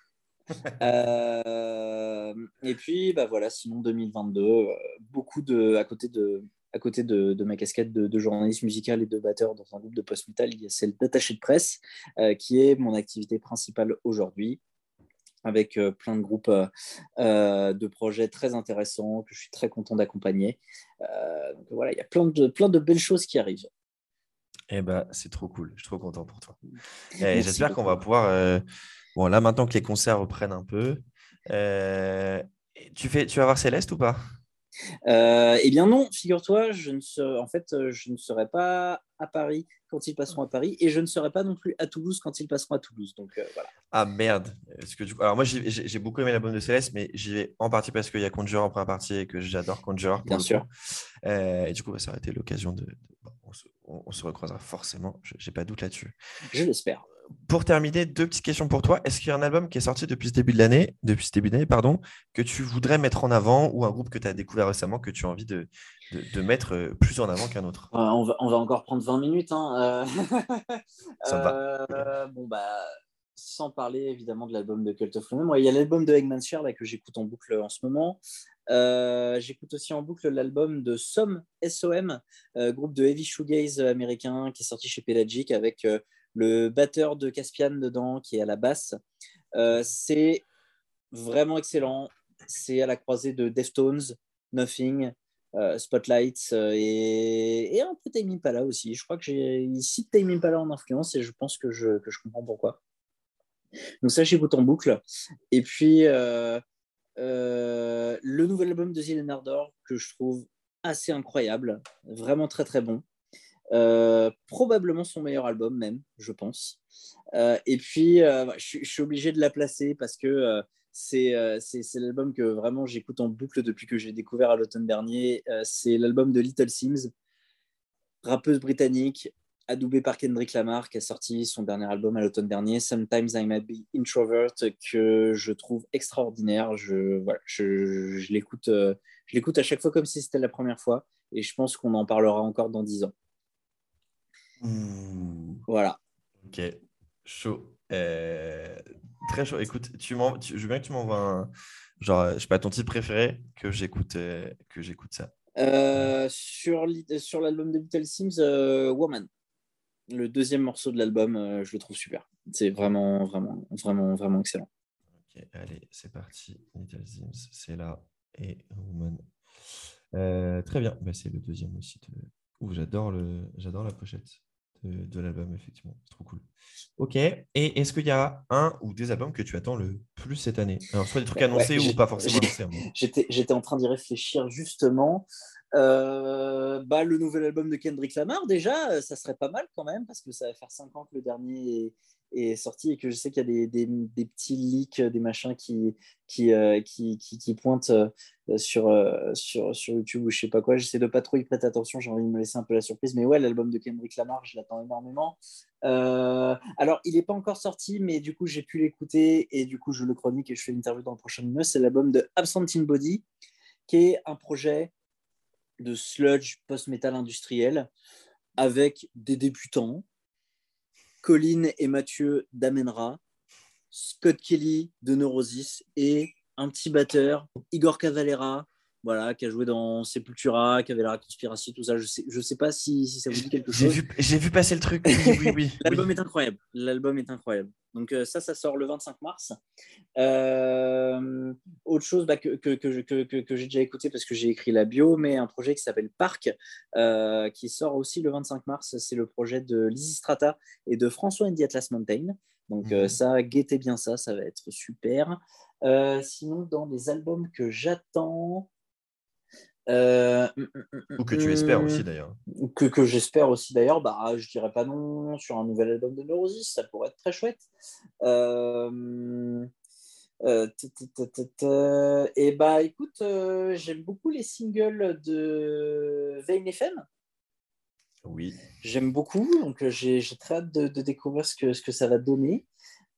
Euh, et puis, bah voilà, sinon 2022, euh, beaucoup de, à côté de, à côté de, ma casquette de, journaliste musical et de batteur dans un groupe de post-metal, il y a celle d'attaché de presse, euh, qui est mon activité principale aujourd'hui, avec plein de groupes de projets très intéressants que je suis très content d'accompagner. donc voilà, il y a plein de, plein de belles choses qui arrivent. Eh ben, c'est trop cool, je suis trop content pour toi. J'espère qu'on va pouvoir Bon, là, maintenant que les concerts reprennent un peu, euh, tu, fais, tu vas voir Céleste ou pas? Euh, Eh bien non, figure-toi, je ne serai, en fait, euh, je ne serai pas à Paris quand ils passeront à Paris et je ne serai pas non plus à Toulouse quand ils passeront à Toulouse. Donc voilà. Ah merde. Parce que, du coup, alors moi j'ai beaucoup aimé l'album de Céleste, mais j'y vais en partie parce qu'il y a Conjure en première partie et que j'adore Conjure. Bien sûr. et du coup, bah, ça aurait été l'occasion de. on, se, on, se, recroisera forcément, j'ai pas de doute là-dessus. Je l'espère pour terminer, deux petites questions pour toi. Est-ce qu'il y a un album qui est sorti depuis ce début de l'année, depuis ce début d'année, pardon, que tu voudrais mettre en avant ou un groupe que tu as découvert récemment que tu as envie de, de, mettre euh, plus en avant qu'un autre? Euh, on, va, on, va, encore prendre 20 minutes. Hein. Euh, bon, bah, sans parler évidemment de l'album de Cult of Luna. il y a l'album de Eggman Share là, que j'écoute en boucle en ce moment. j'écoute aussi en boucle l'album de SOM, SOM, groupe de heavy shoegaze américain qui est sorti chez Pelagic avec le batteur de Caspian dedans qui est à la basse. Euh, c'est vraiment excellent. C'est à la croisée de Deftones, Nothing, euh, Spotlights euh, et, un peu Tame Impala aussi. Je crois que j'ai ici Tame Impala en influence et je pense que je, comprends pourquoi. Donc ça, j'écoute en boucle. Et puis, le nouvel album de Zilen Ardor que je trouve assez incroyable, vraiment très très bon. Euh, probablement son meilleur album même, je pense. Euh, et puis, euh, je, suis obligé de la placer parce que c'est l'album que vraiment j'écoute en boucle depuis que j'ai découvert à l'automne dernier. c'est l'album de Little Sims, rappeuse britannique, adoubée par Kendrick Lamar, qui a sorti son dernier album à l'automne dernier, Sometimes I Might Be Introvert, que je trouve extraordinaire. Je, voilà, je, je l'écoute à chaque fois comme si c'était la première fois, et je pense qu'on en parlera encore dans dix ans. Voilà. Ok, chaud. Euh, très chaud. Écoute, tu je veux bien que tu m'envoies un. Genre, je sais pas, ton titre préféré que j'écoute euh, que j'écoute ça. Euh, sur sur l'album de Little Sims, Woman. Le deuxième morceau de l'album, je le trouve super. C'est vraiment, vraiment, vraiment, vraiment excellent. Ok, allez, c'est parti. Little Sims, c'est là. Et Woman. très bien. Bah, c'est le deuxième aussi. De... j'adore le... j'adore la pochette de, l'album, effectivement. C'est trop cool. Ok. Et est-ce qu'il y a un ou des albums que tu attends le plus cette année? Alors, soit des trucs annoncés ou pas forcément annoncés. J'étais en train d'y réfléchir justement. Euh, bah, le nouvel album de Kendrick Lamar, déjà, euh, ça serait pas mal quand même, parce que ça va faire 5 ans que le dernier est sorti et que je sais qu'il y a des, des, petits leaks, des machins qui, qui, euh, qui, qui, pointent euh, sur, sur, sur YouTube ou je sais pas quoi. J'essaie de pas trop y prêter attention, j'ai envie de me laisser un peu la surprise. Mais ouais, l'album de Kendrick Lamar, je l'attends énormément. alors, il n'est pas encore sorti, mais du coup, j'ai pu l'écouter et du coup, je le chronique et je fais une interview dans le prochain numéro. C'est l'album de Absent in Body, qui est un projet de sludge post-metal industriel avec des débutants, Colin et Mathieu d'Amenra, Scott Kelly de Neurosis et un petit batteur, Igor Cavalera, voilà, qui a joué dans Sepultura, qui avait la conspiration, tout ça. Je sais, je sais pas si, ça vous dit quelque chose. J'ai vu, passer le truc. Oui, oui, L'album est incroyable. L'album est incroyable. Donc euh, ça, ça sort le 25 mars. Euh, autre chose bah, que, que, que, que j'ai déjà écouté parce que j'ai écrit la bio, mais un projet qui s'appelle Parc, euh, qui sort aussi le 25 mars. C'est le projet de Lizzy Strata et de François Andy Atlas Mountain. Donc mhm. ça, guettez bien ça, ça va être super. sinon, dans les albums que j'attends, euh, Ou que tu espères aussi d'ailleurs. Que, que j'espère aussi d'ailleurs, bah, je dirais pas non sur un nouvel album de Neurosis, ça pourrait être très chouette. Euh, euh, et bah écoute, j'aime beaucoup les singles de Vein FM. Oui. J'aime beaucoup, donc j'ai très hâte de, découvrir ce que, ce que ça va donner.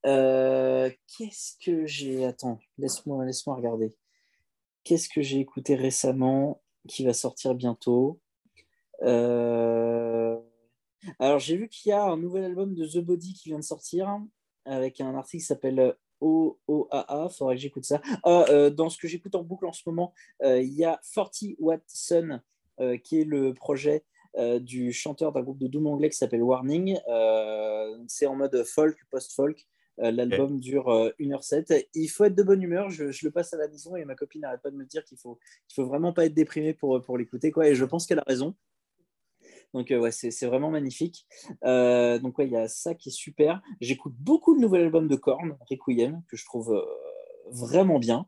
Qu'est-ce que j'ai. Attends, laisse-moi laisse regarder. Qu'est-ce que j'ai écouté récemment qui va sortir bientôt? Euh, Alors, j'ai vu qu'il y a un nouvel album de The Body qui vient de sortir avec un article qui s'appelle OOAA. Faudrait que j'écoute ça. Ah, euh, dans ce que j'écoute en boucle en ce moment, euh, il y a 40 Watt Sun qui est le projet du chanteur d'un groupe de doom anglais qui s'appelle Warning. c'est en mode folk, post-folk. Euh, l'album dure 1h07. Euh, il faut être de bonne humeur. Je, le passe à la maison et ma copine n'arrête pas de me dire qu'il faut, faut vraiment pas être déprimé pour, pour l'écouter. Quoi. Et je pense qu'elle a raison. Donc, euh, ouais, c'est, vraiment magnifique. donc, ouais, il y a ça qui est super. J'écoute beaucoup de nouveaux albums de Korn, Requiem, que je trouve vraiment bien.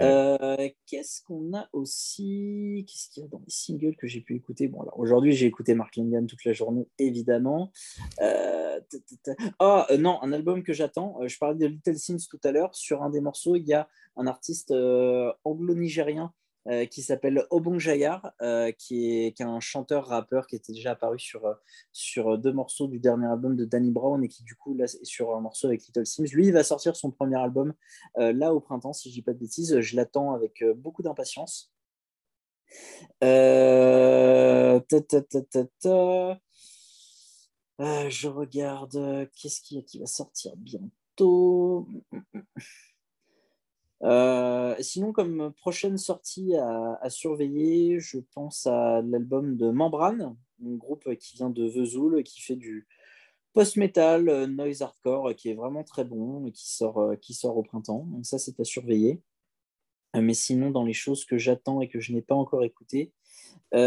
Euh, qu'est-ce qu'on a aussi? Qu'est-ce qu'il y a dans les singles que j'ai pu écouter? Bon, alors aujourd'hui, j'ai écouté Mark Lindon toute la journée, évidemment. Euh, ah, euh, non, un album que j'attends. Je parlais de Little Sims tout à l'heure. Sur un des morceaux, il y a un artiste anglo-nigérien euh, qui s'appelle Obong Jayar, euh, qui, est, qui, un chanteur-rappeur qui était déjà apparu sur, euh, sur deux morceaux du dernier album de Danny Brown et qui, du coup, est sur un morceau avec Little Sims. Lui, il va sortir son premier album là au printemps, si je dis pas de bêtises. Je l'attends avec beaucoup d'impatience. je regarde, qu'est-ce qui, qui va sortir bientôt? Euh, sinon, comme prochaine sortie à, surveiller, je pense à l'album de Membrane, un groupe qui vient de Vesoul, qui fait du post-metal, euh, noise hardcore, qui est vraiment très bon et qui sort, euh, qui sort au printemps. Donc ça, c'est à surveiller. Mais sinon, dans les choses que j'attends et que je n'ai pas encore écoutées, bah,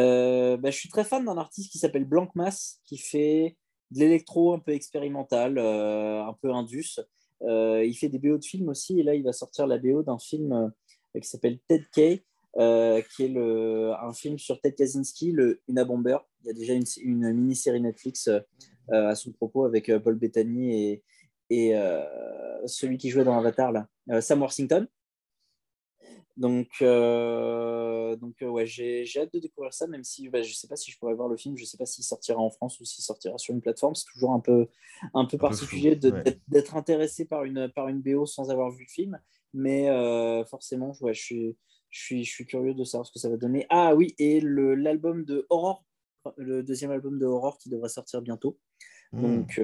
je suis très fan d'un artiste qui s'appelle Blanc Mass, qui fait de l'électro un peu expérimental, un peu indus. Euh, il fait des BO de films aussi, et là, il va sortir la BO d'un film euh, qui s'appelle Ted Kay, euh, qui est un film sur Ted Kaczynski, le Una Bomber. Il y a déjà une, mini-série Netflix à son propos avec Paul Bettany et, et celui qui jouait dans Avatar, là, Sam Worthington. Donc, euh, donc euh, ouais, j'ai hâte de découvrir ça, même si bah, je ne sais pas si je pourrais voir le film, je ne sais pas s'il sortira en France ou s'il sortira sur une plateforme. C'est toujours un peu, un peu particulier d'être intéressé par une, par une BO sans avoir vu le film, mais euh, forcément, ouais, je, suis, je, suis, je suis curieux de savoir ce que ça va donner. Ah oui, et l'album de Horror, le deuxième album de Horror qui devrait sortir bientôt. Hmm. Donc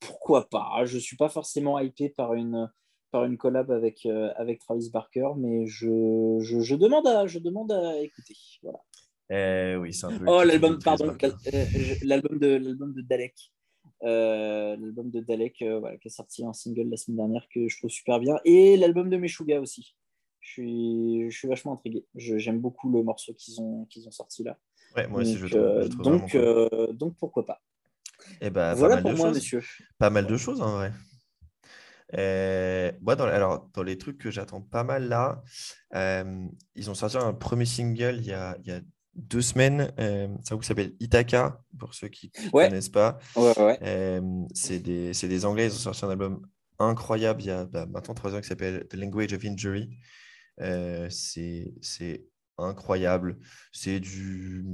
pourquoi pas? Je ne suis pas forcément hypé par une par une collab avec, euh, avec Travis Barker, mais je, je, je, demande, à, je demande à écouter. Voilà. Eh oui, c'est un peu. Oh, l'album, pardon, euh, l'album de, l'album de Dalek. Euh, l'album de Dalek voilà, qui a sorti un single la semaine dernière que je trouve super bien. Et l'album de Meshuga aussi. Je suis, je suis vachement intrigué. j'aime beaucoup le morceau qu'ils ont, qu'ils ont sorti là. Ouais, moi aussi, je, trouve, donc, donc, pourquoi pas. Et eh ben, voilà pour moi, monsieur. Pas mal de choses en vrai. Euh, dans, alors, dans les trucs que j'attends pas mal là, euh, ils ont sorti un premier single il y a, il y a deux semaines. groupe qui s'appelle Itaka, pour ceux qui ne connaissent pas. c'est des, des, Anglais, ils ont sorti un album incroyable il y a bah, maintenant trois ans qui s'appelle The Language of Injury. c'est incroyable. C'est du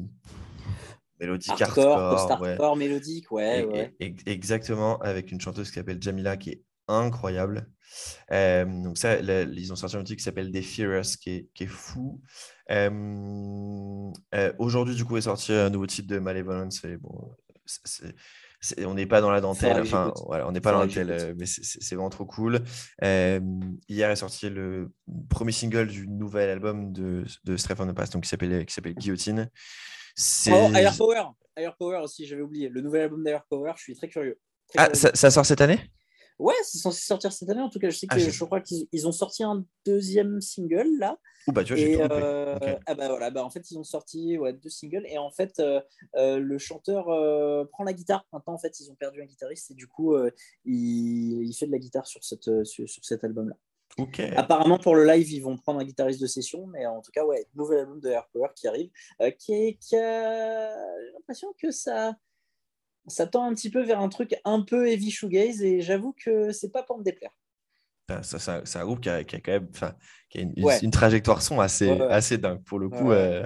mélodique hardcore, hardcore mélodique, ouais, exactement, avec une chanteuse qui s'appelle Jamila qui est incroyable. Euh, donc ça, ils ont sorti un outil qui s'appelle The Fearless qui est, qui est fou. Euh, euh, aujourd'hui, du coup, est sorti un nouveau titre de Malevolence. Et bon, on n'est pas dans la dentelle, enfin, voilà, on n'est pas dans la dentelle, mais c'est vraiment trop cool. hier est sorti le premier single du nouvel album de, de Stray the Past, donc qui s'appelle Guillotine. Oh, Air Power, Air Power aussi, j'avais oublié. Le nouvel album d'Air Power, je suis très curieux. ah, Ça, sort cette année? Ouais, c'est censé sortir cette année. En tout cas, je sais ah, que je crois qu'ils ont sorti un deuxième single là. bah, tu vois, et, euh, ah bah voilà, bah, en fait, ils ont sorti ouais, deux singles et en fait, euh, euh, le chanteur prend la guitare. Maintenant, en fait, ils ont perdu un guitariste et du coup, il, il, fait de la guitare sur, cette, sur, sur cet album là. Apparemment, pour le live, ils vont prendre un guitariste de session, mais en tout cas, ouais, nouvel album de Air Power qui arrive, euh, qui, qui a l'impression que ça, ça tend un petit peu vers un truc un peu heavy shoegaze, et j'avoue que c'est pas pour me déplaire. C'est un groupe qui a, qui a, quand même qui a une, une, trajectoire son assez, assez dingue. Pour le coup, ouais,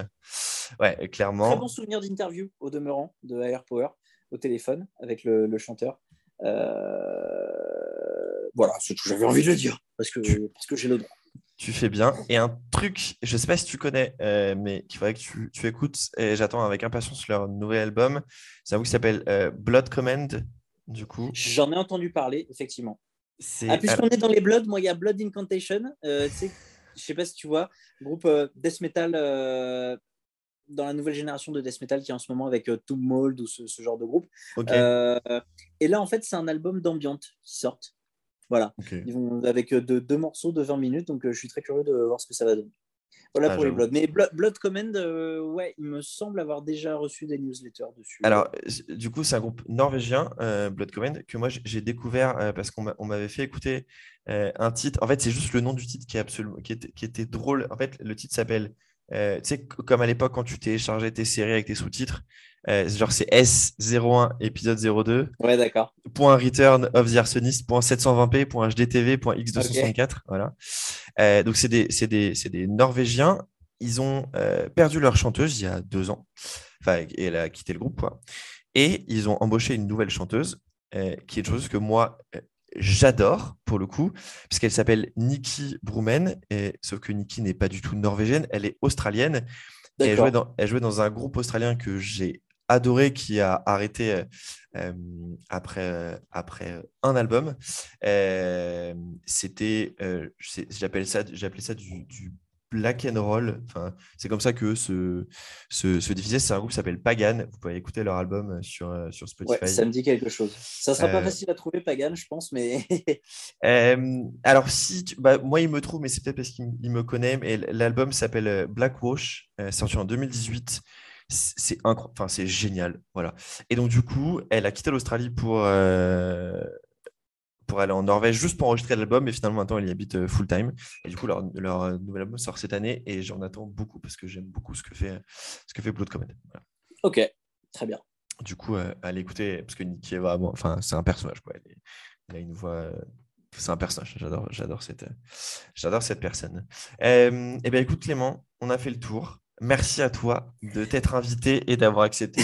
euh, clairement. Très bon souvenir d'interview au demeurant de Air Power au téléphone avec le, le chanteur. Euh voilà, c'est tout j'avais envie de le dire, parce que, parce que j'ai le droit. Tu fais bien. Et un truc, je ne sais pas si tu connais, euh, mais qu'il faudrait que tu, tu écoutes, et j'attends avec impatience leur nouvel album. C'est un groupe qui s'appelle euh, Blood Command, du coup. J'en ai entendu parler, effectivement. Ah, puisqu'on est dans les Blood, moi, il y a Blood Incantation. Euh, je ne sais pas si tu vois, groupe euh, death metal dans la nouvelle génération de death metal qui est en ce moment avec Tomb Mold ou ce, ce, genre de groupe. et là, en fait, c'est un album d'ambiance qui sort. Voilà. Ils vont avec euh, deux, morceaux de 20 minutes, donc euh, je suis très curieux de voir ce que ça va donner. Voilà ah, pour les Blood. Mais Blood, Command, euh, ouais, il me semble avoir déjà reçu des newsletters dessus. Alors, du coup, c'est un groupe norvégien, Blood Command, que moi j'ai découvert parce qu'on m'avait fait écouter un titre. En fait, c'est juste le nom du titre qui, est absolument, qui, était, qui était drôle. En fait, le titre s'appelle tu sais, comme à l'époque, quand tu téléchargeais tes séries avec tes sous-titres, euh, genre c'est S01 épisode 02. Ouais, d'accord. Point return of the arsonist, point 720p, point HDTV, point X264. Voilà. Euh, donc, c'est des, des, des, Norvégiens. Ils ont perdu leur chanteuse il y a deux ans. Enfin, elle a quitté le groupe, quoi. Et ils ont embauché une nouvelle chanteuse, qui est une chanteuse que moi, j'adore pour le coup, puisqu'elle s'appelle Nikki Brumen, et, sauf que Nikki n'est pas du tout norvégienne, elle est australienne. elle, jouait dans, elle jouait dans un groupe australien que j'ai adoré, qui a arrêté euh, euh, après, après un album. Euh, c'était, j'appelle ça, j'appelais ça du, du black and roll. Enfin, c'est comme ça que se, se, se diffuser. C'est un groupe qui s'appelle Pagan. Vous pouvez écouter leur album euh, sur, euh, sur Spotify. ça me dit quelque chose. Ça sera pas euh, facile à trouver, Pagan, je pense, mais. alors, si bah, moi, il me trouve, mais c'est peut-être parce qu'il me connaît. Mais l'album s'appelle Black Wash, sorti en 2018 c'est enfin c'est génial voilà et donc du coup elle a quitté l'Australie pour pour aller en Norvège juste pour enregistrer l'album, mais finalement maintenant elle y habite euh, full time. Et du coup, leur, leur euh, nouvel album sort cette année et j'en attends beaucoup parce que j'aime beaucoup ce que fait, ce que fait Blood Command. Ok, très bien. Du coup, euh, allez écouter parce que Nicky Eva, enfin, c'est un personnage. Quoi. Elle, a une voix. c'est un personnage. J'adore, j'adore cette, j'adore cette personne. et eh bien, écoute Clément, on a fait le tour. Merci à toi de t'être invité et d'avoir accepté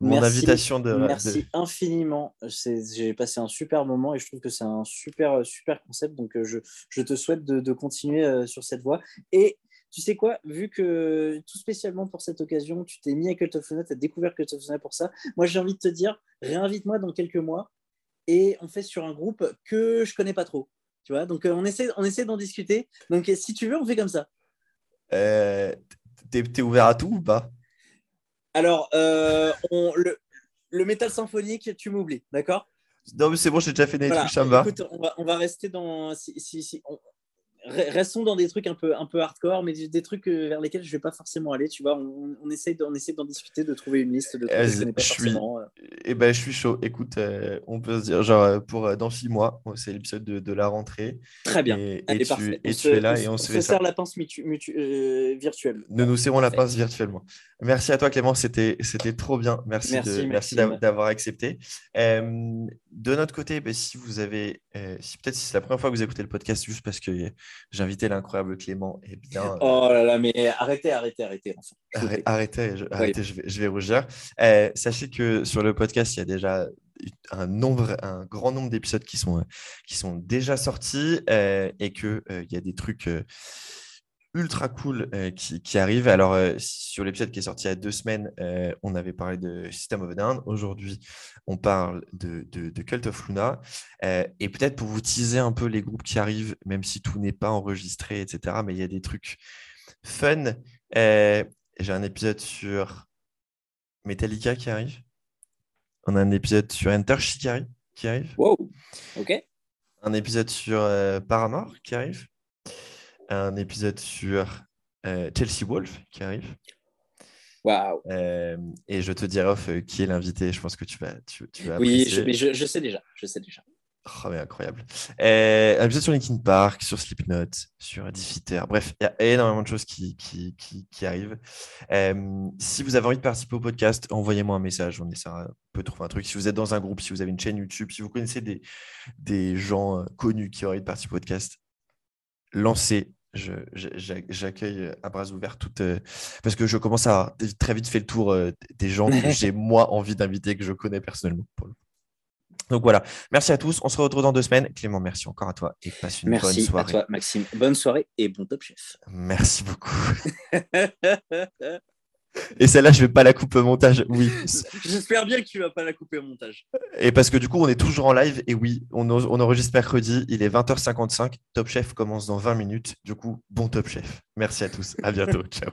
mon invitation. De, merci infiniment. J'ai passé un super moment et je trouve que c'est un super, super concept. Donc, euh, je, je te souhaite de, de, continuer euh, sur cette voie. Et tu sais quoi, vu que tout spécialement pour cette occasion, tu t'es mis à Cult of tu as découvert Cult of pour ça, moi j'ai envie de te dire, réinvite-moi dans quelques mois et on fait sur un groupe que je connais pas trop. Tu vois, donc euh, on essaie, on essaie d'en discuter. Donc si tu veux, on fait comme ça. Euh, T'es es ouvert à tout ou pas? Alors, euh, on, le, le métal symphonique, tu m'oublies, d'accord? Non, mais c'est bon, j'ai déjà fait des trucs, ça. Écoute, on va, on va rester dans. Si, si, si restons dans des trucs un peu, un peu hardcore, mais des trucs euh, vers lesquels je vais pas forcément aller. Tu vois, on, on essaye d'en discuter, de trouver une liste de trucs que je pas forcément. Euh. Eh ben, je suis chaud. Écoute, euh, on peut se dire, genre, pour dans six mois, c'est l'épisode de, de, la rentrée. Très bien. Et, et tu, et tu es là et on se fait serre la pince virtuelle. Nous nous serrons la pince virtuellement. Merci à toi, Clément. C'était trop bien. Merci, merci, d'avoir accepté. de notre côté, ben, si vous avez, si peut-être si c'est la première fois que vous écoutez le podcast, juste parce que invité l'incroyable Clément. Et bien, oh là là, mais arrêtez, arrêtez, arrêtez. Arrêtez, je, arrêtez je, vais, je vais rougir. Euh, sachez que sur le podcast, il y a déjà un, nombre, un grand nombre d'épisodes qui sont, qui sont déjà sortis euh, et qu'il euh, il y a des trucs ultra cool euh, qui, qui, arrive. Alors, euh, sur l'épisode qui est sorti il y a deux semaines, euh, on avait parlé de System of a Down. Aujourd'hui, on parle de, de, Cult of Luna. et peut-être pour vous teaser un peu les groupes qui arrivent, même si tout n'est pas enregistré, etc. Mais il y a des trucs fun. J'ai un épisode sur Metallica qui arrive. On a un épisode sur Enter Shikari qui arrive. Wow, ok. Un épisode sur Paramore qui arrive un épisode sur euh, Chelsea Wolf qui arrive. Waouh. Euh, et je te dirai off euh, qui est l'invité. Je pense que tu vas, tu, vas Oui, je, je, sais déjà. Je sais déjà. Oh, mais incroyable. un épisode sur Linkin Park, sur Slipknot, sur Diffiter. Bref, il y a énormément de choses qui, qui, qui, arrivent. si vous avez envie de participer au podcast, envoyez-moi un message. On essaiera, peut trouver un truc. Si vous êtes dans un groupe, si vous avez une chaîne YouTube, si vous connaissez des, des gens connus qui auraient envie de participer au podcast, lancez j'accueille à bras ouverts toutes euh, parce que je commence à très vite fait le tour euh, des gens que j'ai moi envie d'inviter que je connais personnellement. Donc voilà, merci à tous. On se retrouve dans deux semaines. Clément, merci encore à toi et passe une bonne soirée. Merci à toi, Maxime. Bonne soirée et bon top chef. Merci beaucoup. Et celle-là, je vais pas la couper au montage. Oui. J'espère bien que tu vas pas la couper au montage. Et parce que du coup, on est toujours en live. Et oui, on, on enregistre mercredi. Il est 20h55. Top Chef commence dans 20 minutes. Du coup, bon Top Chef. Merci à tous. À bientôt. Ciao.